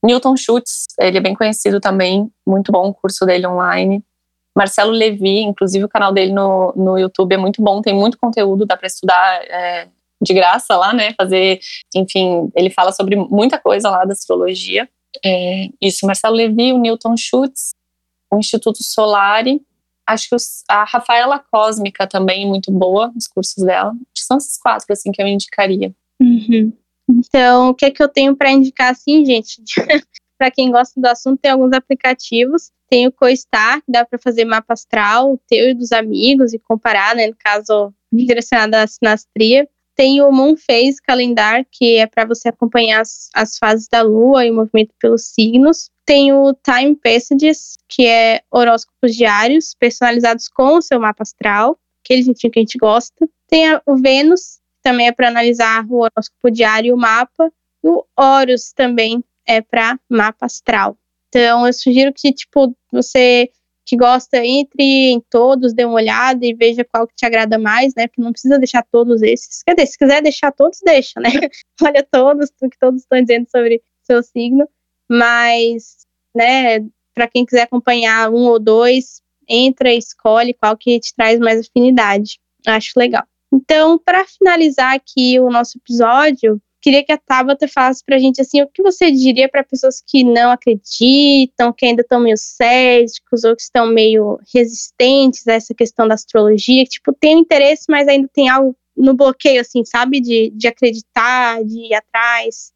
Newton Schutz, ele é bem conhecido também, muito bom o curso dele online. Marcelo Levi, inclusive o canal dele no, no YouTube é muito bom, tem muito conteúdo, dá para estudar é, de graça lá, né? Fazer, enfim, ele fala sobre muita coisa lá da astrologia. É, isso, Marcelo Levi, o Newton Schutz, o Instituto Solari, acho que os, a Rafaela Cósmica também muito boa, os cursos dela. Acho que são esses quatro, assim, que eu indicaria. Uhum. Então, o que é que eu tenho para indicar, assim, gente? para quem gosta do assunto, tem alguns aplicativos tem o CoStar, que dá para fazer mapa astral, o teu e dos amigos, e comparar, né, no caso, direcionado à sinastria. Tem o Moon Phase Calendar, que é para você acompanhar as, as fases da Lua e o movimento pelos signos. Tem o Time Passages, que é horóscopos diários, personalizados com o seu mapa astral, aquele jeitinho que a gente gosta. Tem o Vênus, que também é para analisar o horóscopo diário e o mapa. E o Horus também é para mapa astral. Então, eu sugiro que, tipo, você que gosta, entre em todos, dê uma olhada e veja qual que te agrada mais, né? Porque não precisa deixar todos esses. Quer dizer, se quiser deixar todos, deixa, né? Olha todos, o que todos estão dizendo sobre, seu signo, mas, né, para quem quiser acompanhar um ou dois, entra e escolhe qual que te traz mais afinidade. Acho legal. Então, para finalizar aqui o nosso episódio, queria que a Tabata falasse pra gente assim, o que você diria para pessoas que não acreditam, que ainda estão meio céticos ou que estão meio resistentes a essa questão da astrologia, que tipo, tem interesse, mas ainda tem algo no bloqueio, assim, sabe? De, de acreditar, de ir atrás.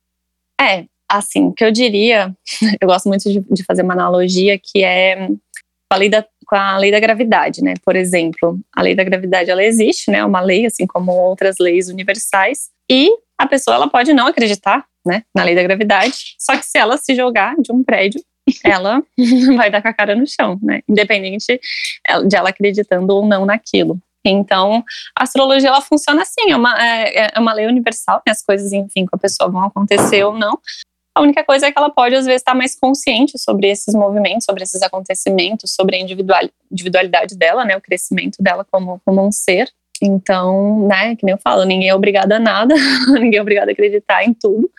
É, assim, o que eu diria, eu gosto muito de, de fazer uma analogia que é com a, lei da, com a lei da gravidade, né? Por exemplo, a lei da gravidade, ela existe, né? Uma lei, assim como outras leis universais, e a pessoa, ela pode não acreditar, né? Na lei da gravidade, só que se ela se jogar de um prédio, ela vai dar com a cara no chão, né? Independente de ela acreditando ou não naquilo. Então, a astrologia ela funciona assim, é uma, é, é uma lei universal, né? as coisas, enfim, com a pessoa vão acontecer ou não. A única coisa é que ela pode, às vezes, estar mais consciente sobre esses movimentos, sobre esses acontecimentos, sobre a individualidade dela, né? O crescimento dela como, como um ser. Então, né, que nem eu falo, ninguém é obrigado a nada, ninguém é obrigado a acreditar em tudo.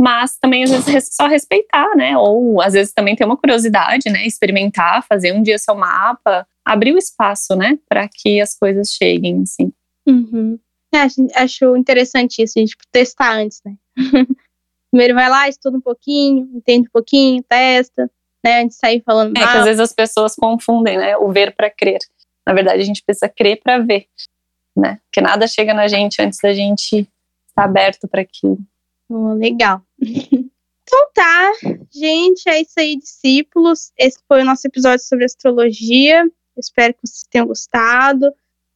Mas também, às vezes, só respeitar, né? Ou, às vezes, também ter uma curiosidade, né? Experimentar, fazer um dia seu mapa, abrir o espaço, né, para que as coisas cheguem, assim. Uhum. É, acho interessante isso, a gente testar antes, né? Primeiro vai lá, estuda um pouquinho, entende um pouquinho, testa, né, antes de sair falando É que às vezes as pessoas confundem, né, o ver para crer. Na verdade, a gente precisa crer para ver, né? Porque nada chega na gente antes da gente estar aberto para aquilo. Oh, legal. então tá, gente, é isso aí, discípulos. Esse foi o nosso episódio sobre astrologia. Espero que vocês tenham gostado.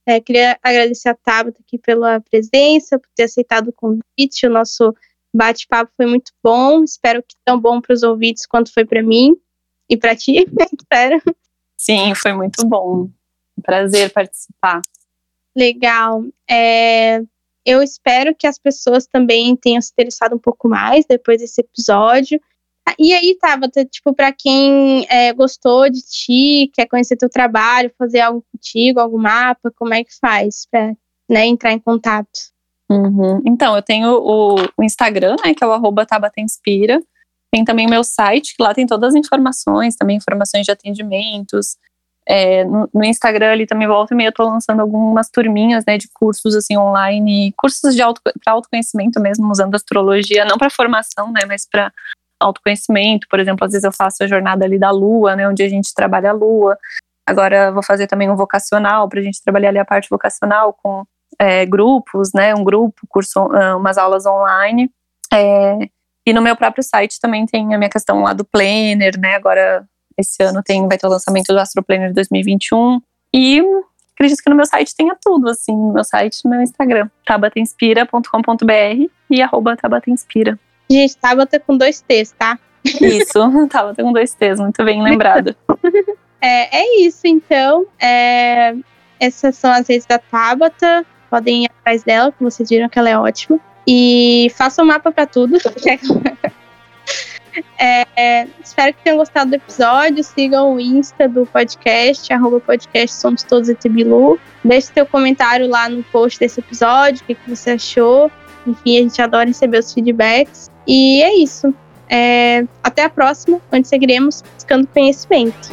É, queria agradecer a Tabata aqui pela presença, por ter aceitado o convite. O nosso bate-papo foi muito bom. Espero que tão bom para os ouvintes quanto foi para mim e para ti. Espero. Sim, foi muito bom. Prazer participar. Legal. É, eu espero que as pessoas também tenham se interessado um pouco mais depois desse episódio. E aí, Tabata, tipo, para quem é, gostou de ti, quer conhecer teu trabalho, fazer algo contigo, algum mapa, como é que faz para né, entrar em contato? Uhum. Então, eu tenho o, o, Instagram, né, que é o arroba Inspira. Tem também o meu site, que lá tem todas as informações, também informações de atendimentos. É, no, no, Instagram ali também volta e meia eu tô lançando algumas turminhas, né, de cursos assim online, cursos de auto, para autoconhecimento mesmo, usando astrologia, não para formação, né, mas para autoconhecimento, por exemplo, às vezes eu faço a jornada ali da lua, né, onde a gente trabalha a lua. Agora vou fazer também um vocacional, para a gente trabalhar ali a parte vocacional com é, grupos, né, um grupo, curso, ah, umas aulas online. É, e no meu próprio site também tem a minha questão lá do planner, né, agora esse ano tem, vai ter o lançamento do Astro Planner 2021. E acredito que no meu site tenha tudo, assim, no meu site no meu Instagram, tabatinspira.com.br e arroba tabatinspira. Gente, Tabata com dois T's, tá? Isso, Tabata com dois T's, muito bem lembrado. é, é isso, então. É, essas são as redes da Tabata. Podem ir atrás dela, como vocês viram que ela é ótima. E façam um mapa para tudo. É, é, espero que tenham gostado do episódio. Sigam o Insta do podcast, arroba podcast Somos Todos Etebilu. Deixe seu comentário lá no post desse episódio, o que, que você achou. Enfim, a gente adora receber os feedbacks. E é isso. É, até a próxima, onde seguiremos buscando conhecimento.